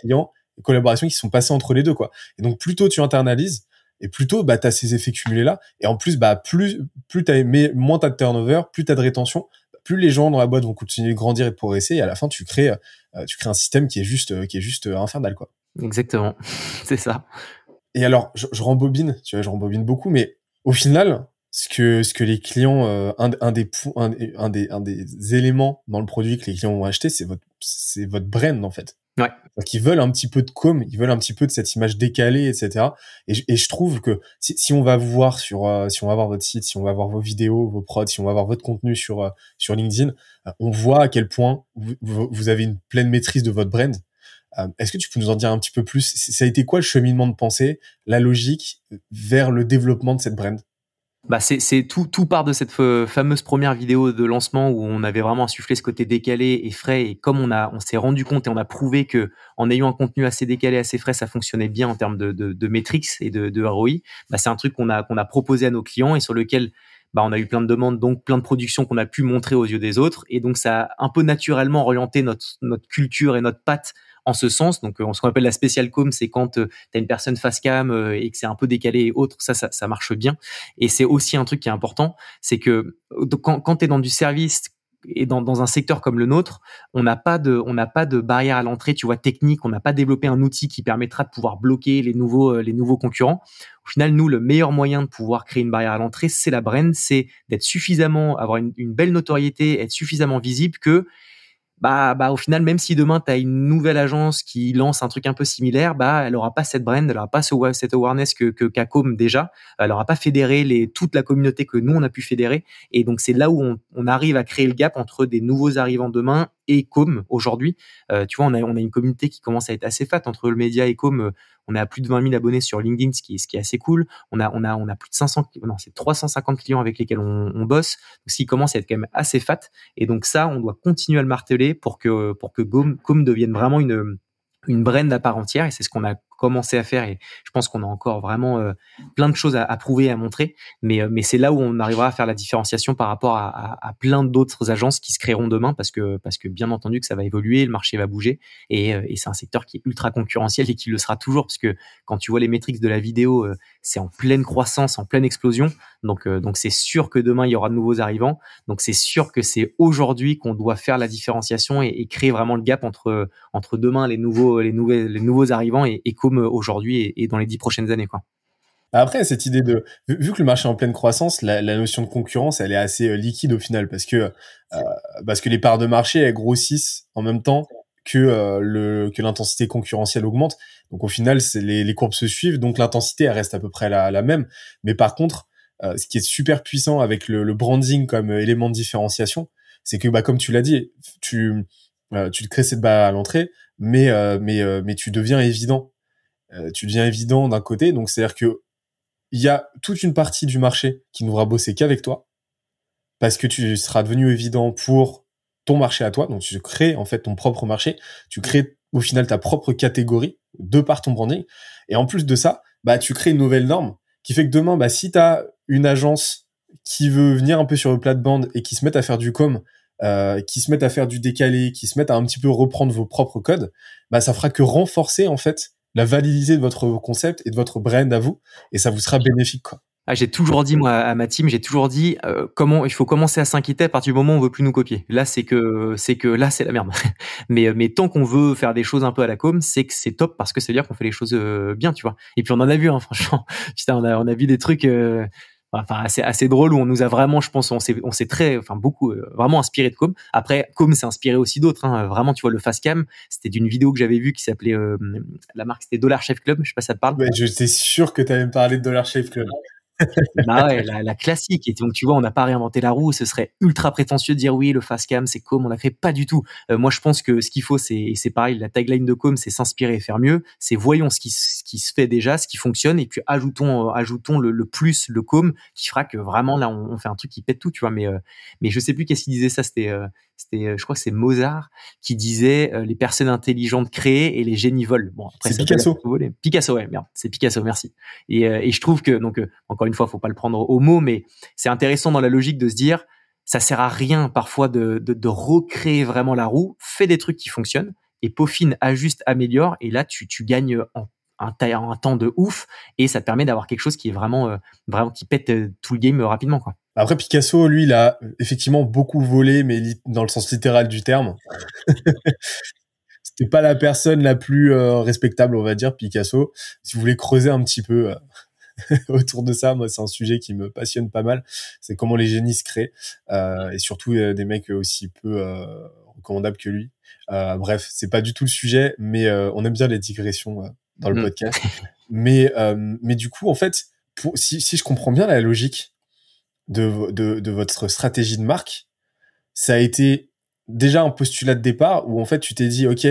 clients collaborations qui sont passées entre les deux et donc plutôt tu internalises et plutôt bah as ces effets cumulés là et en plus bah plus plus t'as mais moins t'as de turnover plus t'as de rétention plus les gens dans la boîte vont continuer de grandir et de progresser. Et à la fin tu crées euh, tu crées un système qui est juste euh, qui est juste euh, infernal quoi. Exactement. C'est ça. Et alors je, je, rembobine tu vois je rembobine beaucoup mais au final ce que ce que les clients un, un, des un, un des un des éléments dans le produit que les clients vont acheter c'est votre c'est votre brand en fait. Donc ils veulent un petit peu de com, ils veulent un petit peu de cette image décalée, etc. Et, je trouve que si, on va voir sur, euh, si on va voir votre site, si on va voir vos vidéos, vos prods, si on va voir votre contenu sur euh, LinkedIn, euh, on voit à quel point vous, avez une pleine maîtrise de votre brand. Est-ce que tu peux nous en dire un petit peu plus? Ça a été quoi le cheminement de pensée, la logique vers le développement de cette brand? Bah c'est tout, tout part de cette fameuse première vidéo de lancement où on avait vraiment insufflé ce côté décalé et frais et comme on a on s'est rendu compte et on a prouvé que en ayant un contenu assez décalé assez frais ça fonctionnait bien en termes de de, de métriques et de, de ROI bah c'est un truc qu'on a qu'on a proposé à nos clients et sur lequel bah on a eu plein de demandes donc plein de productions qu'on a pu montrer aux yeux des autres. Et donc ça a un peu naturellement orienté notre notre culture et notre patte en ce sens. Donc, euh, ce qu'on appelle la spécial com, c'est quand euh, tu as une personne face cam euh, et que c'est un peu décalé et autre, ça, ça, ça marche bien. Et c'est aussi un truc qui est important, c'est que quand, quand tu es dans du service et dans, dans, un secteur comme le nôtre, on n'a pas de, on n'a pas de barrière à l'entrée, tu vois, technique. On n'a pas développé un outil qui permettra de pouvoir bloquer les nouveaux, les nouveaux concurrents. Au final, nous, le meilleur moyen de pouvoir créer une barrière à l'entrée, c'est la brand, c'est d'être suffisamment, avoir une, une, belle notoriété, être suffisamment visible que bah, bah au final, même si demain tu as une nouvelle agence qui lance un truc un peu similaire, bah elle aura pas cette brand, elle aura pas ce, cette awareness que que qu'Acom déjà, elle aura pas fédéré les toute la communauté que nous on a pu fédérer, et donc c'est là où on, on, arrive à créer le gap entre des nouveaux arrivants demain et Com aujourd'hui. Euh, tu vois, on a on a une communauté qui commence à être assez fat entre le média et Com. Euh, on a plus de 20 000 abonnés sur LinkedIn, ce qui est, ce qui est assez cool. On a, on a, on a plus de 500, non, c'est 350 clients avec lesquels on, on bosse, ce qui commence à être quand même assez fat. Et donc ça, on doit continuer à le marteler pour que, pour que Com, devienne vraiment une, une brand à part entière. Et c'est ce qu'on a commencer à faire et je pense qu'on a encore vraiment euh, plein de choses à, à, prouver, à montrer. Mais, euh, mais c'est là où on arrivera à faire la différenciation par rapport à plein d'autres agences qui se créeront demain parce que, parce que bien entendu que ça va évoluer, le marché va bouger et, euh, et c'est un secteur qui est ultra concurrentiel et qui le sera toujours parce que quand tu vois les métriques de la vidéo, c'est en pleine croissance, en pleine explosion. Donc, donc c'est sûr que demain il y aura de nouveaux arrivants. Donc c'est sûr que c'est aujourd'hui qu'on doit faire la différenciation et, créer vraiment le gap entre entre demain les nouveaux les nouvelles les nouveaux arrivants et, comme aujourd'hui et, dans les dix prochaines années quoi. Après, cette idée de vu que le marché est en pleine croissance, la, notion de concurrence, elle est assez euh, liquide au final parce que euh, parce que les parts de marché elles grossissent en même temps que euh, le que l'intensité concurrentielle augmente. Donc au final, les, courbes se suivent, donc l'intensité elle reste à peu près la même. Mais par contre, euh, ce qui est super puissant avec le, le branding comme euh, élément de différenciation, c'est que bah comme tu l'as dit, tu tu te crées cette barre à l'entrée, mais mais mais tu deviens évident. tu deviens évident d'un côté, donc c'est à dire que il y a toute une partie du marché qui ne voudra bosser qu'avec toi parce que tu seras devenu évident pour ton marché à toi. Donc, tu crées en fait ton propre marché. Tu crées au final ta propre catégorie de par ton branding. Et en plus de ça, bah, tu crées une nouvelle norme qui fait que demain, bah, si tu as une agence qui veut venir un peu sur le plate-bande et qui se met à faire du com, euh, qui se met à faire du décalé, qui se met à un petit peu reprendre vos propres codes, bah, ça fera que renforcer en fait la validité de votre concept et de votre brand à vous, et ça vous sera bénéfique. Ah, j'ai toujours dit moi à ma team, j'ai toujours dit euh, comment il faut commencer à s'inquiéter à partir du moment où on veut plus nous copier. Là, c'est que c'est que là c'est la merde. mais mais tant qu'on veut faire des choses un peu à la com, c'est que c'est top parce que ça veut dire qu'on fait les choses euh, bien, tu vois. Et puis on en a vu, hein, franchement. Putain, on a on a vu des trucs. Enfin assez assez drôle où on nous a vraiment je pense on s'est très enfin beaucoup euh, vraiment inspiré de Com. Après Com s'est inspiré aussi d'autres hein. vraiment tu vois le fast cam c'était d'une vidéo que j'avais vue qui s'appelait euh, la marque c'était Dollar Chef Club je sais pas si ça te parle. Ouais, j'étais sûr que tu avais parlé de Dollar Chef Club bah ouais, la, la, classique. Et donc, tu vois, on n'a pas réinventé la roue. Ce serait ultra prétentieux de dire oui, le fast cam, c'est com, on l'a créé. Pas du tout. Euh, moi, je pense que ce qu'il faut, c'est, c'est pareil, la tagline de com, c'est s'inspirer et faire mieux. C'est voyons ce qui, ce qui se fait déjà, ce qui fonctionne, et puis ajoutons, euh, ajoutons le, le, plus, le com, qui fera que vraiment, là, on, fait un truc qui pète tout, tu vois. Mais, euh, mais je sais plus qu'est-ce qu'il disait ça. C'était, c'était, euh, je crois que c'est Mozart qui disait les personnes intelligentes créent et les génies volent. Bon, après, c'est Picasso. Picasso, ouais, merde. C'est Picasso, merci. Et, et je trouve que, donc, encore une fois, faut pas le prendre au mot, mais c'est intéressant dans la logique de se dire, ça sert à rien parfois de, de, de recréer vraiment la roue, fais des trucs qui fonctionnent et peaufine, ajuste, améliore, et là tu, tu gagnes en un, temps de ouf et ça te permet d'avoir quelque chose qui est vraiment euh, vraiment qui pète euh, tout le game euh, rapidement. Après Picasso lui il a effectivement beaucoup volé mais dans le sens littéral du terme. C'était pas la personne la plus respectable on va dire Picasso. Si vous voulez creuser un petit peu autour de ça. Moi, c'est un sujet qui me passionne pas mal. C'est comment les génies se créent et surtout des mecs aussi peu recommandables que lui. Bref, c'est pas du tout le sujet, mais on aime bien les digressions dans le mm. podcast. mais mais du coup, en fait, pour, si, si je comprends bien la logique de, de, de votre stratégie de marque, ça a été déjà un postulat de départ où en fait tu t'es dit ok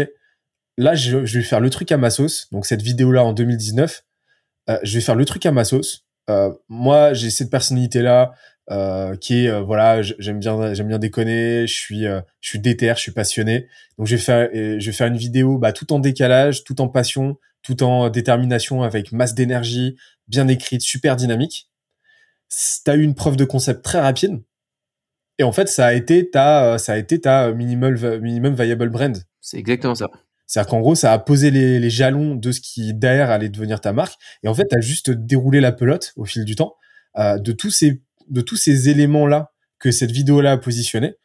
là je, je, vais faire le truc à ma sauce donc cette vidéo là en 2019 euh, je vais faire le truc à ma sauce. Euh, moi, j'ai cette personnalité là euh, qui est voilà, j'aime bien j'aime bien déconner, je suis je suis déter, je suis passionné. Donc je vais faire je vais faire une vidéo bah, tout en décalage, tout en passion, tout en détermination avec masse d'énergie, bien écrite, super dynamique. T'as eu une preuve de concept très rapide. Et en fait, ça a été ta, ça a été ta minimal, minimum viable brand. C'est exactement ça. C'est-à-dire qu'en gros, ça a posé les, les, jalons de ce qui derrière allait devenir ta marque. Et en fait, tu as juste déroulé la pelote au fil du temps euh, de tous ces de tous ces éléments là que cette vidéo là a positionné.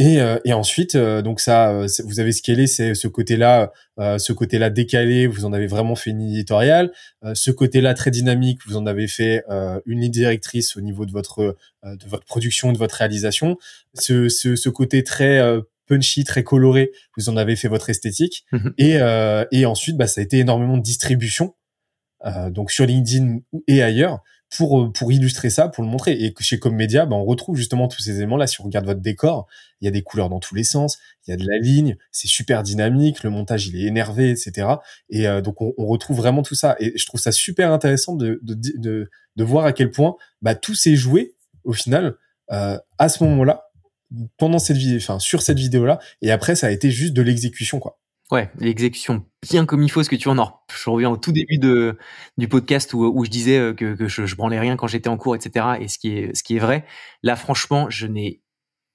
Et, euh, et ensuite, euh, donc ça, euh, vous avez scalé c'est ce côté-là, euh, ce côté-là décalé, vous en avez vraiment fait une éditoriale. ce côté-là très dynamique, vous en avez fait une ligne directrice au niveau de votre de votre production, de votre réalisation. Ce, ce, ce côté très punchy, très coloré. Vous en avez fait votre esthétique. Mhm. Et, euh, et ensuite, bah, ça a été énormément de distribution, euh, donc sur LinkedIn et ailleurs, pour, pour illustrer ça, pour le montrer. Et chez Commedia, bah, on retrouve justement tous ces éléments-là. Si on regarde votre décor, il y a des couleurs dans tous les sens, il y a de la ligne, c'est super dynamique, le montage il est énervé, etc. Et euh, donc on, retrouve vraiment tout ça. Et je trouve ça super intéressant de, de, de, voir à quel point bah, tout s'est joué au final euh, à ce moment-là pendant cette vidéo, enfin sur cette vidéo là, et après ça a été juste de l'exécution quoi. Ouais, l'exécution bien comme il faut, ce que tu en or. Je reviens au tout début de, du podcast où, où je disais euh, que, que je, je branlais rien quand j'étais en cours, etc. Et ce qui est, ce qui est vrai. Là, franchement, je n'ai,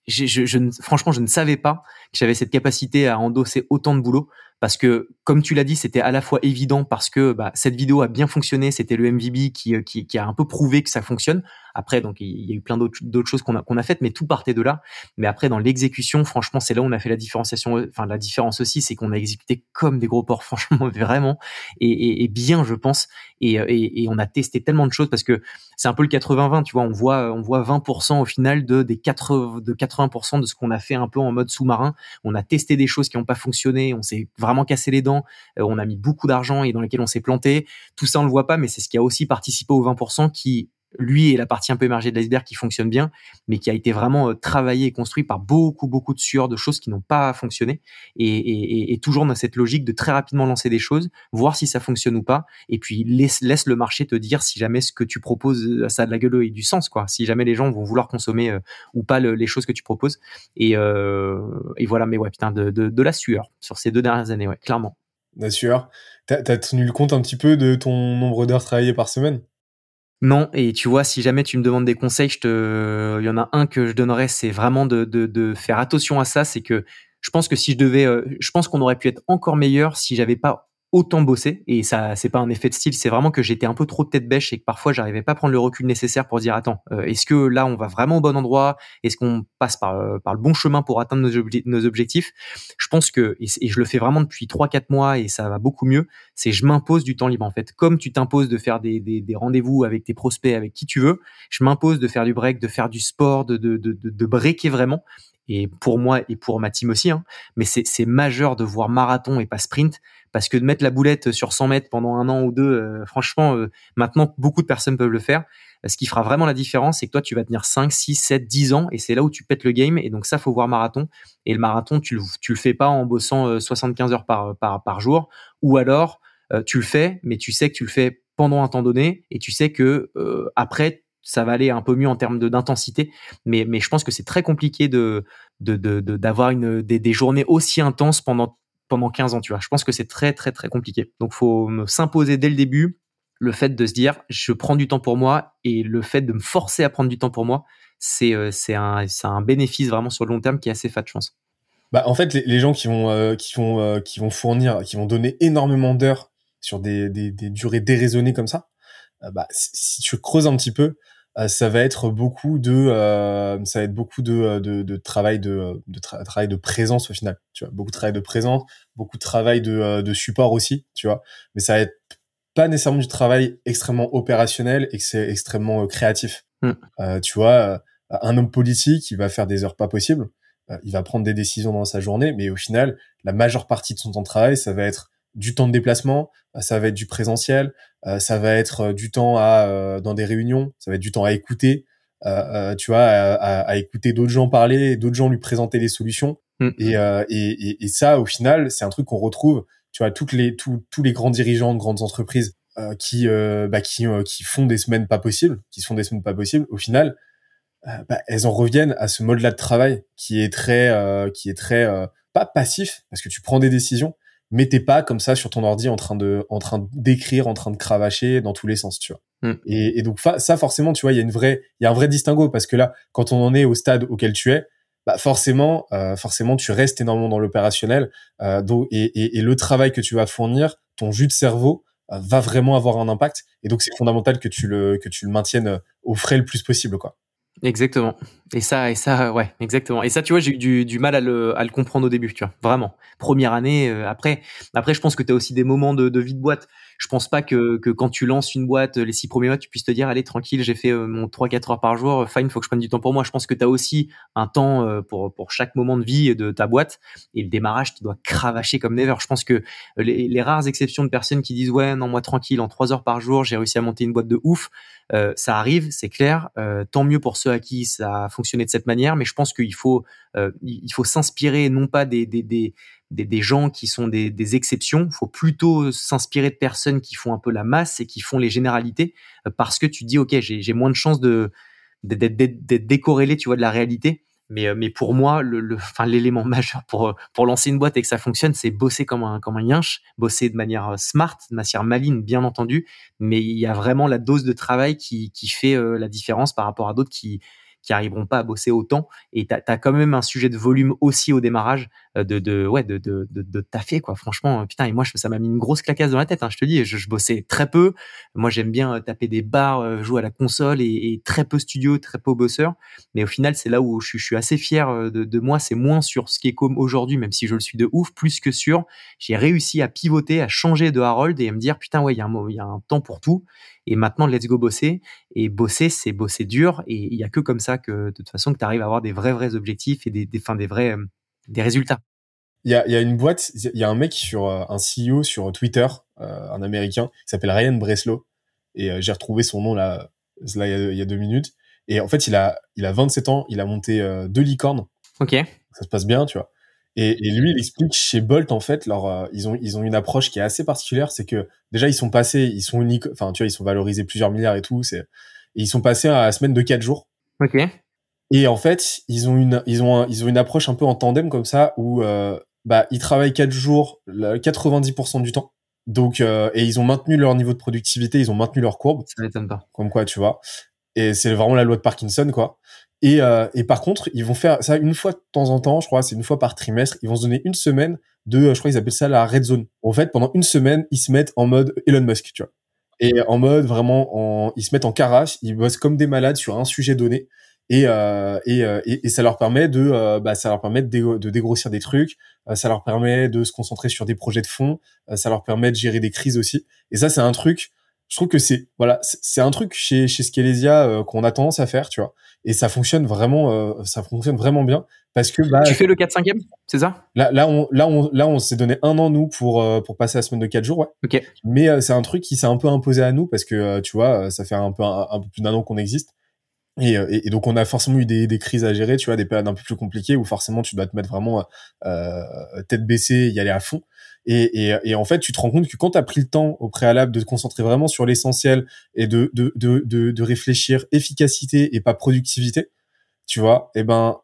je, je, je, franchement, je ne savais pas que j'avais cette capacité à endosser autant de boulot parce que, comme tu l'as dit, c'était à la fois évident parce que bah, cette vidéo a bien fonctionné, c'était le MVB qui, qui, qui, a un peu prouvé que ça fonctionne. Après, donc il y a eu plein d'autres choses qu'on a, qu'on a faites, mais tout partait de là. Mais après, dans l'exécution, franchement, c'est là où on a fait la différenciation. Enfin, la différence aussi, c'est qu'on a exécuté comme des gros porcs, franchement, vraiment, et, et, et bien, je pense. Et, et, on a testé tellement de choses parce que c'est un peu le 80-20, tu vois. On voit, on voit 20% au final de des 80, de 80% de ce qu'on a fait un peu en mode sous-marin. On a testé des choses qui n'ont pas fonctionné. On s'est vraiment cassé les dents. Euh, on a mis beaucoup d'argent et dans lesquels on s'est planté. Tout ça, on le voit pas, mais c'est ce qui a aussi participé aux 20% qui lui est la partie un peu émergée de l'iceberg qui fonctionne bien, mais qui a été vraiment euh, travaillé et construit par beaucoup, beaucoup de sueurs, de choses qui n'ont pas fonctionné, et, et, et, toujours dans cette logique de très rapidement lancer des choses, voir si ça fonctionne ou pas, et puis laisse, laisse le marché te dire si jamais ce que tu proposes, euh, ça a de la gueule et du sens, quoi. Si jamais les gens vont vouloir consommer euh, ou pas le, les choses que tu proposes. Et, euh, et voilà, mais ouais, putain, de, de, de la sueur sur ces deux dernières années, ouais, clairement. La sueur. T'as as tenu le compte un petit peu de ton nombre d'heures travaillées par semaine? Non, et tu vois, si jamais tu me demandes des conseils, je te, il y en a un que je donnerais, c'est vraiment de, de, faire attention à ça. C'est que je pense que si je devais, euh, je pense qu'on aurait pu être encore meilleur si j'avais pas autant bossé et ça c'est pas un effet de style c'est vraiment que j'étais un peu trop tête bêche et que parfois j'arrivais pas à prendre le recul nécessaire pour dire attends euh, est-ce que là on va vraiment au bon endroit? Est-ce qu'on passe par, euh, par le bon chemin pour atteindre nos, nos objectifs? Je pense que et, je le fais vraiment depuis trois quatre mois et ça va beaucoup mieux c'est je m'impose du temps libre en fait. Comme tu t'imposes de faire des, des, des rendez-vous avec tes prospects avec qui tu veux je m'impose de faire du break de faire du sport de de, de, de, de breaker vraiment. Et pour moi et pour ma team aussi, hein. mais c'est majeur de voir marathon et pas sprint, parce que de mettre la boulette sur 100 mètres pendant un an ou deux, euh, franchement, euh, maintenant, beaucoup de personnes peuvent le faire. Ce qui fera vraiment la différence, c'est que toi, tu vas tenir 5, 6, 7, 10 ans, et c'est là où tu pètes le game, et donc ça, faut voir marathon. Et le marathon, tu le, le fais pas en bossant 75 euh, heures par, jour, ou alors, tu le fais, mais tu sais que tu le fais pendant un temps donné, et tu sais que après, ça va aller un peu mieux en termes d'intensité, mais, je pense que c'est très compliqué de d'avoir des, journées aussi intenses pendant pendant 15 ans, tu vois. Je pense que c'est très très très compliqué. Donc faut s'imposer dès le début le fait de se dire je prends du temps pour moi et le fait de me forcer à prendre du temps pour moi, c'est euh, un un bénéfice vraiment sur le long terme qui est assez fat, je pense. Bah en fait les, gens qui vont euh, qui vont euh, qui vont fournir qui vont donner énormément d'heures sur des, des, durées déraisonnées comme ça, bah si tu creuses un petit peu, ça va être beaucoup de euh, ça va être beaucoup de, euh, de, de travail de, de travail de présence au final tu vois. Beaucoup de travail de présence beaucoup de travail de, de support aussi tu vois. Mais ça va être pas nécessairement du travail extrêmement opérationnel et que c'est extrêmement créatif. Mm. euh, tu vois un homme politique il va faire des heures pas possibles. Il va prendre des décisions dans sa journée mais au final la majeure partie de son temps de travail ça va être du temps de déplacement, euh, ça va être du présentiel, euh, ça va être euh, du temps à dans des réunions, ça va être du temps à écouter, tu vois, à, à, écouter d'autres gens parler, d'autres gens lui présenter des solutions. Mm. Et, et, et, ça, au final, c'est un truc qu'on retrouve. Tu vois, toutes les tous, tous les grands dirigeants de grandes entreprises qui bah, qui qui font des semaines pas possibles, qui se font des semaines pas possibles. Au final, bah, elles en reviennent à ce mode-là de travail qui est très qui est très pas passif parce que tu prends des décisions, mais t'es pas comme ça sur ton ordi en train de en train d'écrire en train de cravacher dans tous les sens tu vois. Mm. et, et, donc ça forcément tu vois il y a une vraie il y a un vrai distinguo parce que là quand on en est au stade auquel tu es bah forcément euh, forcément tu restes énormément dans l'opérationnel euh, et, et, et, le travail que tu vas fournir ton jus de cerveau euh, va vraiment avoir un impact. Et donc c'est fondamental que tu le que tu le maintiennes au frais le plus possible quoi Exactement. Et ça, et ça, ouais, exactement. Et ça, tu vois, j'ai eu du, du, mal à le, à le comprendre au début, tu vois, vraiment. Première année, euh, après, après, je pense que tu as aussi des moments de, de vie de boîte. Je pense pas que, que quand tu lances une boîte, les six premiers mois, tu puisses te dire, allez, tranquille, j'ai fait euh, mon 3-4 heures par jour, fine, faut que je prenne du temps pour moi. Je pense que tu as aussi un temps euh, pour, pour chaque moment de vie de ta boîte. Et le démarrage, tu dois cravacher comme never. Je pense que les, les rares exceptions de personnes qui disent, ouais, non, moi, tranquille, en 3 heures par jour, j'ai réussi à monter une boîte de ouf. Euh, ça arrive, c'est clair. Euh, tant mieux pour ceux à qui ça a fonctionné de cette manière, mais je pense qu'il faut, euh, il faut s'inspirer non pas des, des, des, des, gens qui sont des, des exceptions, faut plutôt s'inspirer de personnes qui font un peu la masse et qui font les généralités, parce que tu dis, ok, j'ai moins de chances de d'être décorrélé, tu vois, de la réalité. Mais, mais pour moi, le, l'élément majeur pour, pour lancer une boîte et que ça fonctionne, c'est bosser comme un, comme un yinche, bosser de manière smart, de manière maligne, bien entendu. Mais il y a vraiment la dose de travail qui, qui fait la différence par rapport à d'autres qui, qui arriveront pas à bosser autant. Et tu as, quand même un sujet de volume aussi au démarrage euh, de, de ouais de, de, de, de taffer quoi. Franchement, euh, putain. Et moi, ça m'a mis une grosse clacasse dans la tête. Hein, je te dis, je, je bossais très peu. Moi, j'aime bien euh, taper des bars, jouer à la console et, très peu studio, très peu bosseur. Mais au final, c'est là où je, je, suis assez fier de, de moi. C'est moins sur ce qui est comme aujourd'hui, même si je le suis de ouf, plus que sur j'ai réussi à pivoter, à changer de Harold et à me dire putain ouais, il y a un il y a un temps pour tout. Et maintenant, let's go bosser. Et bosser, c'est bosser dur. Et il y a que comme ça que, de toute façon, que tu arrives à avoir des vrais, vrais objectifs et des, des, des vrais, euh, des résultats. Il y a, y a une boîte, il y a un mec sur, euh, un CEO sur Twitter, euh, un américain, qui s'appelle Ryan Breslow. Et j'ai retrouvé son nom là, là il, y a, deux minutes. Et en fait, il a, il a 27 ans, il a monté deux licornes. Ok. Ça se passe bien, tu vois. Et, et, lui, il explique chez Bolt, en fait, leur, euh, ils ont, ils ont une approche qui est assez particulière. C'est que déjà, ils sont passés, ils sont uniques, enfin, tu vois, ils sont valorisés plusieurs milliards et tout. C'est, et ils sont passés à la semaine de quatre jours. Ok. Et en fait, ils ont une, ils ont, ils ont une approche un peu en tandem comme ça où, euh, bah, ils travaillent quatre jours, 90% du temps. Donc, euh, et ils ont maintenu leur niveau de productivité, ils ont maintenu leur courbe. Ça m'étonne pas. Comme quoi, tu vois. Et c'est vraiment la loi de Parkinson, quoi. Et, euh, et par contre, ils vont faire ça une fois de temps en temps, je crois, c'est une fois par trimestre. Ils vont se donner une semaine de, euh, je crois qu'ils appellent ça la red zone. En fait, pendant une semaine, ils se mettent en mode Elon Musk, tu vois. Et en mode vraiment, en, ils se mettent en carafe, ils bossent comme des malades sur un sujet donné. Et, euh, et, euh, et, et, ça leur permet de, euh, bah, ça leur permet de, de, dégrossir des trucs, ça leur permet de se concentrer sur des projets de fond, ça leur permet de gérer des crises aussi. Et ça, c'est un truc je trouve que c'est voilà c'est un truc chez chez Skelesia euh, qu'on a tendance à faire tu vois. Et ça fonctionne vraiment euh, ça fonctionne vraiment bien parce que bah, tu fais le 4 5 e c'est ça? Là là on là on là on s'est donné un an nous pour euh, pour passer la semaine de 4 jours ouais. Ok. Mais c'est un truc qui s'est un peu imposé à nous parce que tu vois ça fait un peu un, peu plus d'un an qu'on existe et, et, donc on a forcément eu des, des crises à gérer, tu vois, des périodes un peu plus compliquées où forcément tu dois te mettre vraiment tête baissée, y aller à fond. Et, et, et, en fait, tu te rends compte que quand tu as pris le temps au préalable de te concentrer vraiment sur l'essentiel et de, de, de, de, de réfléchir efficacité et pas productivité, tu vois, eh ben,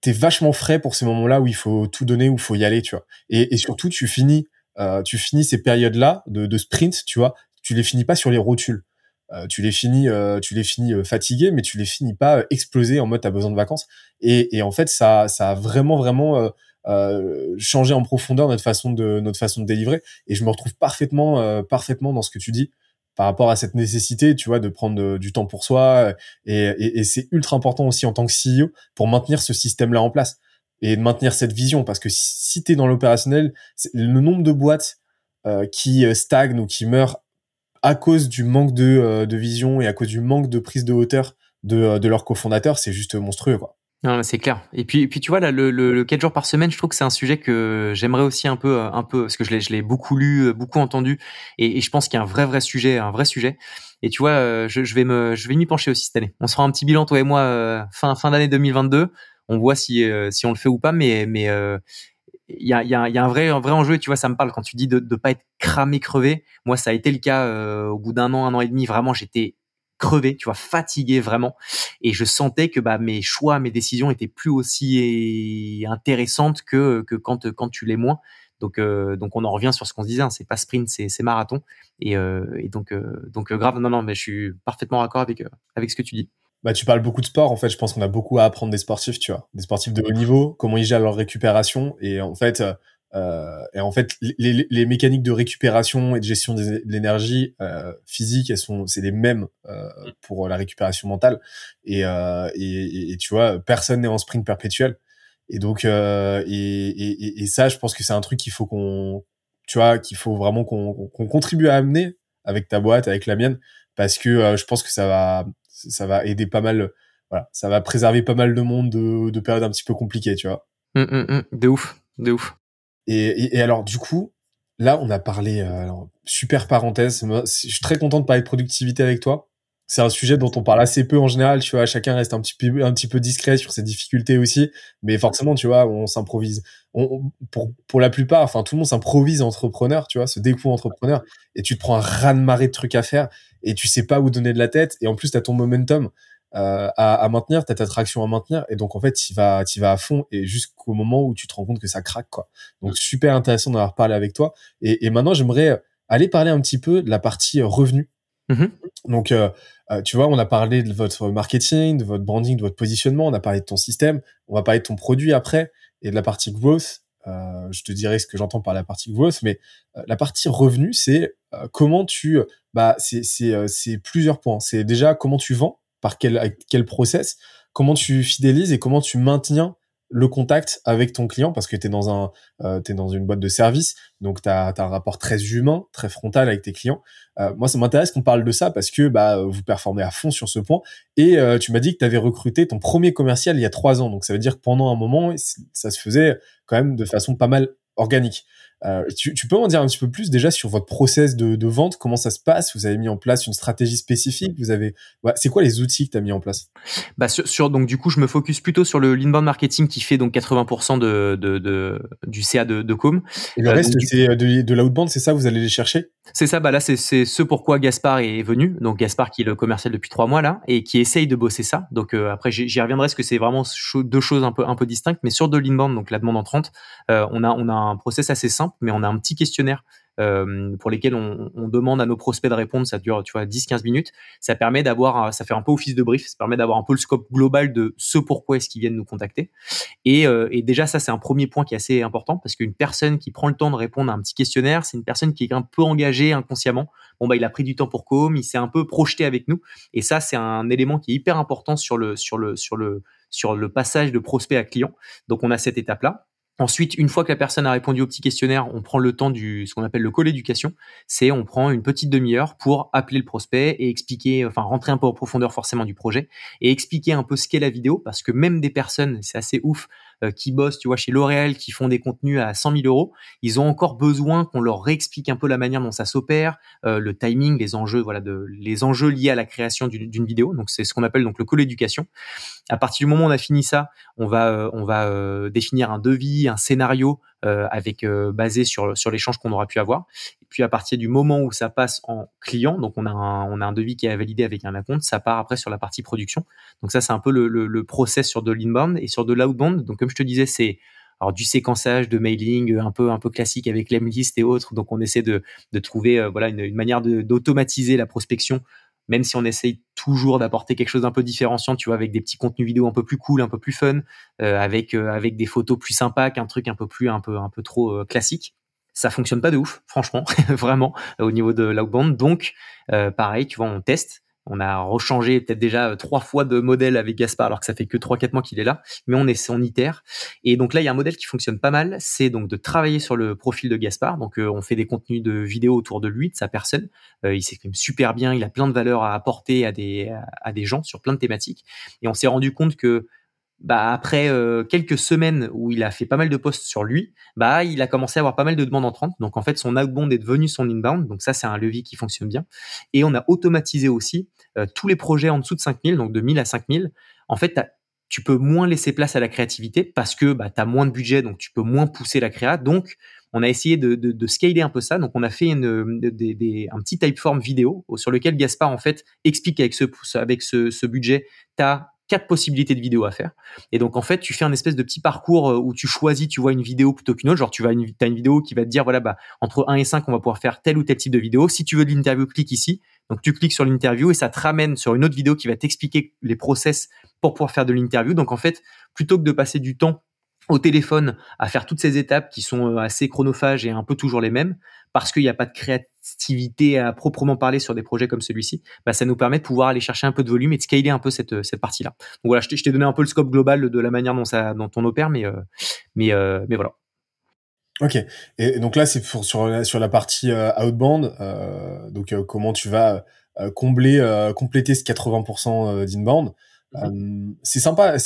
t'es vachement frais pour ces moments-là où il faut tout donner, où il faut y aller, tu vois. Et, et surtout, tu finis, euh, tu finis ces périodes-là de, de sprint, tu vois, tu les finis pas sur les rotules. Euh, tu les finis, euh, tu les finis euh, fatigués, mais tu les finis pas explosés en mode t'as besoin de vacances. Et, et en fait, ça, ça a vraiment, vraiment euh, changer en profondeur notre façon de notre façon de délivrer. Et je me retrouve parfaitement euh, parfaitement dans ce que tu dis par rapport à cette nécessité, tu vois, de prendre euh, du temps pour soi. Et, et, et c'est ultra important aussi en tant que CEO pour maintenir ce système-là en place et de maintenir cette vision. Parce que si tu es dans l'opérationnel, le nombre de boîtes euh, qui stagnent ou qui meurent à cause du manque de, de vision et à cause du manque de prise de hauteur de, de leurs cofondateurs, c'est juste monstrueux, quoi. Non, c'est clair. Et puis, puis tu vois là, le, le, le 4 jours par semaine, je trouve que c'est un sujet que j'aimerais aussi un peu, un peu, parce que je l'ai, je l'ai beaucoup lu, beaucoup entendu, et, et je pense qu'il y a un vrai, vrai sujet, un vrai sujet. Et tu vois, euh, je, vais me, je vais m'y pencher aussi cette année. On se fera un petit bilan toi et moi euh, fin, fin d'année 2022. On voit si, euh, si on le fait ou pas, mais, mais il y a, y, a, y a, un vrai, un vrai enjeu. Tu vois, ça me parle quand tu dis de ne pas être cramé, crevé. Moi, ça a été le cas au bout d'un an, un an et demi. Vraiment, j'étais crevé, tu vois, fatigué vraiment. Et je sentais que bah, mes choix, mes décisions étaient plus aussi intéressantes que, que quand, quand tu l'es moins. Donc, euh, donc on en revient sur ce qu'on se disait, hein, c'est pas sprint, c'est, c'est marathon. Et, euh, et donc, euh, donc grave, non, non, mais je suis parfaitement d'accord avec, avec ce que tu dis. Bah, tu parles beaucoup de sport. En fait, je pense qu'on a beaucoup à apprendre des sportifs, tu vois, des sportifs de haut niveau, comment ils gèrent leur récupération. Et en fait, euh, et en fait, les, les, mécaniques de récupération et de gestion de l'énergie euh, physique, elles sont, c'est les mêmes euh, pour la récupération mentale. Et, euh, et, et, tu vois, personne n'est en sprint perpétuel. Et donc, euh, et, et, ça, je pense que c'est un truc qu'il faut qu'on, tu vois, qu'il faut vraiment qu'on qu'on contribue à amener avec ta boîte, avec la mienne, parce que euh, je pense que ça va, ça va aider pas mal. Voilà, ça va préserver pas mal de monde de, de périodes un petit peu compliquées, tu vois. Mmh, de ouf, de ouf. Et, et, alors, du coup, là, on a parlé, euh, alors, super parenthèse, je suis très content de parler de productivité avec toi. C'est un sujet dont on parle assez peu en général, tu vois, chacun reste un petit peu, un petit peu discret sur ses difficultés aussi, mais forcément, tu vois, on s'improvise. Pour, pour la plupart, enfin, tout le monde s'improvise entrepreneur, tu vois, se découvre entrepreneur, et tu te prends un raz de marée de trucs à faire, et tu sais pas où donner de la tête, et en plus, tu as ton momentum. à, à, maintenir, t'as ta traction à maintenir, et donc en fait, tu vas, tu vas à fond, et jusqu'au moment où tu te rends compte que ça craque, quoi. Donc super intéressant d'en avoir parlé avec toi. Et, et maintenant, j'aimerais aller parler un petit peu de la partie revenu. Mm-hmm. Donc, euh, tu vois, on a parlé de votre marketing, de votre branding, de votre positionnement, on a parlé de ton système, on va parler de ton produit après et de la partie growth. Euh, je te dirai ce que j'entends par la partie growth, mais euh, la partie revenu, c'est euh, comment tu, bah, c'est c'est plusieurs points. C'est déjà comment tu vends, par quel quel process, comment tu fidélises et comment tu maintiens le contact avec ton client parce que tu es dans un euh, dans une boîte de service donc tu as, un rapport très humain très frontal avec tes clients. Euh, moi ça m'intéresse qu'on parle de ça parce que bah vous performez à fond sur ce point. Et euh, tu m'as dit que tu avais recruté ton premier commercial il y a trois ans donc ça veut dire que pendant un moment ça se faisait quand même de façon pas mal organique euh, tu, tu, peux en dire un petit peu plus déjà sur votre process de, de, vente, comment ça se passe? Vous avez mis en place une stratégie spécifique? Vous avez, ouais, c'est quoi les outils que tu as mis en place? Bah sur, sur, donc du coup, je me focus plutôt sur le l'inbound marketing qui fait donc 80% de, de, de, du CA de, de Com. Et le euh, reste, c'est de, de l'outbound, c'est ça? Vous allez les chercher? C'est ça. Bah là, c'est c'est ce pourquoi Gaspard est venu. Donc Gaspard qui est le commercial depuis trois mois là et qui essaye de bosser ça. Donc euh, après, j'y reviendrai parce que c'est vraiment deux choses un peu un peu distinctes. Mais sur de l'inbound, donc la demande entrante, euh, on a on a un process assez simple, mais on a un petit questionnaire euh, pour lesquels on, demande à nos prospects de répondre. Ça dure, tu vois, 10-15 minutes. Ça permet d'avoir, ça fait un peu office de brief. Ça permet d'avoir un peu le scope global de ce pourquoi est-ce qu'ils viennent nous contacter. Et, euh, et déjà, ça, c'est un premier point qui est assez important parce qu'une personne qui prend le temps de répondre à un petit questionnaire, c'est une personne qui est un peu engagée inconsciemment. Bon, bah, il a pris du temps pour com, il s'est un peu projeté avec nous. Et ça, c'est un élément qui est hyper important sur le, sur le, sur le, sur le passage de prospect à client. Donc, on a cette étape-là. Ensuite, une fois que la personne a répondu au petit questionnaire, on prend le temps du ce qu'on appelle le call éducation. C'est on prend une petite demi-heure pour appeler le prospect et expliquer, enfin rentrer un peu en profondeur forcément du projet et expliquer un peu ce qu'est la vidéo parce que même des personnes, c'est assez ouf, qui bossent, tu vois, chez L'Oréal, qui font des contenus à 100 000 euros, ils ont encore besoin qu'on leur réexplique un peu la manière dont ça s'opère, euh, le timing, les enjeux, voilà, de, les enjeux liés à la création d'une vidéo. Donc c'est ce qu'on appelle donc le call éducation. À partir du moment où on a fini ça, on va euh, on va définir un devis, un scénario euh, avec euh, basé sur sur l'échange qu'on aura pu avoir. Et puis à partir du moment où ça passe en client, donc on a un, on a un devis qui est validé avec un acompte, ça part après sur la partie production. Donc ça c'est un peu le, le, le process sur de l'inbound et sur de l'outbound. Donc comme je te disais, c'est alors du séquençage de mailing un peu un peu classique avec l'emlist et autres. Donc on essaie de, de trouver euh, voilà une, une manière d'automatiser la prospection même si on essaye toujours d'apporter quelque chose d'un peu différenciant, tu vois, avec des petits contenus vidéo un peu plus cool, un peu plus fun, euh, avec euh, avec des photos plus sympas qu'un truc un peu plus un peu un peu trop euh, classique. Ça fonctionne pas de ouf, franchement, vraiment au niveau de l'outbound. Donc pareil, tu vois, on teste on a rechangé peut-être déjà euh, trois fois de modèle avec Gaspard alors que ça fait que trois quatre mois qu'il est là, mais on est on itère. Et donc là il y a un modèle qui fonctionne pas mal, c'est donc de travailler sur le profil de Gaspard. Donc euh, on fait des contenus de vidéos autour de lui, de sa personne. Euh, il s'exprime super bien, il a plein de valeurs à apporter à des à des gens sur plein de thématiques. Et on s'est rendu compte que bah après quelques semaines où il a fait pas mal de posts sur lui, bah il a commencé à avoir pas mal de demandes entrantes. Donc en fait son outbound est devenu son inbound. Donc ça c'est un levier qui fonctionne bien. Et on a automatisé aussi euh, tous les projets en dessous de 5000, donc de 1000 à 5000. En fait tu peux moins laisser place à la créativité parce que bah, tu as moins de budget, donc tu peux moins pousser la créa. Donc on a essayé de, scaler un peu ça. Donc on a fait des, un petit typeform vidéo sur lequel Gaspard en fait explique avec ce, budget, tu as quatre possibilités de vidéos à faire. Et donc en fait, tu fais un espèce de petit parcours euh, où tu choisis, tu vois une vidéo plutôt qu'une autre. Genre tu as une vidéo qui va te dire voilà bah entre 1 et 5, on va pouvoir faire tel ou tel type de vidéo. Si tu veux de l'interview, clique ici. Donc tu cliques sur l'interview et ça te ramène sur une autre vidéo qui va t'expliquer les process pour pouvoir faire de l'interview. Donc en fait, plutôt que de passer du temps au téléphone à faire toutes ces étapes qui sont euh, assez chronophages et un peu toujours les mêmes, parce qu'il n'y a pas de créativité à proprement parler sur des projets comme celui-ci, bah, ça nous permet de pouvoir aller chercher un peu de volume et de scaler un peu cette, cette partie-là. Donc voilà, je t'ai donné un peu le scope global de la manière dont, ça, dont on opère, mais, euh, mais, euh, mais voilà. Ok. Et donc là, c'est sur la, sur la partie outbound. donc comment tu vas combler, compléter ce 80% d'inbound. Mmh. c'est sympa.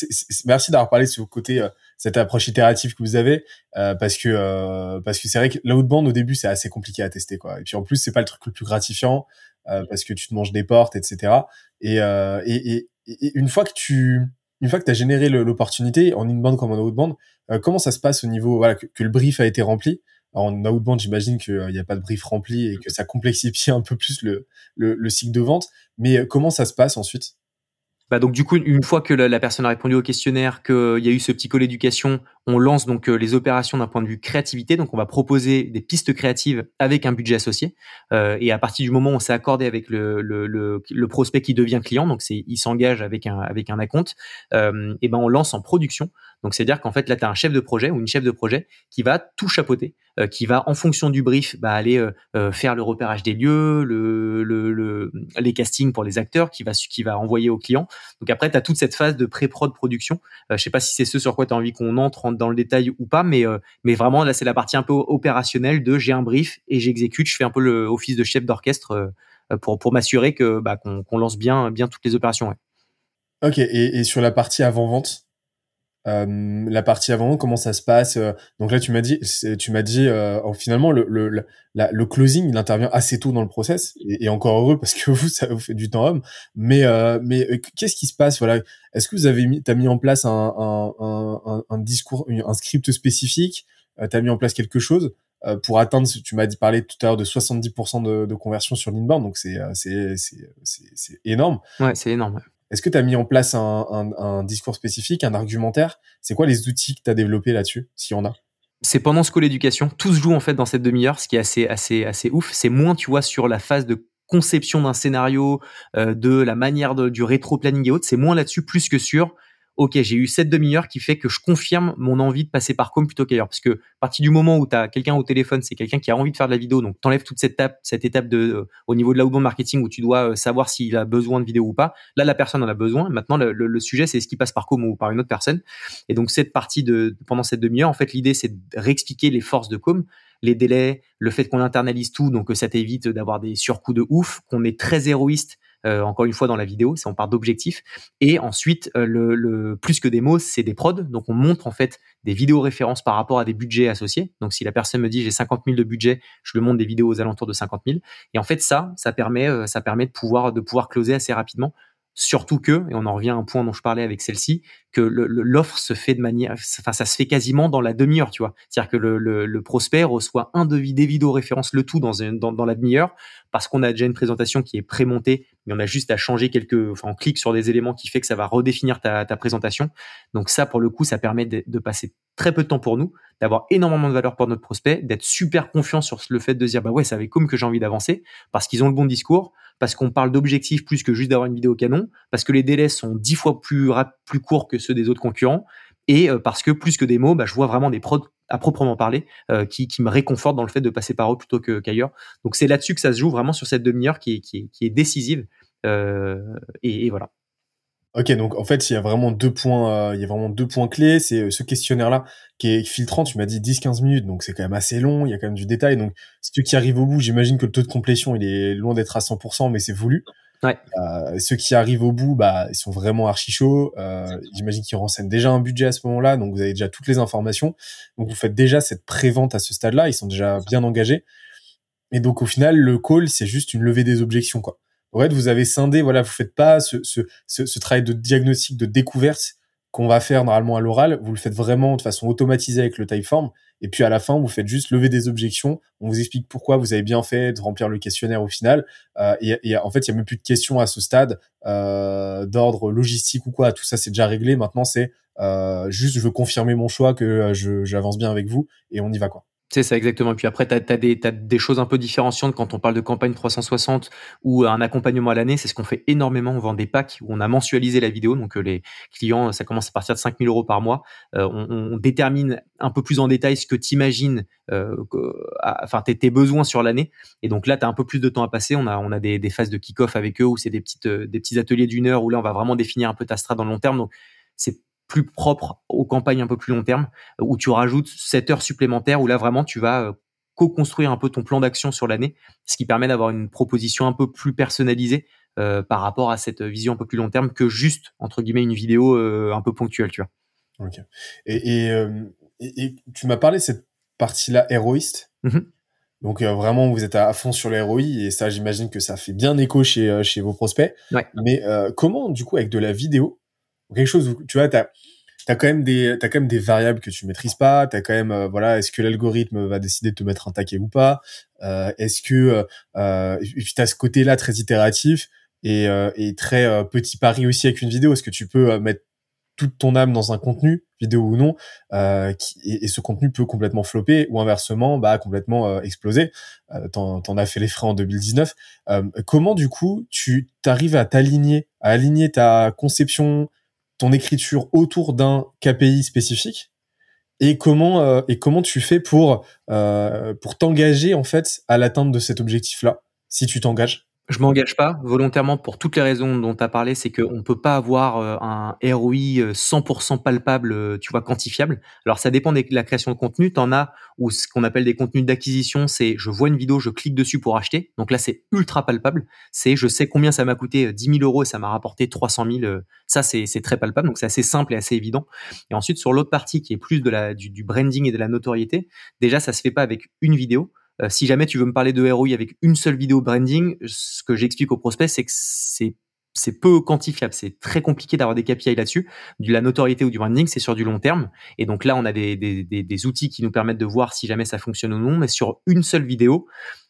merci d'avoir parlé de ce côté cette approche itérative que vous avez euh, parce que euh, parce que c'est vrai que l'outbound au début c'est assez compliqué à tester quoi et puis en plus c'est pas le truc le plus gratifiant euh, parce que tu te manges des portes etc et, et, et, et une fois que tu une fois que tu as généré l'opportunité en inbound comme en outbound comment ça se passe au niveau que, le brief a été rempli? En outbound, j'imagine qu'il n'y a pas de brief rempli et que ça complexifie un peu plus le, le, le cycle de vente. Mais comment ça se passe ensuite? Bah donc du coup, une fois que la, personne a répondu au questionnaire, qu'il y a eu ce petit call éducation, on lance donc euh, les opérations d'un point de vue créativité. Donc on va proposer des pistes créatives avec un budget associé. Euh, et à partir du moment où on s'est accordé avec le, le, le, le, prospect qui devient client, donc c'est il s'engage avec un avec un acompte, euh, et ben on lance en production. Donc c'est à dire qu'en fait là tu as un chef de projet ou une chef de projet qui va tout chapeauter, euh, qui va en fonction du brief bah, aller faire le repérage des lieux, le, le, le, les castings pour les acteurs, qui va qui va envoyer au client. Donc après tu as toute cette phase de pré-prod production. je sais pas si c'est ce sur quoi tu as envie qu'on entre dans le détail ou pas, mais mais vraiment là c'est la partie un peu opérationnelle de j'ai un brief et j'exécute, je fais un peu le office de chef d'orchestre pour pour m'assurer que bah, qu'on lance bien bien toutes les opérations. Ok, et, et sur la partie avant-vente, euh, la partie avant, comment ça se passe euh, Donc là, tu m'as dit, tu m'as dit, euh, finalement, le, le, le, closing, il intervient assez tôt dans le process, et, encore heureux parce que vous, ça vous fait du temps homme. Mais, mais qu'est-ce qui se passe Voilà, est-ce que vous avez mis, t'as mis en place un, un, un, discours, un script spécifique? T'as mis en place quelque chose pour atteindre, tu m'as parler tout à l'heure de 70% de, de conversion sur l'inbound, donc c'est c'est c'est énorme. Ouais, c'est énorme. Est-ce que tu as mis en place un, discours spécifique, un argumentaire? C'est quoi les outils que tu as développés là-dessus, s'il y en a? C'est pendant ce call éducation, tout se joue en fait dans cette demi-heure, ce qui est assez assez assez ouf. C'est moins, tu vois, sur la phase de conception d'un scénario, euh, de la manière du rétro planning et autres. C'est moins là-dessus plus que sur ok, j'ai eu cette demi-heure qui fait que je confirme mon envie de passer par com plutôt qu'ailleurs. Parce que à partir du moment où tu as quelqu'un au téléphone, c'est quelqu'un qui a envie de faire de la vidéo, donc t'enlèves toute cette étape, cette étape de euh, au niveau de l'outbound marketing où tu dois euh, savoir s'il a besoin de vidéo ou pas. Là, la personne en a besoin. Maintenant, le, le, sujet, c'est ce qui passe par com ou par une autre personne. Et donc cette partie de pendant cette demi-heure, en fait, l'idée c'est de réexpliquer les forces de com les délais, le fait qu'on internalise tout, donc ça t'évite d'avoir des surcoûts de ouf, qu'on est très héroïste encore une fois dans la vidéo, c'est on part d'objectifs. Et ensuite, euh, le, le, plus que des mots, c'est des prods. Donc on montre en fait des vidéos références par rapport à des budgets associés. Donc si la personne me dit j'ai 50 000 de budget, je lui montre des vidéos aux alentours de 50 000. Et en fait ça, ça permet, euh, ça permet de pouvoir de pouvoir closer assez rapidement Surtout que, et on en revient à un point dont je parlais avec celle-ci, que l'offre se fait de manière, enfin ça se fait quasiment dans la demi-heure, tu vois. C'est-à-dire que le, prospect reçoit un devis, des vidéos références, le tout dans, dans, la demi-heure, parce qu'on a déjà une présentation qui est prémontée, mais on a juste à changer quelques, enfin on clique sur des éléments qui fait que ça va redéfinir ta, ta présentation. Donc ça, pour le coup, ça permet de, de passer très peu de temps pour nous, d'avoir énormément de valeur pour notre prospect, d'être super confiant sur le fait de dire bah ouais, c'est avec comme que j'ai envie d'avancer, parce qu'ils ont le bon discours, parce qu'on parle d'objectifs plus que juste d'avoir une vidéo canon, parce que les délais sont dix fois plus, courts que ceux des autres concurrents, et euh, parce que plus que des mots, bah, je vois vraiment des prods à proprement parler euh, qui, me réconfortent dans le fait de passer par eux plutôt qu'ailleurs. Donc c'est là-dessus que ça se joue vraiment sur cette demi-heure qui est, décisive. Euh, et, voilà. Ok, donc en fait, il y a vraiment deux points, euh, il y a vraiment deux points clés. C'est euh, ce questionnaire-là qui est filtrant. Tu m'as dit 10-15 minutes, donc c'est quand même assez long. Il y a quand même du détail. Donc, ceux qui arrivent au bout, j'imagine que le taux de complétion, il est loin d'être à 100%, mais c'est voulu. Ouais. Euh, ceux qui arrivent au bout, bah, ils sont vraiment archi chauds. Euh, j'imagine qu'ils renseignent déjà un budget à ce moment-là, donc vous avez déjà toutes les informations. Donc vous faites déjà cette pré-vente à ce stade-là. Ils sont déjà bien engagés. Et donc au final, le call, c'est juste une levée des objections, quoi. En fait, vous avez scindé, voilà, vous faites pas ce, ce, ce, travail de diagnostic, de découverte qu'on va faire normalement à l'oral, vous le faites vraiment de façon automatisée avec le Typeform. Et puis à la fin, vous faites juste lever des objections. On vous explique pourquoi vous avez bien fait de remplir le questionnaire au final. Euh, et, en fait, il y a même plus de questions à ce stade euh, d'ordre logistique ou quoi. Tout ça, c'est déjà réglé. Maintenant, c'est euh, juste, je veux confirmer mon choix que euh, j'avance bien avec vous et on y va quoi. C'est ça, exactement. Et puis après, tu as, des, choses un peu différenciantes quand on parle de campagne 360 ou un accompagnement à l'année. C'est ce qu'on fait énormément. On vend des packs où on a mensualisé la vidéo. Donc, euh, les clients, ça commence à partir de 5000 euros par mois. Euh, on, détermine un peu plus en détail ce que tu imagines, euh, enfin, tes, besoins sur l'année. Et donc là, tu as un peu plus de temps à passer. On a, on a des, phases de kick-off avec eux où c'est des, petites, des petits ateliers d'une heure où là, on va vraiment définir un peu ta strat dans le long terme. Donc, c'est plus propre aux campagnes un peu plus long terme, où tu rajoutes 7 heures supplémentaires, où là vraiment tu vas euh, co-construire un peu ton plan d'action sur l'année, ce qui permet d'avoir une proposition un peu plus personnalisée euh, par rapport à cette vision un peu plus long terme que juste, entre guillemets, une vidéo euh, un peu ponctuelle, tu vois. Ok. Et, et, tu m'as parlé de cette partie-là héroïste. Mmh Donc vraiment, vous êtes à, fond sur l'héroï et ça, j'imagine que ça fait bien écho chez, chez vos prospects. Mais comment, du coup, avec de la vidéo, quelque chose où tu vois, t'as as quand même des t'as quand même des variables que tu maîtrises pas t'as quand même euh, voilà est-ce que l'algorithme va décider de te mettre un taquet ou pas? Euh, est-ce que euh, et puis t'as ce côté là très itératif et, et très petit pari aussi avec une vidéo. Est-ce que tu peux mettre toute ton âme dans un contenu, vidéo ou non, euh, qui, et, ce contenu peut complètement flopper ou inversement, bah complètement euh, exploser? Euh, T'en as fait les frais en 2019. Euh, comment du coup tu t'arrives à t'aligner, à aligner ta conception, écriture autour d'un KPI spécifique et comment euh, et comment tu fais pour pour t'engager en fait à l'atteinte de cet objectif là si tu t'engages je m'engage pas volontairement pour toutes les raisons dont tu as parlé, c'est qu'on ne peut pas avoir euh, un ROI 100% euh, palpable, euh, tu vois, quantifiable. Alors ça dépend de la création de contenu. Tu en as ou ce qu'on appelle des contenus d'acquisition, c'est je vois une vidéo, je clique dessus pour acheter. Donc là, c'est ultra palpable. C'est je sais combien ça m'a coûté 10 000 euros et ça m'a rapporté 300 000. Ça, c'est très palpable. Donc c'est assez simple et assez évident. Et ensuite, sur l'autre partie qui est plus de la, du, du branding et de la notoriété, déjà, ça se fait pas avec une vidéo euh, si jamais tu veux me parler de ROI avec une seule vidéo branding, ce que j'explique au prospect, c'est que c'est peu quantifiable, c'est très compliqué d'avoir des KPI là-dessus. De la notoriété ou du branding, c'est sur du long terme. Et donc là, on a des, outils qui nous permettent de voir si jamais ça fonctionne ou non. Mais sur une seule vidéo,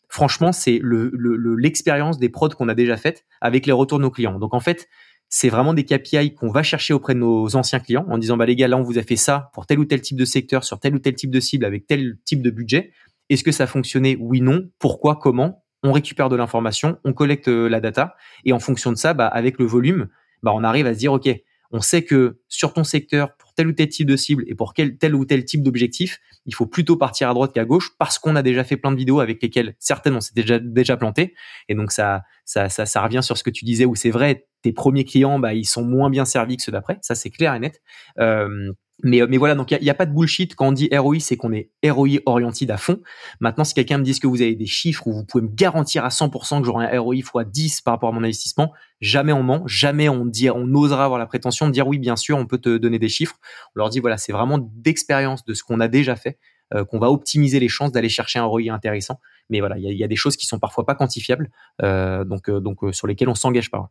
franchement, c'est l'expérience le, le, des prods qu'on a déjà faites avec les retours de nos clients. Donc en fait, c'est vraiment des KPI qu'on va chercher auprès de nos anciens clients en disant, bah les gars, là, on vous a fait ça pour tel ou tel type de secteur, sur tel ou tel type de cible, avec tel type de budget. Est-ce que ça fonctionnait? Oui, non. Pourquoi? Comment? On récupère de l'information, on collecte euh, la data et en fonction de ça, bah, avec le volume, bah, on arrive à se dire ok, on sait que sur ton secteur, pour tel ou tel type de cible et pour tel ou tel type d'objectif, il faut plutôt partir à droite qu'à gauche parce qu'on a déjà fait plein de vidéos avec lesquelles certaines on s'est déjà déjà planté et donc ça, ça ça ça revient sur ce que tu disais où c'est vrai tes premiers clients bah ils sont moins bien servis que ceux d'après. Ça c'est clair et net. Euh, mais, euh, mais voilà, donc il n'y a, pas de bullshit. Quand on dit ROI, c'est qu'on est ROI oriented à fond. Maintenant, si quelqu'un me dit que vous avez des chiffres où vous pouvez me garantir à 100% que j'aurai un ROI x 10 par rapport à mon investissement, jamais on ment, jamais on dit, on osera avoir la prétention de dire oui, bien sûr, on peut te donner des chiffres. On leur dit voilà, c'est vraiment d'expérience de ce qu'on a déjà fait euh, qu'on va optimiser les chances d'aller chercher un ROI intéressant. Mais voilà, il y y a, des choses qui sont parfois pas quantifiables, euh, donc, euh, donc sur lesquelles on s'engage pas.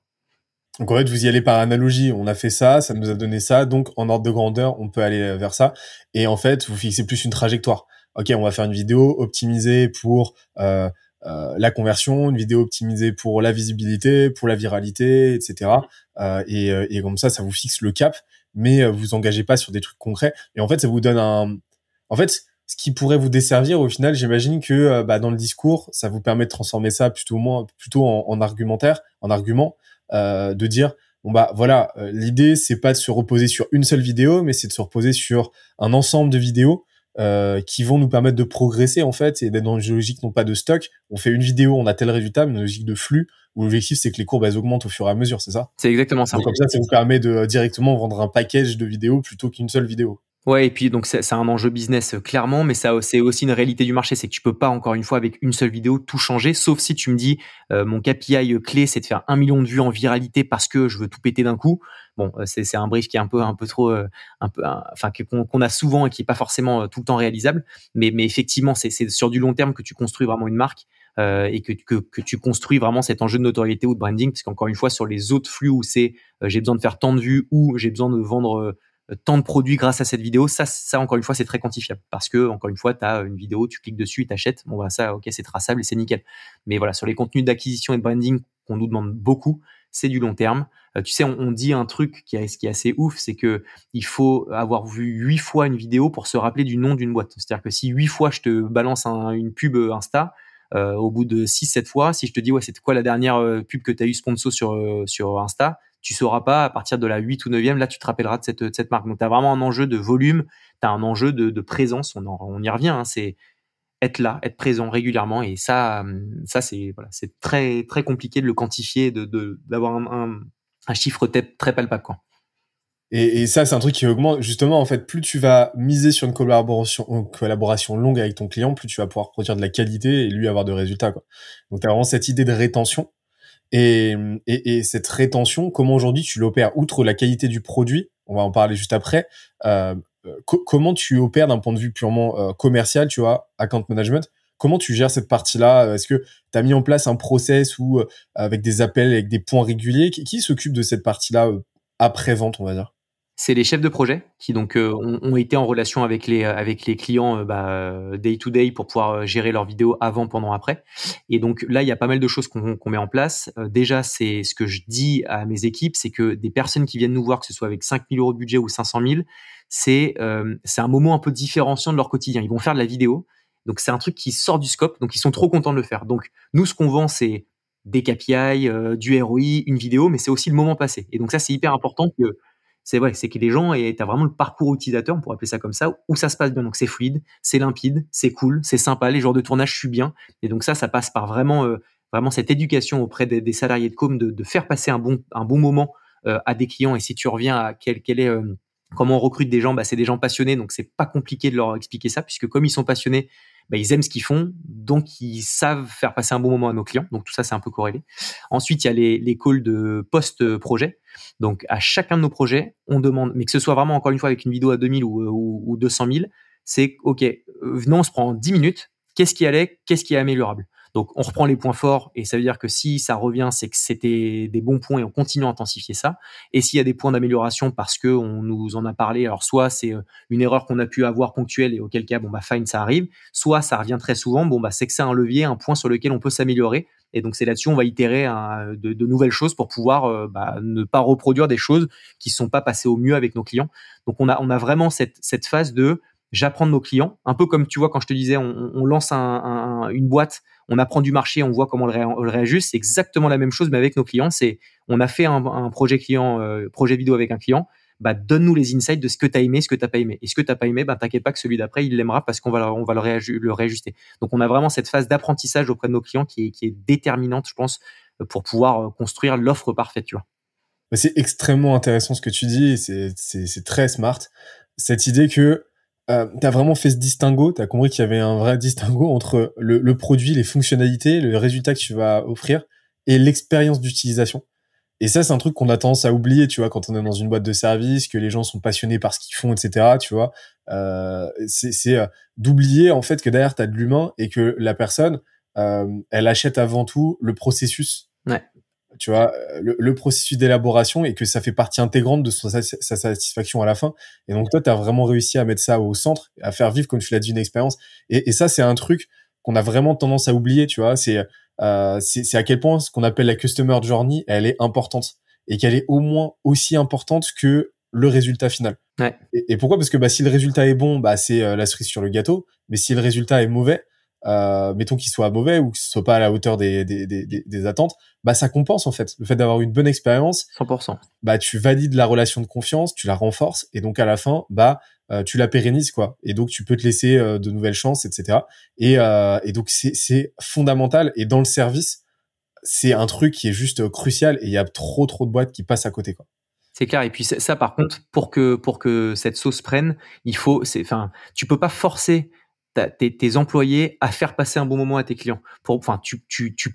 Donc en fait, vous y allez par analogie. On a fait ça, ça nous a donné ça, donc en ordre de grandeur, on peut aller vers ça. Et en fait, vous fixez plus une trajectoire. Ok, on va faire une vidéo optimisée pour euh, euh, la conversion, une vidéo optimisée pour la visibilité, pour la viralité, etc. Euh, et, euh, et, comme ça, ça vous fixe le cap, mais euh, vous engagez pas sur des trucs concrets. Et en fait, ça vous donne un. En fait, ce qui pourrait vous desservir au final, j'imagine que euh, bah, dans le discours, ça vous permet de transformer ça plutôt moins, plutôt en, en argumentaire, en argument, euh, de dire bon bah voilà, euh, l'idée c'est pas de se reposer sur une seule vidéo, mais c'est de se reposer sur un ensemble de vidéos euh, qui vont nous permettre de progresser en fait et d'être dans une logique non pas de stock. On fait une vidéo, on a tel résultat, mais une logique de flux où l'objectif c'est que les courbes elles augmentent au fur et à mesure, c'est ça? C'est exactement ça. Donc comme ça, ça vous permet de directement vendre un package de vidéos plutôt qu'une seule vidéo. Ouais, et puis donc c'est un enjeu business euh, clairement, mais ça c'est aussi une réalité du marché, c'est que tu peux pas encore une fois avec une seule vidéo tout changer, sauf si tu me dis euh, mon KPI clé c'est de faire un million de vues en viralité parce que je veux tout péter d'un coup. Bon, euh, c'est un brief qui est un peu un peu trop, un peu, enfin qu'on a souvent et qui est pas forcément tout le temps réalisable, mais mais effectivement c'est sur du long terme que tu construis vraiment une marque. Euh, et que, que, que, tu construis vraiment cet enjeu de notoriété ou de branding, parce qu'encore une fois, sur les autres flux où c'est j'ai besoin de faire tant de vues ou j'ai besoin de vendre tant de produits grâce à cette vidéo, ça, ça encore une fois, c'est très quantifiable. Parce que, encore une fois, tu as une vidéo, tu cliques dessus, tu achètes. Bon, bah, ça, ok, c'est traçable et c'est nickel. Mais voilà, sur les contenus d'acquisition et de branding qu'on nous demande beaucoup, c'est du long terme. Euh, tu sais, on, dit un truc qui est, qui est assez ouf, c'est que il faut avoir vu huit fois une vidéo pour se rappeler du nom d'une boîte. C'est-à-dire que si huit fois je te balance un, une pub Insta, euh, au bout de 6-7 fois, si je te dis ouais, c'était quoi la dernière euh, pub que tu as eu sponsor sur, euh, sur Insta, tu sauras pas à partir de la 8 ou 9e, là tu te rappelleras de cette, cette marque. Donc tu as vraiment un enjeu de volume, tu as un enjeu de, de présence, on, on, y revient, hein, c'est être là, être présent régulièrement et ça, ça c'est voilà, très très compliqué de le quantifier, de d'avoir un, un, chiffre très palpable quoi. Et, et ça, c'est un truc qui augmente. Justement, en fait, plus tu vas miser sur une collaboration, une collaboration longue avec ton client, plus tu vas pouvoir produire de la qualité et lui avoir de résultats. Quoi. Donc, tu as vraiment cette idée de rétention et, et, et cette rétention, comment aujourd'hui tu l'opères? Outre la qualité du produit, on va en parler juste après, euh, co comment tu opères d'un point de vue purement euh, commercial, tu vois, account management? Comment tu gères cette partie-là? Est-ce que tu as mis en place un process ou euh, avec des appels, avec des points réguliers? Qui, qui s'occupe de cette partie-là euh, après-vente, on va dire? C'est les chefs de projet qui donc euh, ont, été en relation avec les avec les clients euh, bah, day to day pour pouvoir euh, gérer leurs vidéos avant, pendant, après. Et donc là, il y a pas mal de choses qu'on met en place. déjà, c'est ce que je dis à mes équipes, c'est que des personnes qui viennent nous voir, que ce soit avec 5000 euros de budget ou 500 000, c'est c'est un moment un peu différenciant de leur quotidien. Ils vont faire de la vidéo, donc c'est un truc qui sort du scope, donc ils sont trop contents de le faire. Donc nous, ce qu'on vend, c'est des KPI, du ROI, une vidéo, mais c'est aussi le moment passé. Et donc ça, c'est hyper important que c'est vrai, c'est que les gens, et tu as vraiment le parcours utilisateur, on pourrait appeler ça comme ça, où ça se passe bien. Donc c'est fluide, c'est limpide, c'est cool, c'est sympa, les jours de tournage, je suis bien. Et donc ça, ça passe par vraiment, euh, vraiment cette éducation auprès des, salariés de com de, faire passer un bon, un bon moment euh, à des clients. Et si tu reviens à quel, quel est, euh, comment on recrute des gens, bah, c'est des gens passionnés, donc c'est pas compliqué de leur expliquer ça, puisque comme ils sont passionnés, bah, ils aiment ce qu'ils font, donc ils savent faire passer un bon moment à nos clients. Donc tout ça, c'est un peu corrélé. Ensuite, il y a les, calls de post-projet. Donc à chacun de nos projets, on demande, mais que ce soit vraiment encore une fois avec une vidéo à 2000 ou, ou, ou 200 000, c'est OK, venons, on se prend 10 minutes, qu'est-ce qui allait, qu'est-ce qui est améliorable? Donc on reprend les points forts et ça veut dire que si ça revient, c'est que c'était des bons points et on continue à intensifier ça. Et s'il y a des points d'amélioration parce que on nous en a parlé, alors soit c'est euh, une erreur qu'on a pu avoir ponctuelle et auquel cas bon bah fine ça arrive, soit ça revient très souvent, bon bah c'est que c'est un levier, un point sur lequel on peut s'améliorer. Et donc c'est là-dessus on va itérer hein, de, nouvelles choses pour pouvoir euh, bah, ne pas reproduire des choses qui sont pas passées au mieux avec nos clients. Donc on a on a vraiment cette cette phase de j'apprends de nos clients, un peu comme tu vois quand je te disais, on, lance un, une boîte, on apprend du marché, on voit comment on le, réajuste. C'est exactement la même chose, mais avec nos clients. C'est on a fait un, projet client, euh, projet vidéo avec un client. Bah, donne-nous les insights de ce que tu as aimé, ce que tu pas aimé. Et ce que tu pas aimé, bah, t'inquiète pas que celui d'après, il l'aimera parce qu'on va, on va le, réajuster. Donc, on a vraiment cette phase d'apprentissage auprès de nos clients qui est, déterminante, je pense, pour pouvoir euh, construire l'offre parfaite, tu vois. C'est extrêmement intéressant ce que tu dis, c'est très smart. Cette idée que euh, tu as vraiment fait ce distinguo, tu as compris qu'il y avait un vrai distinguo entre le, le, produit, les fonctionnalités, le résultat que tu vas offrir et l'expérience d'utilisation. Et ça, c'est un truc qu'on a tendance à oublier, tu vois, quand on est dans une boîte de service, que les gens sont passionnés par ce qu'ils font, etc., tu vois. Euh, c'est euh, d'oublier, en fait, que derrière, tu as de l'humain et que la personne, euh, elle achète avant tout le processus. Ouais tu vois, le, le processus d'élaboration et que ça fait partie intégrante de sa, satisfaction à la fin. Et donc toi, tu as vraiment réussi à mettre ça au centre, à faire vivre, comme tu l'as dit, une expérience. Et, et ça, c'est un truc qu'on a vraiment tendance à oublier, tu vois. C'est euh, c'est à quel point ce qu'on appelle la customer journey, elle est importante et qu'elle est au moins aussi importante que le résultat final. Ouais. Et, et, pourquoi? Parce que bah, si le résultat est bon, bah, c'est euh, la cerise sur le gâteau. Mais si le résultat est mauvais, euh, mettons qu'il soit mauvais ou qu'il soit pas à la hauteur des, des, des, des, attentes, bah ça compense en fait. Le fait d'avoir une bonne expérience, 100%. Bah tu valides la relation de confiance, tu la renforces et donc à la fin, bah euh, tu la pérennises quoi. Et donc tu peux te laisser euh, de nouvelles chances, etc. Et, euh, et donc c'est c'est fondamental. Et dans le service, c'est un truc qui est juste crucial et il y a trop trop de boîtes qui passent à côté quoi. C'est clair. Et puis ça, par contre, pour que pour que cette sauce prenne, il faut, c'est, enfin, tu peux pas forcer tes, employés à faire passer un bon moment à tes clients. Enfin, tu,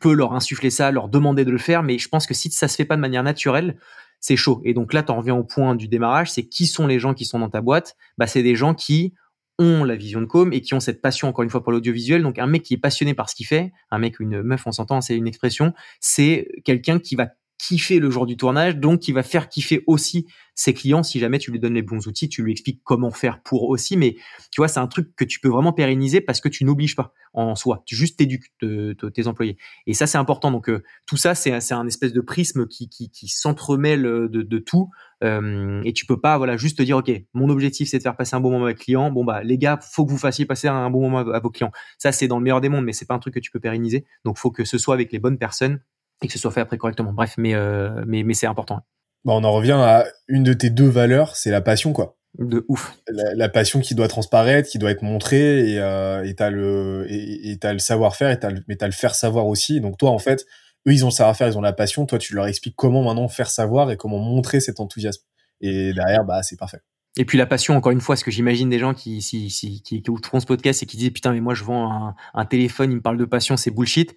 peux leur insuffler ça, leur demander de le faire, mais je pense que si ça se fait pas de manière naturelle, c'est chaud. Et donc là, tu en reviens au point du démarrage, c'est qui sont les gens qui sont dans ta boîte? Bah, c'est des gens qui ont la vision de com et qui ont cette passion encore une fois pour l'audiovisuel. Donc un mec qui est passionné par ce qu'il fait, un mec ou une meuf, on s'entend, c'est une expression, c'est quelqu'un qui va kiffer le jour du tournage, donc qui va faire kiffer aussi ses clients si jamais tu lui donnes les bons outils, tu lui expliques comment faire pour aussi. Mais tu vois, c'est un truc que tu peux vraiment pérenniser parce que tu n'obliges pas en soi, tu juste t'éduques tes employés. Et ça, c'est important. Donc euh, tout ça, c'est un espèce de prisme qui, qui, qui s'entremêle de, de, tout. Euh, et tu peux pas, voilà, juste te dire, ok, mon objectif c'est de faire passer un bon moment avec client. Bon bah les gars, faut que vous fassiez passer un bon moment à, vos clients. Ça, c'est dans le meilleur des mondes, mais c'est pas un truc que tu peux pérenniser. Donc faut que ce soit avec les bonnes personnes et que ce soit fait après correctement. Bref, mais, euh, mais, mais c'est important. Bah, on en revient à une de tes deux valeurs, c'est la passion, quoi. De ouf. La, passion qui doit transparaître, qui doit être montrée, et euh, t'as le et, et le savoir-faire, et t'as le, mais t'as le faire savoir aussi. Donc toi, en fait, eux, ils ont le savoir-faire, ils ont la passion. Toi, tu leur expliques comment maintenant faire savoir et comment montrer cet enthousiasme. Et derrière, bah, c'est parfait. Et puis la passion, encore une fois, ce que j'imagine des gens qui, qui, qui, qui, font ce podcast et qui disent putain mais moi je vends un, un téléphone, il me parle de passion, c'est bullshit.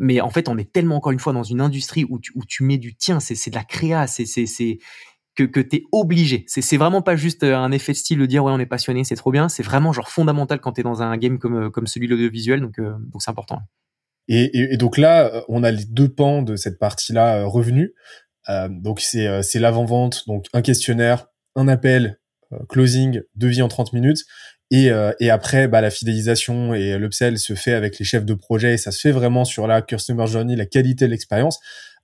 Mais en fait, on est tellement encore une fois dans une industrie où tu, où tu mets du tien, c'est de la créa, c'est que, que tu es obligé. C'est vraiment pas juste euh, un effet de style de dire ouais on est passionné, c'est trop bien. C'est vraiment genre fondamental quand tu es dans un game comme, euh, comme celui de l'audiovisuel, donc euh, donc c'est important. Et, et, donc là, on a les deux pans de cette partie-là revenus. Euh, donc c'est c'est l'avant-vente, donc un questionnaire, un appel, closing, devis en 30 minutes. Et, et après, bah, la fidélisation et l'upsell se fait avec les chefs de projet et ça se fait vraiment sur la customer journey, la qualité de l'expérience.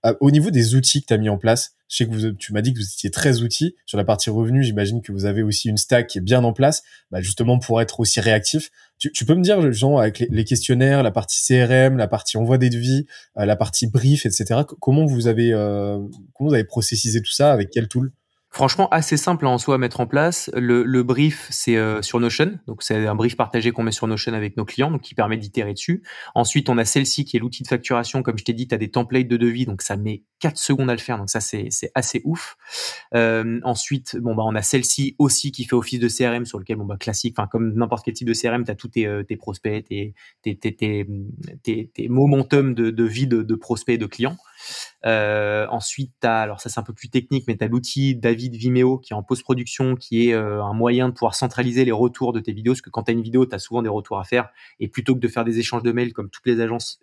Euh, au niveau des outils que tu as mis en place, je sais que vous, tu m'as dit que vous étiez très outils. Sur la partie revenu, j'imagine que vous avez aussi une stack qui est bien en place, bah justement pour être aussi réactif. Tu, tu peux me dire, genre, avec les, questionnaires, la partie CRM, la partie envoi des devis, euh, la partie brief, etc., comment vous avez, euh, comment vous avez processisé tout ça, avec quel tool? Franchement, assez simple en soi à mettre en place. Le, brief, c'est euh, sur Notion. Donc, c'est un brief partagé qu'on met sur Notion avec nos clients, donc qui permet d'itérer dessus. Ensuite, on a celle-ci qui est l'outil de facturation. Comme je t'ai dit, tu as des templates de devis, donc ça met 4 secondes à le faire. Donc, ça, c'est assez ouf. Euh, ensuite, bon, bah, on a celle-ci aussi qui fait office de CRM sur lequel, bon, bah, classique, enfin, comme n'importe quel type de CRM, tu as tous tes, euh, tes prospects, tes, tes, tes, momentum de, vie de, de prospects de clients. Euh, ensuite, as, alors ça c'est un peu plus technique, mais tu as l'outil David Vimeo qui est en post-production, qui est euh, un moyen de pouvoir centraliser les retours de tes vidéos, parce que quand tu as une vidéo, tu as souvent des retours à faire, et plutôt que de faire des échanges de mails comme toutes les agences,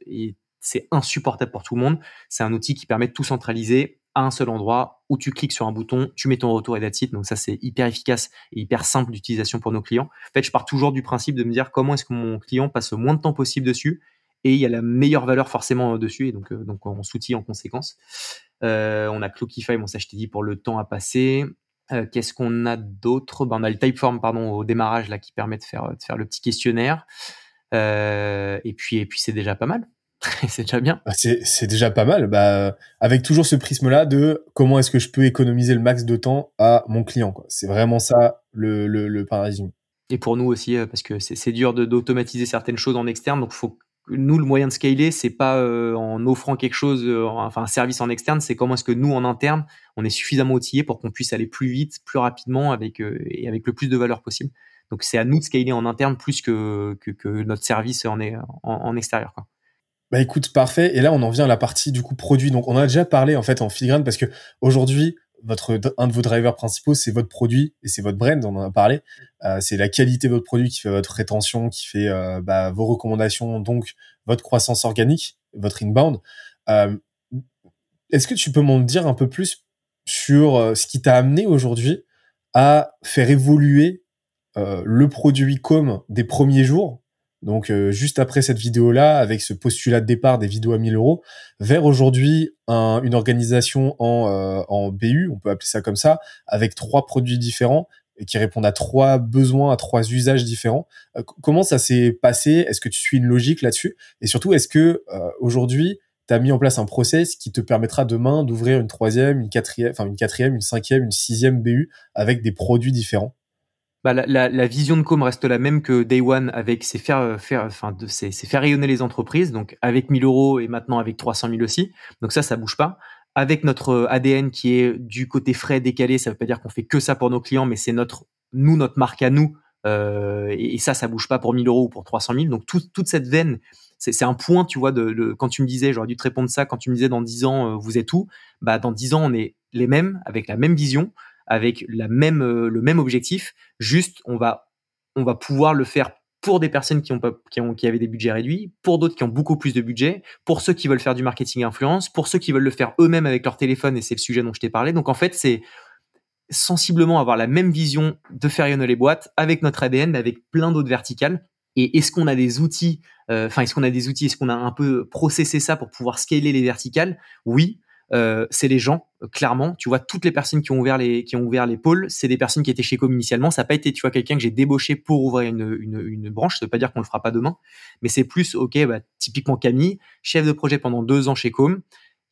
c'est insupportable pour tout le monde, c'est un outil qui permet de tout centraliser à un seul endroit où tu cliques sur un bouton, tu mets ton retour et that's it. Donc ça, c'est hyper efficace et hyper simple d'utilisation pour nos clients. En fait, je pars toujours du principe de me dire comment est-ce que mon client passe le moins de temps possible dessus et il y a la meilleure valeur forcément dessus et donc euh, donc on s'outille en conséquence. Euh, on a Clockify, bon ça je t'ai dit pour le temps à passer. Euh, qu'est-ce qu'on a d'autre? Ben, On a le Typeform pardon au démarrage là qui permet de faire de faire le petit questionnaire. et puis et puis c'est déjà pas mal. c'est déjà bien. Bah, c'est déjà pas mal. Bah, avec toujours ce prisme-là de comment est-ce que je peux économiser le max de temps à mon client. C'est vraiment ça le, le, le paradigme. Et pour nous aussi, parce que c'est dur d'automatiser certaines choses en externe, donc il faut nous le moyen de scaler c'est pas euh, en offrant quelque chose euh, enfin un service en externe c'est comment est-ce que nous en interne on est suffisamment outillé pour qu'on puisse aller plus vite plus rapidement avec euh, et avec le plus de valeur possible. Donc c'est à nous de scaler en interne plus que que, notre service en est en, extérieur quoi. Bah écoute parfait. Et là on en vient à la partie du coup produit. Donc on a déjà parlé en fait en filigrane parce que aujourd'hui votre un de vos drivers principaux, c'est votre produit et c'est votre brand. On en a parlé. Euh, c'est la qualité de votre produit qui fait votre rétention, qui fait euh, bah, vos recommandations, donc votre croissance organique, votre inbound. Euh, Est-ce que tu peux m'en dire un peu plus sur ce qui t'a amené aujourd'hui à faire évoluer le produit comme des premiers jours donc euh, juste après cette vidéo-là, avec ce postulat de départ des vidéos à 1000 euros, vers aujourd'hui une organisation en, euh, en BU, on peut appeler ça comme ça, avec trois produits différents et qui répondent à trois besoins, à trois usages différents. Euh, comment ça s'est passé? Est-ce que tu suis une logique là-dessus? Et surtout, est-ce que aujourd'hui, tu as mis en place un process qui te permettra demain d'ouvrir une troisième, une quatrième, enfin une quatrième, une cinquième, une sixième BU avec des produits différents? Bah, la, la, la, vision de Com reste la même que Day One avec c'est faire, faire, enfin, c'est faire rayonner les entreprises. Donc, avec 1000 euros et maintenant avec 300 000 aussi. Donc, ça, ça bouge pas. Avec notre ADN qui est du côté frais décalé, ça veut pas dire qu'on fait que ça pour nos clients, mais c'est notre, nous, notre marque à nous. Euh, et, ça, ça bouge pas pour 1000 euros ou pour 300 000. Donc, tout, toute cette veine, c'est un point, tu vois, de, de, quand tu me disais, j'aurais dû te répondre ça, quand tu me disais dans 10 ans, euh, vous êtes où? Bah, dans 10 ans, on est les mêmes, avec la même vision avec la même, euh, le même objectif. Juste, on va, on va pouvoir le faire pour des personnes qui ont, pas, qui, ont, qui avaient des budgets réduits, pour d'autres qui ont beaucoup plus de budget, pour ceux qui veulent faire du marketing influence, pour ceux qui veulent le faire eux-mêmes avec leur téléphone, et c'est le sujet dont je t'ai parlé. Donc en fait, c'est sensiblement avoir la même vision de faire rayonner les boîtes avec notre ADN, mais avec plein d'autres verticales. Et est-ce qu'on a des outils, euh, enfin, est-ce qu'on a des outils, est-ce qu'on a un peu processé ça pour pouvoir scaler les verticales? Oui. Euh, c'est les gens, euh, clairement. Tu vois, toutes les personnes qui ont ouvert les, qui ont ouvert les pôles, c'est des personnes qui étaient chez Com initialement. Ça n'a pas été, tu vois, quelqu'un que j'ai débauché pour ouvrir une, une, une branche. Ça veut pas dire qu'on le fera pas demain, mais c'est plus, ok, bah, typiquement Camille, chef de projet pendant deux ans chez Com.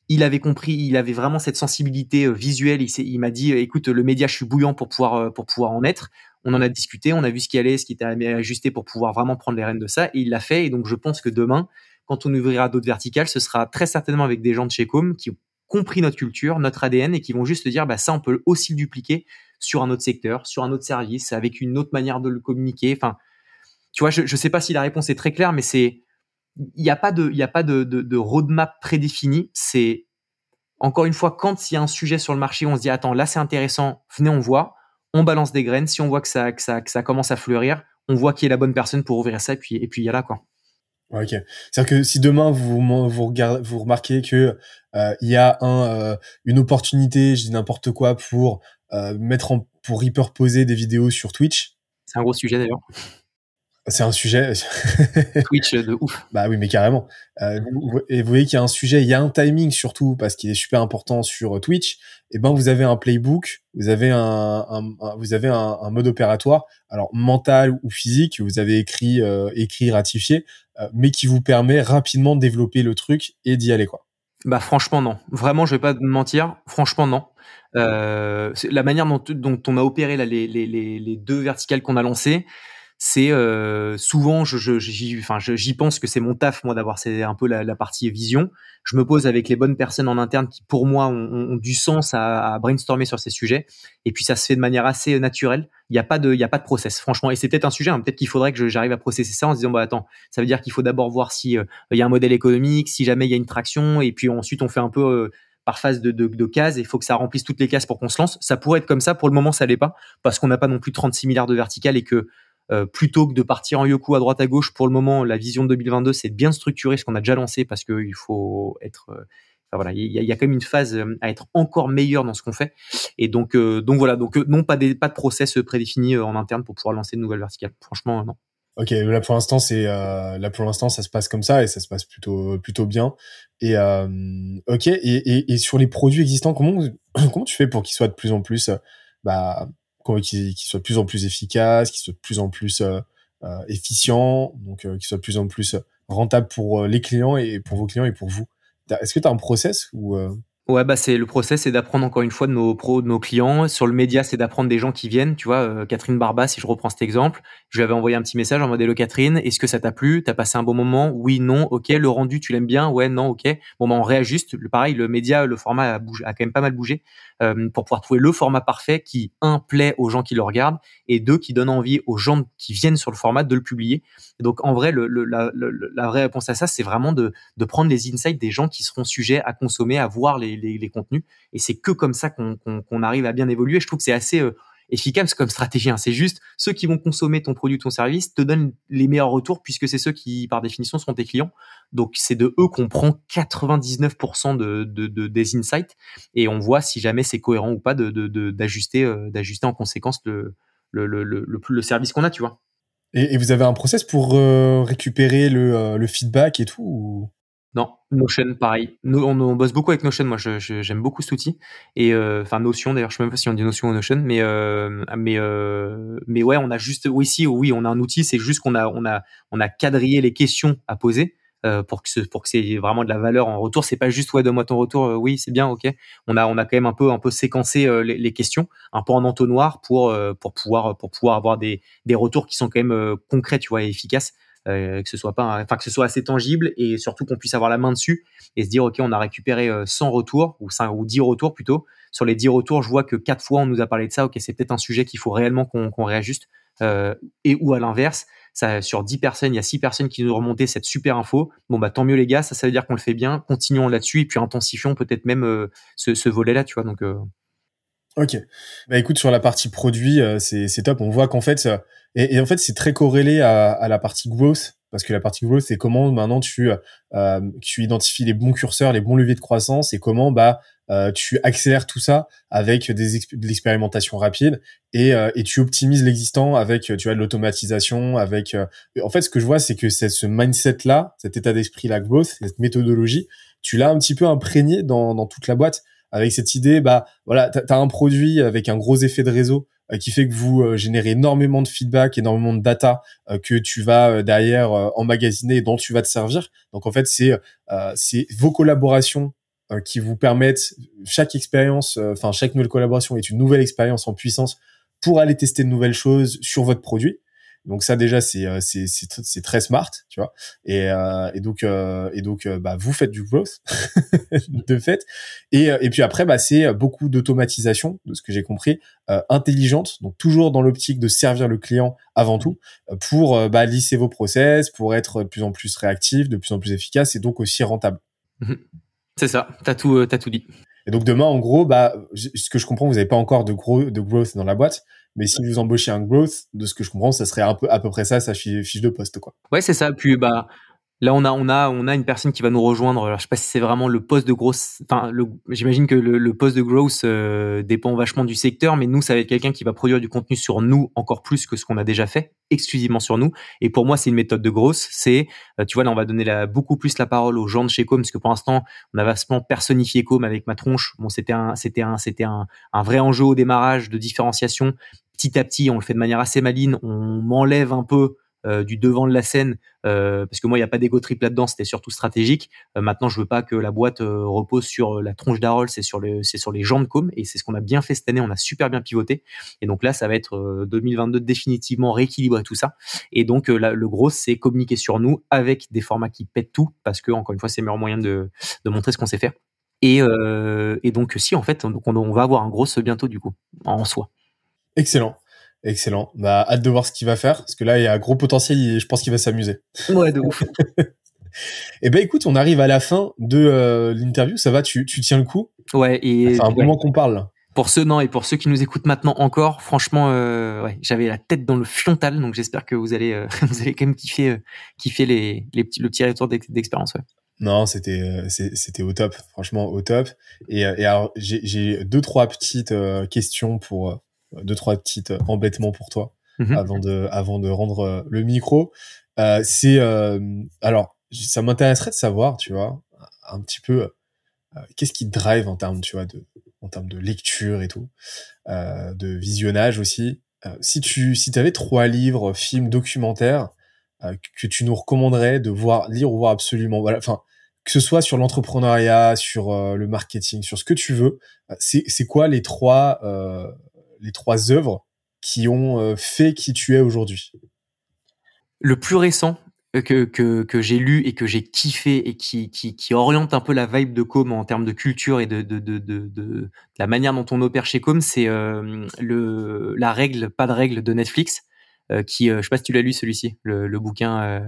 Il avait compris, il avait vraiment cette sensibilité euh, visuelle. Il, il m'a dit, écoute, le média, je suis bouillant pour pouvoir, pour pouvoir en être. On en a discuté, on a vu ce qui allait, ce qui était ajusté pour pouvoir vraiment prendre les rênes de ça. Et il l'a fait. Et donc, je pense que demain, quand on ouvrira d'autres verticales, ce sera très certainement avec des gens de chez Com qui compris notre culture, notre ADN et qui vont juste dire bah ça on peut aussi le dupliquer sur un autre secteur, sur un autre service, avec une autre manière de le communiquer. Enfin, tu vois, je ne sais pas si la réponse est très claire, mais c'est il n'y a pas de il a pas de, de, roadmap prédéfini. C'est encore une fois quand il y a un sujet sur le marché, on se dit attends là c'est intéressant, venez on voit, on balance des graines. Si on voit que ça que ça que ça commence à fleurir, on voit qui est la bonne personne pour ouvrir ça et puis et puis il y a là quoi. Ok. C'est-à-dire que si demain vous vous regardez, vous remarquez que euh, il y a un euh, une opportunité, je dis n'importe quoi pour euh, mettre en pour repurposer des vidéos sur Twitch. C'est un gros sujet d'ailleurs. C'est un sujet. Twitch de ouf. Bah oui, mais carrément. Euh, et vous voyez qu'il y a un sujet, il y a un timing surtout parce qu'il est super important sur Twitch. Et eh ben vous avez un playbook, vous avez un, vous avez un, mode opératoire, alors mental ou physique, vous avez écrit, euh, écrit, ratifié, euh, mais qui vous permet rapidement de développer le truc et d'y aller quoi. Bah franchement non. Vraiment, je vais pas te mentir. Franchement non. Euh, la manière dont, dont, on a opéré là, les, les, les deux verticales qu'on a lancées, c'est euh, souvent, je, j'y, enfin, j'y pense que c'est mon taf moi d'avoir c'est un peu la, la, partie vision. Je me pose avec les bonnes personnes en interne qui, pour moi, ont, ont du sens à, à, brainstormer sur ces sujets. Et puis ça se fait de manière assez naturelle. Il n'y a pas de, il y a pas de process, franchement. Et c'est peut-être un sujet. Hein, peut-être qu'il faudrait que j'arrive à processer ça en se disant, bah attends, ça veut dire qu'il faut d'abord voir si euh, il y a un modèle économique, si jamais il y a une traction, et puis ensuite on fait un peu euh, par phase de, de, de cases. Il faut que ça remplisse toutes les cases pour qu'on se lance. Ça pourrait être comme ça. Pour le moment, ça l'est pas parce qu'on n'a pas non plus 36 milliards de verticales et que euh, plutôt que de partir en yoku à droite à gauche, pour le moment, la vision de 2022, c'est de bien structurer ce qu'on a déjà lancé parce qu'il faut être. Euh, voilà, il y, a, quand même une phase euh, à être encore meilleur dans ce qu'on fait. Et donc, donc voilà, donc non pas des, pas de process prédéfini en interne pour pouvoir lancer de nouvelles verticales. Franchement, non. Ok, là pour l'instant c'est là pour l'instant ça se passe comme ça et ça se passe plutôt plutôt bien. Et ok, et, et, et, sur les produits existants, comment comment tu fais pour qu'ils soient de plus en plus bah qui, soit de plus en plus efficace, qui soit de plus en plus euh, euh, efficient, donc euh, qui soit de plus en plus rentable pour les clients et pour vos clients et pour vous. Est-ce que tu as un process ou Ouais, bah c'est le process, c'est d'apprendre encore une fois de nos pros, de nos clients. Sur le média, c'est d'apprendre des gens qui viennent. Tu vois, euh, Catherine Barba, si je reprends cet exemple, je lui avais envoyé un petit message en mode Hello Catherine, est-ce que ça t'a plu? T'as passé un bon moment? Oui, non, ok. Le rendu, tu l'aimes bien? Ouais, non, ok. Bon, bah on réajuste. Le, pareil, le média, le format a, a quand même pas mal bougé euh, pour pouvoir trouver le format parfait qui un plaît aux gens qui le regardent et deux qui donne envie aux gens qui viennent sur le format de le publier. Donc en vrai, la, vraie réponse à ça, c'est vraiment de, de prendre les insights des gens qui seront sujets à consommer, à voir les contenus. Et c'est que comme ça qu'on arrive à bien évoluer. Je trouve que c'est assez euh, efficace comme stratégie. Hein. C'est juste ceux qui vont consommer ton produit, ton service, te donnent les meilleurs retours puisque c'est ceux qui, par définition, sont tes clients. Donc c'est de eux qu'on prend 99% de, de, des insights et on voit si jamais c'est cohérent ou pas d'ajuster euh, d'ajuster en conséquence le, le, le, le, le service qu'on a, tu vois. Et, vous avez un process pour euh, récupérer le, le feedback et tout non, Notion, pareil. Nous, on, bosse beaucoup avec Notion. Moi, j'aime beaucoup cet outil. Et euh, enfin, Notion. D'ailleurs, je sais même pas si on dit Notion ou Notion, mais euh, mais euh, mais ouais, on a juste, oui, si, oui, on a un outil. C'est juste qu'on a on a on a quadrillé les questions à poser. Pour que pour que c'est vraiment de la valeur en retour c'est pas juste ouais donne-moi ton retour oui c'est bien ok on a on a quand même un peu un peu séquencé les, les, questions un peu en entonnoir pour pour pouvoir pour pouvoir avoir des des retours qui sont quand même concrets tu vois et efficaces euh, que ce soit pas, enfin que ce soit assez tangible et surtout qu'on puisse avoir la main dessus et se dire ok on a récupéré 100 euh, retours ou 5 ou 10 retours plutôt. Sur les 10 retours, je vois que quatre fois on nous a parlé de ça. Ok c'est peut-être un sujet qu'il faut réellement qu'on réajuste euh, et ou à l'inverse. Sur 10 personnes, il y a 6 personnes qui nous remontaient cette super info. Bon, bah, tant mieux, les gars. Ça, ça veut dire qu'on le fait bien. Continuons là-dessus et puis intensifions peut-être même ce, ce volet-là, tu vois. Donc, Ok. Bah écoute, sur la partie produit, euh, c'est top. On voit qu'en fait, et, en fait, c'est très corrélé à, la partie growth, parce que la partie growth, c'est comment maintenant tu euh, tu identifies les bons curseurs, les bons leviers de croissance, et comment bah euh, tu accélères tout ça avec des de l'expérimentation rapide et, euh, et tu optimises l'existant avec tu vois de l'automatisation, avec en fait ce que je vois, c'est que c'est ce mindset là, cet état d'esprit la growth, cette méthodologie, tu l'as un petit peu imprégné dans dans toute la boîte avec cette idée, bah voilà, tu as un produit avec un gros effet de réseau euh, qui fait que vous euh, générez énormément de feedback, énormément de data euh, que tu vas derrière emmagasiner et dont tu vas te servir. Donc en fait, c'est c'est vos collaborations qui vous permettent chaque expérience, enfin chaque nouvelle collaboration est une nouvelle expérience en puissance pour aller tester de nouvelles choses sur votre produit. Donc ça déjà c'est euh, c'est c'est très smart, tu vois. Et euh, et donc euh, et donc bah vous faites du growth de fait. Et puis après bah c'est beaucoup d'automatisation de ce que j'ai compris intelligente, donc toujours dans l'optique de servir le client avant tout pour bah, lisser vos process, pour être de plus en plus réactif, de plus en plus efficace et donc aussi rentable. C'est ça, t'as tout t'as tout dit. Et donc demain en gros bah ce que je comprends vous n'avez pas encore de gros de growth dans la boîte, mais si vous embauchez un growth, de ce que je comprends, ça serait un peu à peu près ça, sa fiche de poste, quoi. Ouais, c'est ça. Puis bah Là, on a, on a, on a une personne qui va nous rejoindre. Alors, je sais pas si c'est vraiment le poste de grosse. Enfin, j'imagine que le, le, poste de growth euh, dépend vachement du secteur, mais nous, ça va être quelqu'un qui va produire du contenu sur nous encore plus que ce qu'on a déjà fait, exclusivement sur nous. Et pour moi, c'est une méthode de growth. C'est, euh, tu vois, là, on va donner la, beaucoup plus la parole aux gens de chez Com, parce que pour l'instant, on a vastement personnifié Com avec ma tronche. Bon, c'était un, c'était un, c'était un, un vrai enjeu au démarrage de différenciation. Petit à petit, on le fait de manière assez maline. On m'enlève un peu euh, du devant de la scène, euh, parce que moi, il n'y a pas d'ego trip là-dedans, c'était surtout stratégique. Euh, maintenant, je veux pas que la boîte repose sur la tronche d'Arol, c'est sur, sur les jambes de com, et c'est ce qu'on a bien fait cette année, on a super bien pivoté. Et donc là, ça va être 2022 définitivement rééquilibrer tout ça. Et donc, le gros, c'est communiquer sur nous avec des formats qui pètent tout, parce que, encore une fois, c'est le meilleur moyen de, montrer ce qu'on sait faire. Et, donc, si, en fait, on, on va avoir un gros bientôt, du coup, en soi. Excellent. Excellent. Bah, hâte de voir ce qu'il va faire, parce que là, il y a un gros potentiel et je pense qu'il va s'amuser. Ouais, de ouf. eh ben, écoute, on arrive à la fin de euh, l'interview. Ça va, tu, tu tiens le coup? Ouais, et. C'est un moment qu'on parle. Pour ceux, non, et pour ceux qui nous écoutent maintenant encore, franchement, euh, ouais, j'avais la tête dans le fiontal, donc j'espère que vous allez, euh, vous allez quand même kiffer, kiffer les, les petits, le petit retour d'expérience, ouais. Non, c'était c'était au top, franchement au top. Et, et alors j'ai deux trois petites questions pour deux trois petites embêtements pour toi mhm. avant de avant de rendre euh, le micro. Euh, c'est euh, alors ça m'intéresserait de savoir, tu vois, un petit peu qu'est-ce qui te drive en termes, tu vois, de en termes de lecture et tout, de visionnage aussi. si tu si avais trois livres, films, documentaires que tu nous recommanderais de voir, lire ou voir absolument, voilà, enfin que ce soit sur l'entrepreneuriat, sur le marketing, sur ce que tu veux, c'est c'est quoi les trois les trois œuvres qui ont euh, fait qui tu es aujourd'hui. Le plus récent euh, que, que, j'ai lu et que j'ai kiffé et qui, qui, oriente un peu la vibe de Com en termes de culture et de, de, de, de, la manière dont on opère chez Com, c'est euh, le la règle, pas de règle de Netflix, qui, je sais pas si tu l'as lu celui-ci, le, le bouquin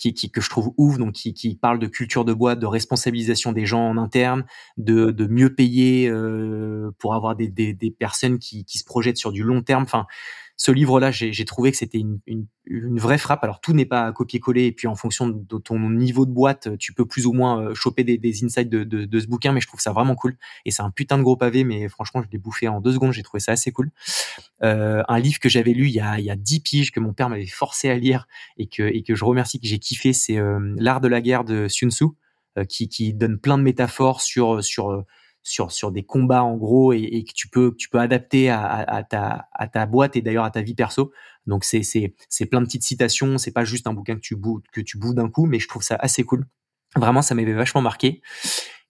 qui, qui, que je trouve ouf, donc qui, qui parle de culture de boîte, de responsabilisation des gens en interne, de, de mieux payer euh, pour avoir des, des, des personnes qui, qui se projettent sur du long terme. Enfin, ce livre-là, j'ai trouvé que c'était une, une, une, vraie frappe. Alors tout n'est pas copier-coller, et puis en fonction de ton niveau de boîte, tu peux plus ou moins euh, choper des, des insights de, de, de, ce bouquin, mais je trouve ça vraiment cool. Et c'est un putain de gros pavé, mais franchement, je l'ai bouffé en deux secondes, j'ai trouvé ça assez cool. Euh, un livre que j'avais lu il y, a, il y a dix piges, que mon père m'avait forcé à lire, et que, et que je remercie, que j'ai kiffé, c'est euh, L'art de la guerre de Sun Tzu, euh, qui, qui donne plein de métaphores sur... sur sur sur des combats en gros et, et que tu peux tu peux adapter à, à, ta à ta boîte et d'ailleurs à ta vie perso. Donc c'est c'est c'est plein de petites citations, c'est pas juste un bouquin que tu boues que tu boues d'un coup, mais je trouve ça assez cool. Vraiment, ça m'avait vachement marqué.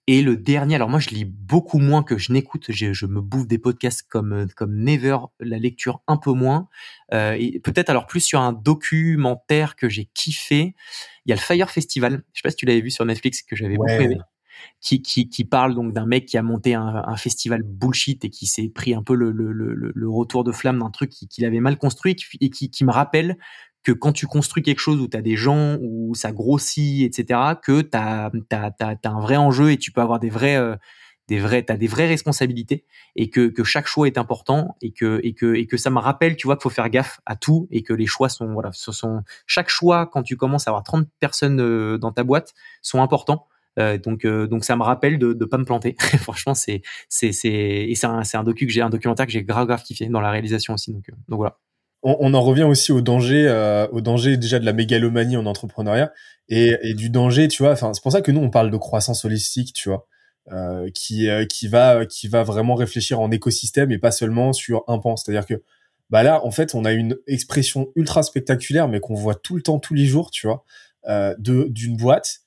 Et le dernier, alors moi je lis beaucoup moins que je n'écoute, je, je, me bouffe des podcasts comme comme Never, la lecture un peu moins. Euh, et peut-être alors plus sur un documentaire que j'ai kiffé. Il y a le Fire Festival. Je sais pas si tu l'avais vu sur Netflix que j'avais beaucoup aimé qui, qui, qui parle donc d'un mec qui a monté un, un, festival bullshit et qui s'est pris un peu le, le, le, le retour de flamme d'un truc qu'il avait mal construit et qui, qui me rappelle que quand tu construis quelque chose où tu as des gens, où ça grossit, etc., que tu as, as, as, un vrai enjeu et tu peux avoir des vrais... Euh, des vrais, t'as des vraies responsabilités et que, que chaque choix est important et que, et que, et que ça me rappelle, tu vois, qu'il faut faire gaffe à tout et que les choix sont, voilà, ce sont, chaque choix, quand tu commences à avoir 30 personnes euh, dans ta boîte, sont importants euh, donc, euh, donc ça me rappelle de ne pas me planter. Franchement, c'est c'est c'est et c'est un, un docu que j'ai un documentaire que j'ai grave grave kiffé dans la réalisation aussi. Donc, euh, donc voilà. On, en revient aussi au danger, au danger déjà de la mégalomanie en entrepreneuriat et, et du danger, tu vois. Enfin, c'est pour ça que nous on parle de croissance holistique, tu vois. Qui qui va qui va vraiment réfléchir en écosystème et pas seulement sur un pan. C'est-à-dire que bah là, en fait, on a une expression ultra spectaculaire, mais qu'on voit tout le temps, tous les jours, tu vois, de d'une boîte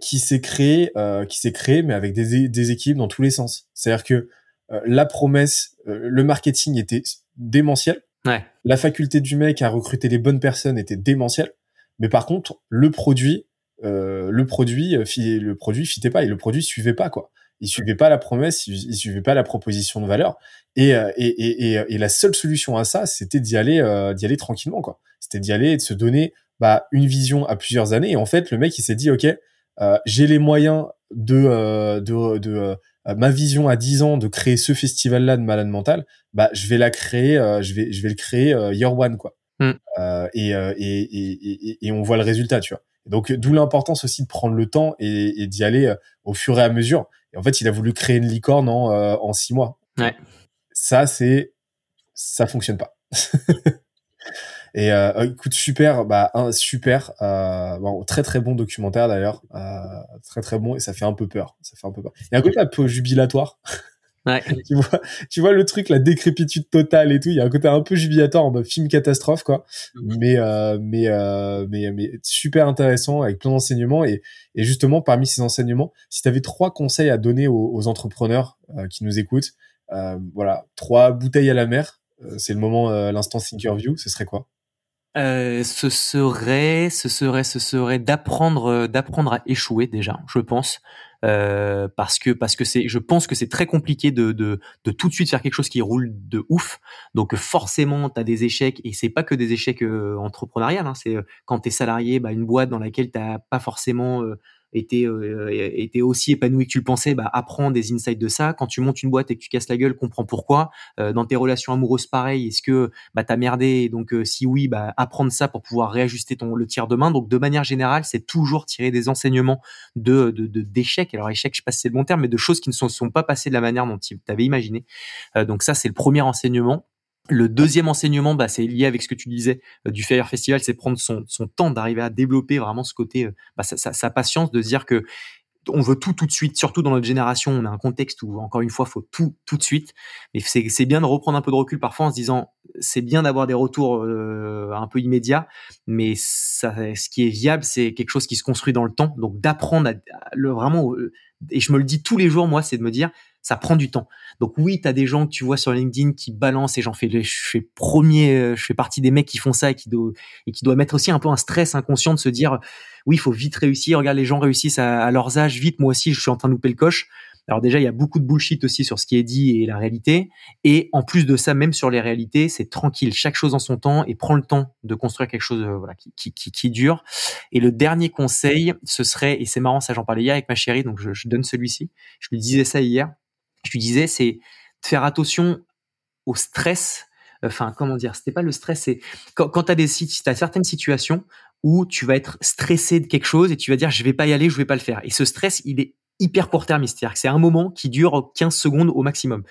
qui s'est créé, euh, qui s'est créé, mais avec des, des équipes dans tous les sens. C'est-à-dire que euh, la promesse, le marketing était démentiel. Ouais. La faculté du mec à recruter les bonnes personnes était démentielle. Mais par contre, le produit, le produit, le produit fitait pas et le produit suivait pas quoi. Il suivait pas la promesse, il, suivait pas la proposition de valeur. Et, et, et, et, la seule solution à ça, c'était d'y aller, d'y aller tranquillement quoi. C'était d'y aller et de se donner bah, une vision à plusieurs années. Et en fait, le mec, il s'est dit, ok, euh, j'ai les moyens de, euh, de, de euh, ma vision à 10 ans de créer ce festival là de malade mental bah je vais la créer je vais je vais le créer year one quoi mm. et, et, et, et, et on voit le résultat tu vois donc d'où l'importance aussi de prendre le temps et, d'y aller au fur et à mesure. Et en fait, il a voulu créer une licorne en, en six mois. Ouais. Ça, c'est ça fonctionne pas. Et euh, écoute, super, bah un super, euh, bon, très très bon documentaire d'ailleurs, euh, très très bon et ça fait un peu peur, ça fait un peu peur. Il y a un côté un peu jubilatoire. Ouais. tu vois, tu vois le truc, la décrépitude totale et tout. Il y a un côté un peu jubilatoire en mode film catastrophe quoi. Mais euh, mais euh, mais mais super intéressant avec plein d'enseignements et et justement parmi ces enseignements, si tu avais trois conseils à donner aux, aux entrepreneurs euh, qui nous écoutent, voilà, trois bouteilles à la mer. c'est le moment, l'instant Thinkerview. Ce serait quoi? Euh, ce serait, ce serait, ce serait d'apprendre, euh, d'apprendre à échouer déjà, je pense, euh, parce que parce que c'est, je pense que c'est très compliqué de, de de tout de suite faire quelque chose qui roule de ouf. Donc forcément, tu as des échecs et c'est pas que des échecs euh, entrepreneuriales. Hein, c'est quand tu es salarié, bah, une boîte dans laquelle t'as pas forcément était, euh, était aussi épanoui que tu le pensais, bah, apprends des insights de ça. Quand tu montes une boîte et que tu casses la gueule, comprends pourquoi. Euh, dans tes relations amoureuses, pareil, est-ce que bah, t'as merdé? Donc euh, si oui, bah, apprendre ça pour pouvoir réajuster ton le tir de main. Donc de manière générale, c'est toujours tirer des enseignements de d'échecs. De, Alors échec, je sais pas si c'est le bon terme, mais de choses qui ne sont, sont pas passées de la manière dont tu avais imaginé. donc ça, c'est le premier enseignement. Le deuxième enseignement, bah, c'est lié avec ce que tu disais euh, du Fire Festival, c'est prendre son, temps d'arriver à développer vraiment ce côté, euh, bah, sa, patience, de dire que on veut tout tout de suite, surtout dans notre génération, on a un contexte où encore une fois, faut tout tout de suite. Mais c'est bien de reprendre un peu de recul parfois en se disant, c'est bien d'avoir des retours euh, un peu immédiats, mais ça, ce qui est viable, c'est quelque chose qui se construit dans le temps. Donc d'apprendre à, le vraiment, et je me le dis tous les jours, moi, c'est de me dire, ça prend du temps. Donc oui, tu as des gens que tu vois sur LinkedIn qui balancent et j'en fais je fais premier je fais partie des mecs qui font ça et qui doivent mettre aussi un peu un stress inconscient de se dire oui, il faut vite réussir, regarde les gens réussissent à, à, leurs âges vite, moi aussi je suis en train de louper le coche. Alors déjà, il y a beaucoup de bullshit aussi sur ce qui est dit et la réalité. Et en plus de ça, même sur les réalités, c'est tranquille, chaque chose en son temps et prends le temps de construire quelque chose euh, voilà, qui, dure. Et le dernier conseil, ce serait, et c'est marrant, ça j'en parlais hier avec ma chérie, donc je donne celui-ci. Je lui disais ça hier je lui disais, c'est de faire attention au stress. Enfin, comment dire C'était pas le stress, c'est quand, quand tu as, as certaines situations où tu vas être stressé de quelque chose et tu vas dire, je vais pas y aller, je vais pas le faire. Et ce stress, il est hyper court terme C'est-à-dire que c'est un moment qui dure 15 secondes au maximum.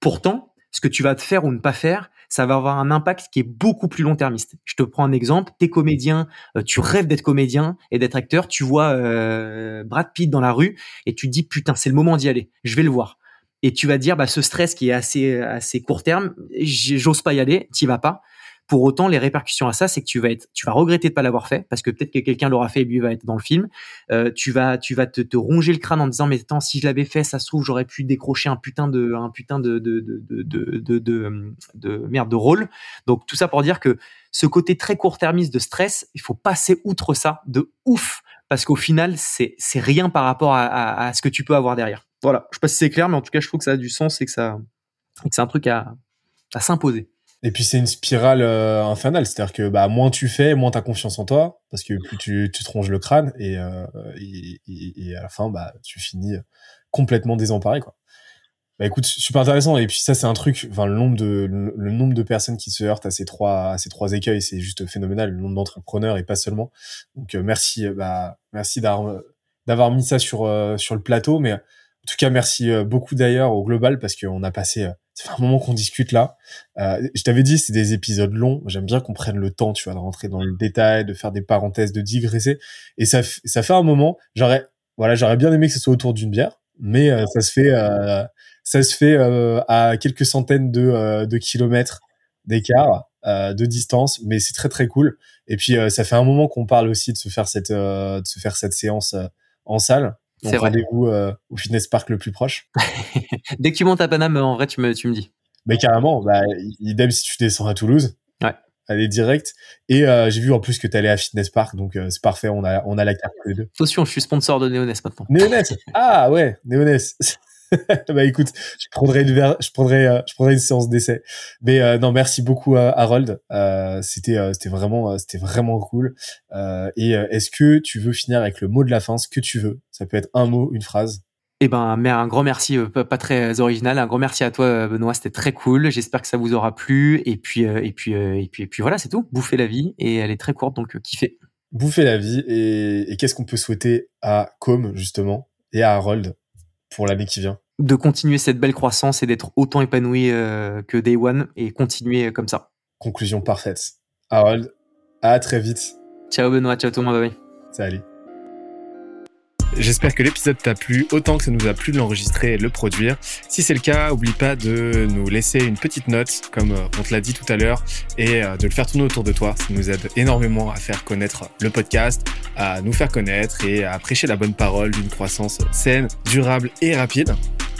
Pourtant, ce que tu vas te faire ou ne pas faire, ça va avoir un impact qui est beaucoup plus long-termiste. Je te prends un exemple, t'es comédien, euh, tu rêves d'être comédien et d'être acteur, tu vois euh, Brad Pitt dans la rue et tu te dis putain, c'est le moment d'y aller, je vais le voir et tu vas dire bah ce stress qui est assez assez court terme, j'ose pas y aller, t'y vas pas. Pour autant, les répercussions à ça, c'est que tu vas être, tu vas regretter de pas l'avoir fait parce que peut-être que quelqu'un l'aura fait et lui va être dans le film. Euh, tu vas, tu vas te, te, ronger le crâne en disant mais attends, si je l'avais fait, ça se trouve j'aurais pu décrocher un putain de, un putain de de de de de, de, de merde de rôle. Donc tout ça pour dire que ce côté très court-termiste de stress, il faut passer outre ça de ouf parce qu'au final c'est c'est rien par rapport à, à ce que tu peux avoir derrière. Voilà, je sais pas si c'est clair, mais en tout cas, je trouve que ça a du sens et que ça, c'est un truc à, à s'imposer. Et puis c'est une spirale euh, infernale, c'est-à-dire que bah moins tu fais, moins tu as confiance en toi, parce que plus tu, tu te ronges le crâne et, euh, et, à la fin bah tu finis complètement désemparé quoi. Bah écoute, super intéressant et puis ça c'est un truc, enfin le nombre de le, nombre de personnes qui se heurtent à ces trois à ces trois écueils, c'est juste phénoménal, le nombre d'entrepreneurs et pas seulement. Donc euh, merci bah merci d'avoir mis ça sur sur le plateau, mais en tout cas, merci euh, beaucoup d'ailleurs au global parce qu'on a passé, euh, ça fait un moment qu'on discute là. Euh, je t'avais dit, c'est des épisodes longs. J'aime bien qu'on prenne le temps, tu vois, de rentrer dans le détail, de faire des parenthèses, de digresser. Et ça, ça fait un moment. J'aurais, voilà, j'aurais bien aimé que ce soit autour d'une bière, mais ça se fait, ça se fait à quelques centaines de, de kilomètres d'écart, de distance, mais c'est très très cool. Et puis ça fait un moment qu'on parle aussi de se faire cette, de se faire cette séance en salle. Donc rendez-vous euh, au fitness park le plus proche. Dès que tu montes à Paname, en vrai, tu me, tu me dis. Mais carrément, bah, idem si tu descends à Toulouse. Ouais. Allez direct. Et euh, j'ai vu en plus que tu allais à Fitness Park, donc euh, c'est parfait, on a, on a la carte les deux. Attention, je suis sponsor de Neoness maintenant. Neoness? Ah ouais, Neoness bah écoute, je prendrai une je prendrai euh, je prendrai une séance d'essai. Mais euh, non, merci beaucoup à Harold. Euh, c'était c'était vraiment c'était vraiment cool. et est-ce que tu veux finir avec le mot de la fin, ce que tu veux? Ça peut être un mot, une phrase. Eh ben, un grand merci, pas, très original. Un grand merci à toi, Benoît. C'était très cool. J'espère que ça vous aura plu. Et puis, et puis, et puis, et puis, voilà, c'est tout. Bouffez la vie et elle est très courte, donc kiffez. bouffer la vie et, qu'est-ce qu'on peut souhaiter à Com justement et à Harold pour l'année qui vient? De continuer cette belle croissance et d'être autant épanoui euh, que Day One et continuer comme ça. Conclusion parfaite. Harold, à très vite. Ciao Benoît, ciao tout le monde, bye. Salut. J'espère que l'épisode t'a plu autant que ça nous a plu de l'enregistrer et de le produire. Si c'est le cas, oublie pas de nous laisser une petite note, comme euh, on te l'a dit tout à l'heure, et euh, de le faire tourner autour de toi. Ça nous aide énormément à faire connaître le podcast, à nous faire connaître et à prêcher la bonne parole d'une croissance saine, durable et rapide.